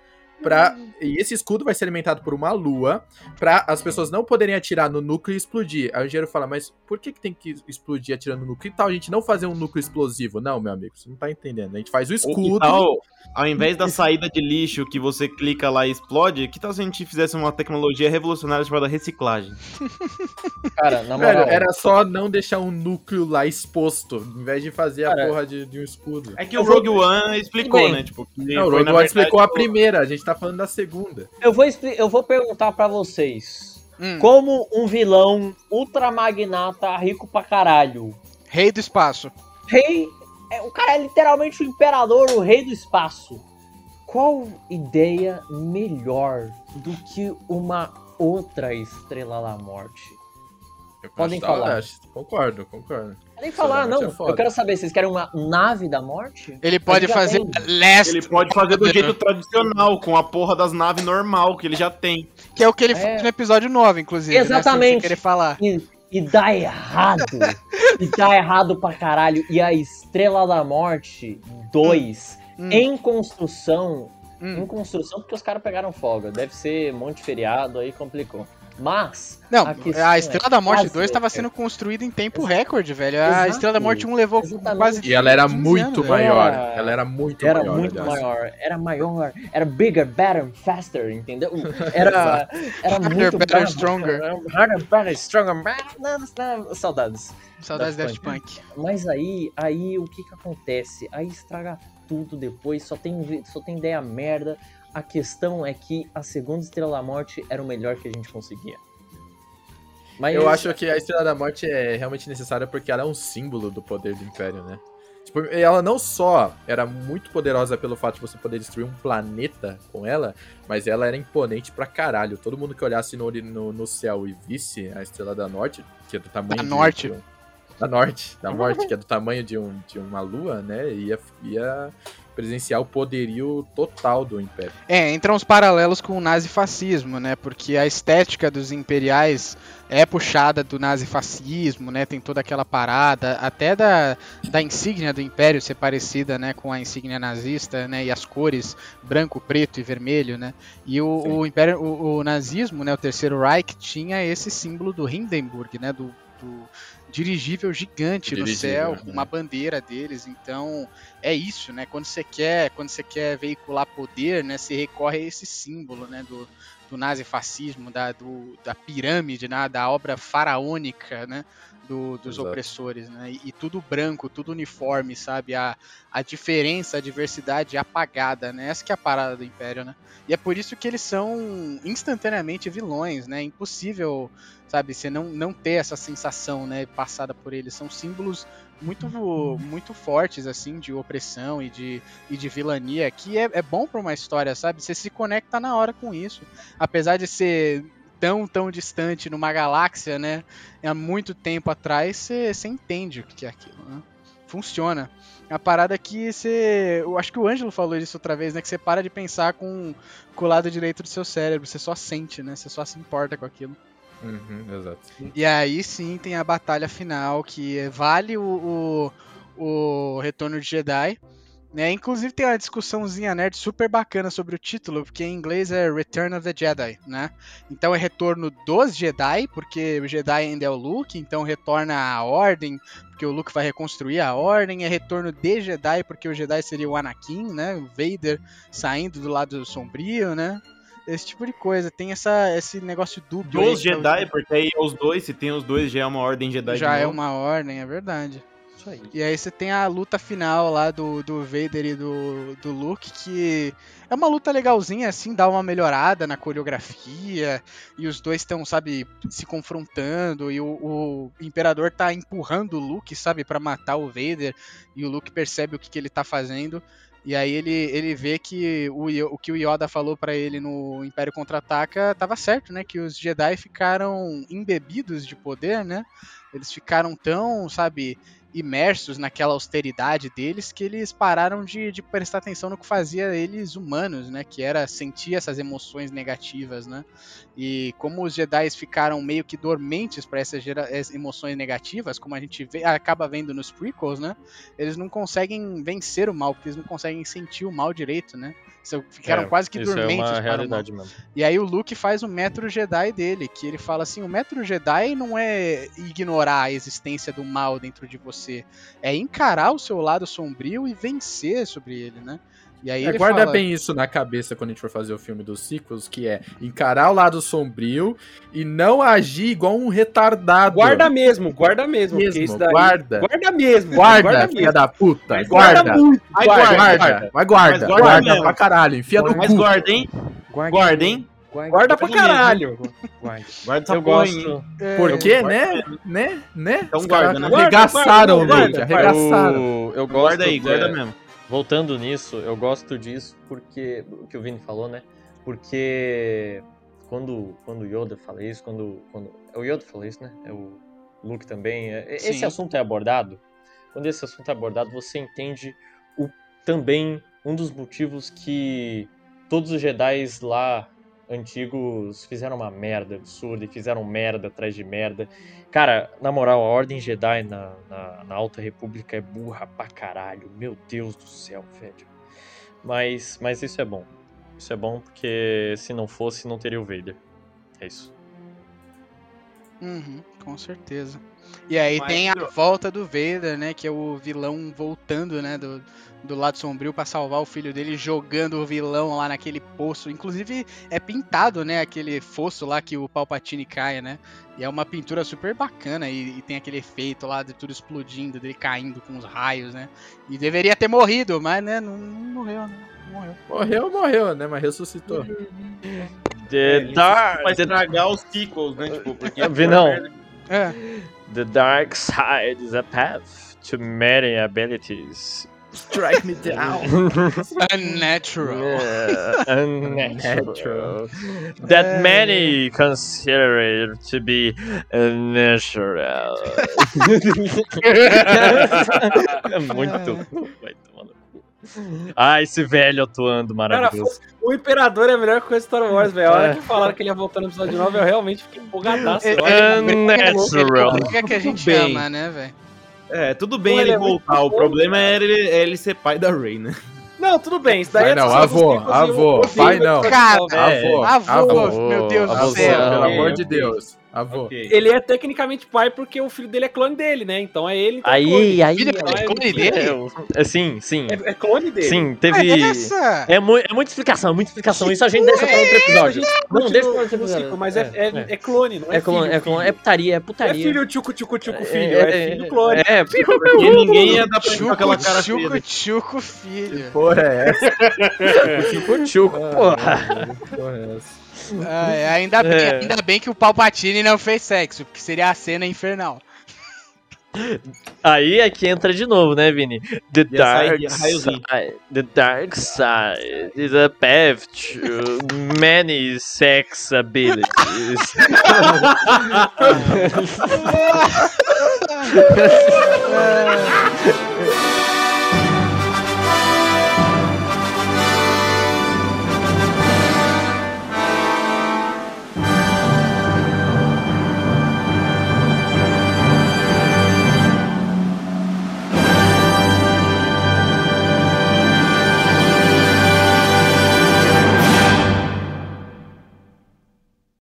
Pra... E esse escudo vai ser alimentado por uma lua pra as pessoas não poderem atirar no núcleo e explodir. Aí o engenheiro fala, mas por que, que tem que explodir atirando no núcleo? Que tal a gente não fazer um núcleo explosivo? Não, meu amigo, você não tá entendendo. A gente faz o escudo. tal, ao invés da saída de lixo que você clica lá e explode, que tal se a gente fizesse uma tecnologia revolucionária chamada reciclagem? <laughs> Cara, na Velho, moral. era só não deixar um núcleo lá exposto, em vez de fazer Cara, a porra de, de um escudo. É que o Rogue One explicou, Bem. né? Tipo, que Não, o Rogue One verdade, explicou a primeira, a gente tá falando da segunda. Eu vou, eu vou perguntar pra vocês. Hum, Como um vilão ultramagnata rico pra caralho. Rei do espaço. Rei. é, o cara é literalmente o imperador, o rei do espaço. Qual ideia melhor do que uma outra estrela da morte? Eu Podem falar. Concordo, concordo. Podem falar, não. é. Eu quero saber, vocês querem uma nave da morte? Ele pode fazer. Last, Ele pode fazer do jeito tradicional, com a porra das naves normal que ele já tem. que é o que ele É. fez no episódio 9, inclusive. Exatamente. Né, sem querer falar. E, e dá errado. <laughs> e dá errado pra caralho. E a Estrela da Morte 2, Hum, em construção. hum. Em construção, porque os caras pegaram folga. Deve ser monte de feriado, aí complicou. Mas. Não, a a é Estrela da Morte fazer, 2 estava sendo construída em tempo recorde, velho. A Exato, Estrela da Morte 1 levou exatamente. quase. E ela era 15 muito anos, velho. maior. Era- Ela era muito Era maior. muito aliás. maior, era maior, era bigger, better, faster, entendeu? <laughs> Era, era Harder, muito better, bravo. stronger. Harder, better, stronger. Saudades. Saudades Daft Daft Punk. Mas aí, aí o que que acontece? Aí estraga tudo depois, só tem, só tem ideia merda. A questão é que a segunda Estrela da Morte era o melhor que a gente conseguia. Mas Eu acho que a Estrela da Morte é realmente necessária porque ela é um símbolo do poder do Império, né? Tipo, ela não só era muito poderosa pelo fato de você poder destruir um planeta com ela, mas ela era imponente pra caralho. Todo mundo que olhasse no, no, no céu e visse a Estrela da Norte, que é do tamanho Da de- Norte. um- da Norte, da Morte, que é do tamanho de, um, de uma lua, né? Ia, ia presenciar o poderio total do Império. É, entram os paralelos com o nazifascismo, né? Porque a estética dos imperiais é puxada do nazifascismo, né? Tem toda aquela parada, até da, da insígnia do império ser parecida, né? Com a insígnia nazista, né? E as cores branco, preto e vermelho, né? E o, o império, o, o nazismo, né? O terceiro Reich tinha esse símbolo do Hindenburg, né? Do, do dirigível gigante no Dirigível, céu, né? uma bandeira deles. Então é isso, né? Quando você quer, quando você quer veicular poder, né? Você recorre a esse símbolo, né? Do, do nazifascismo, da, do, da pirâmide, né, da obra faraônica, né? Do- dos Exato. opressores, né? E, e tudo branco, tudo uniforme, sabe? A, a diferença, a diversidade apagada, né? Essa que é a parada do Império, né? E é por isso que eles são instantaneamente vilões, né? Impossível, sabe? Você não, não ter essa sensação, né? Passada por eles. São símbolos muito, muito fortes, assim, de opressão e de, e de vilania, que é, é bom pra uma história, sabe? Você se conecta na hora com isso. Apesar de ser tão, tão distante numa galáxia, né? Há muito tempo atrás, você entende o que é aquilo, né? Funciona. A parada que você. Eu acho que o Ângelo falou isso outra vez, né? Que você para de pensar com, com o lado direito do seu cérebro. Você só sente, né? Você só se importa com aquilo. Uhum, exato. E aí sim tem a batalha final, que vale o, o, o Retorno de Jedi. Né? Inclusive tem uma discussãozinha nerd super bacana sobre o título, porque em inglês é Return of the Jedi, né? Então é retorno dos Jedi, porque o Jedi ainda é o Luke, então retorna a Ordem, porque o Luke vai reconstruir a Ordem, é retorno de Jedi, porque o Jedi seria o Anakin, né? O Vader saindo do lado sombrio, né? Esse tipo de coisa. Tem essa, esse negócio dúbio. aí Dos que é o- Jedi, porque aí é os dois, se tem os dois, já é uma ordem Jedi já de é uma ordem, é verdade. Isso aí. E aí você tem a luta final lá do, do Vader e do, do Luke, que é uma luta legalzinha, assim, dá uma melhorada na coreografia, e os dois estão, sabe, se confrontando, e o, o Imperador tá empurrando o Luke, sabe, pra matar o Vader, e o Luke percebe o que, que ele tá fazendo, e aí ele, ele vê que o, o que o Yoda falou pra ele no Império Contra-Ataca tava certo, né, que os Jedi ficaram embebidos de poder, né, eles ficaram tão, sabe, imersos naquela austeridade deles que eles pararam de, de prestar atenção no que fazia eles humanos, né? Que era sentir essas emoções negativas, né? E como os Jedi ficaram meio que dormentes para essas essas emoções negativas, como a gente vê- acaba vendo nos prequels, né? Eles não conseguem vencer o mal, porque eles não conseguem sentir o mal direito, né? Ficaram É, quase que isso dormentes é para o mesmo. E aí o Luke faz o método Jedi dele, que ele fala assim, o método Jedi não é ignorar a existência do mal dentro de você, é encarar o seu lado sombrio e vencer sobre ele, né? E aí É, ele guarda fala, bem isso na cabeça quando a gente for fazer o filme dos ciclos, que é encarar o lado sombrio e não agir igual um retardado. Guarda mesmo, guarda mesmo. porque mesmo, isso daí- guarda. Guarda mesmo. Guarda, filha mesmo. da puta. Mas guarda. guarda muito. Guarda, guarda, guarda, Mas guarda, Mas guarda guarda, pra caralho. Enfia no Mas cu. guarda, hein? Guarda, hein? Guarda pra caralho. Guarda. Guarda essa Eu porra, gosto. é, Porque, né? Né? Né? Então guarda, né? Arregaçaram, Guarda, guarda, guarda. Arregaçaram. Eu, eu gosto. Guarda aí, guarda mesmo. Voltando nisso, eu gosto disso porque. O que o Vini falou, né? Porque quando, quando o Yoda fala isso, quando, quando. É o Yoda fala isso, né? É o. Luke também. é- Esse assunto é abordado. Quando esse assunto é abordado, você entende o, também um dos motivos que todos os Jedi lá antigos fizeram uma merda absurda e fizeram merda atrás de merda. Cara, na moral, a Ordem Jedi na, na, na Alta República é burra pra caralho. Meu Deus do céu, velho. Mas, mas isso é bom. Isso é bom porque se não fosse, não teria o Vader. É isso. Uhum, com certeza. E aí Mas- tem a volta do Vader, né? Que é o vilão voltando, né? Do, do lado sombrio pra salvar o filho dele, jogando o vilão lá naquele poço. Inclusive é pintado, né? Aquele fosso lá que o Palpatine cai, né? E é uma pintura super bacana e, e tem aquele efeito lá de tudo explodindo, dele caindo com os raios, né? E deveria ter morrido, mas né? Não, não morreu, né? Não morreu. Morreu, morreu, né? Mas ressuscitou. Pra Dark. The, estragar os sequels, né? Tipo, porque. <laughs> Vinão. É. the dark side is a path to many abilities. Strike me down. <laughs> Unnatural. Yeah, <laughs> unnatural. That many consider it to be unnatural. É <laughs> Muito. <laughs> Ah, esse velho atuando Cara, maravilhoso. o Imperador é a melhor coisa de Star Wars, velho. A hora que falaram que ele ia voltar no episódio 9, eu realmente fiquei empolgadaço. É, Olha, Unnatural. O que é que a gente bem. ama, né, velho? É, tudo bem Pô, ele ele é voltar. O bom, problema é ele, é ele ser pai da Rey, né? Não, tudo bem. Isso daí Pai é não, avô, avô, pai não. Cara. Avô, Avô, avô, meu Deus do céu. pelo amor de. Deus. Avô. Ele é tecnicamente pai porque o filho dele é clone dele, né? Então é ele. Então é Aí, clone. aí. Filho é é clone dele? É, é, sim, sim. É, é clone dele. Sim, teve. Essa? É, mu é muita explicação, muita explicação. Isso a gente deixa para outro episódio. Não, deixa para outro episódio. ciclo, mas é, é, é clone, não é, É clone, filho, é clone, é putaria, é Não é putaria. filho tchucu tchucu tchucu filho, é, filho clone. É, é, Porque ninguém ia dar pra aquela cara feia. chuco, chuco, filho. Porra, é essa? Chuco, chuco, porra. Porra, é essa? Ah, é, ainda, bem, É. ainda bem que o Palpatine não fez sexo, porque seria a cena infernal. Aí é que entra de novo, né, Vini? The dark side, the dark side is a path to many sex abilities.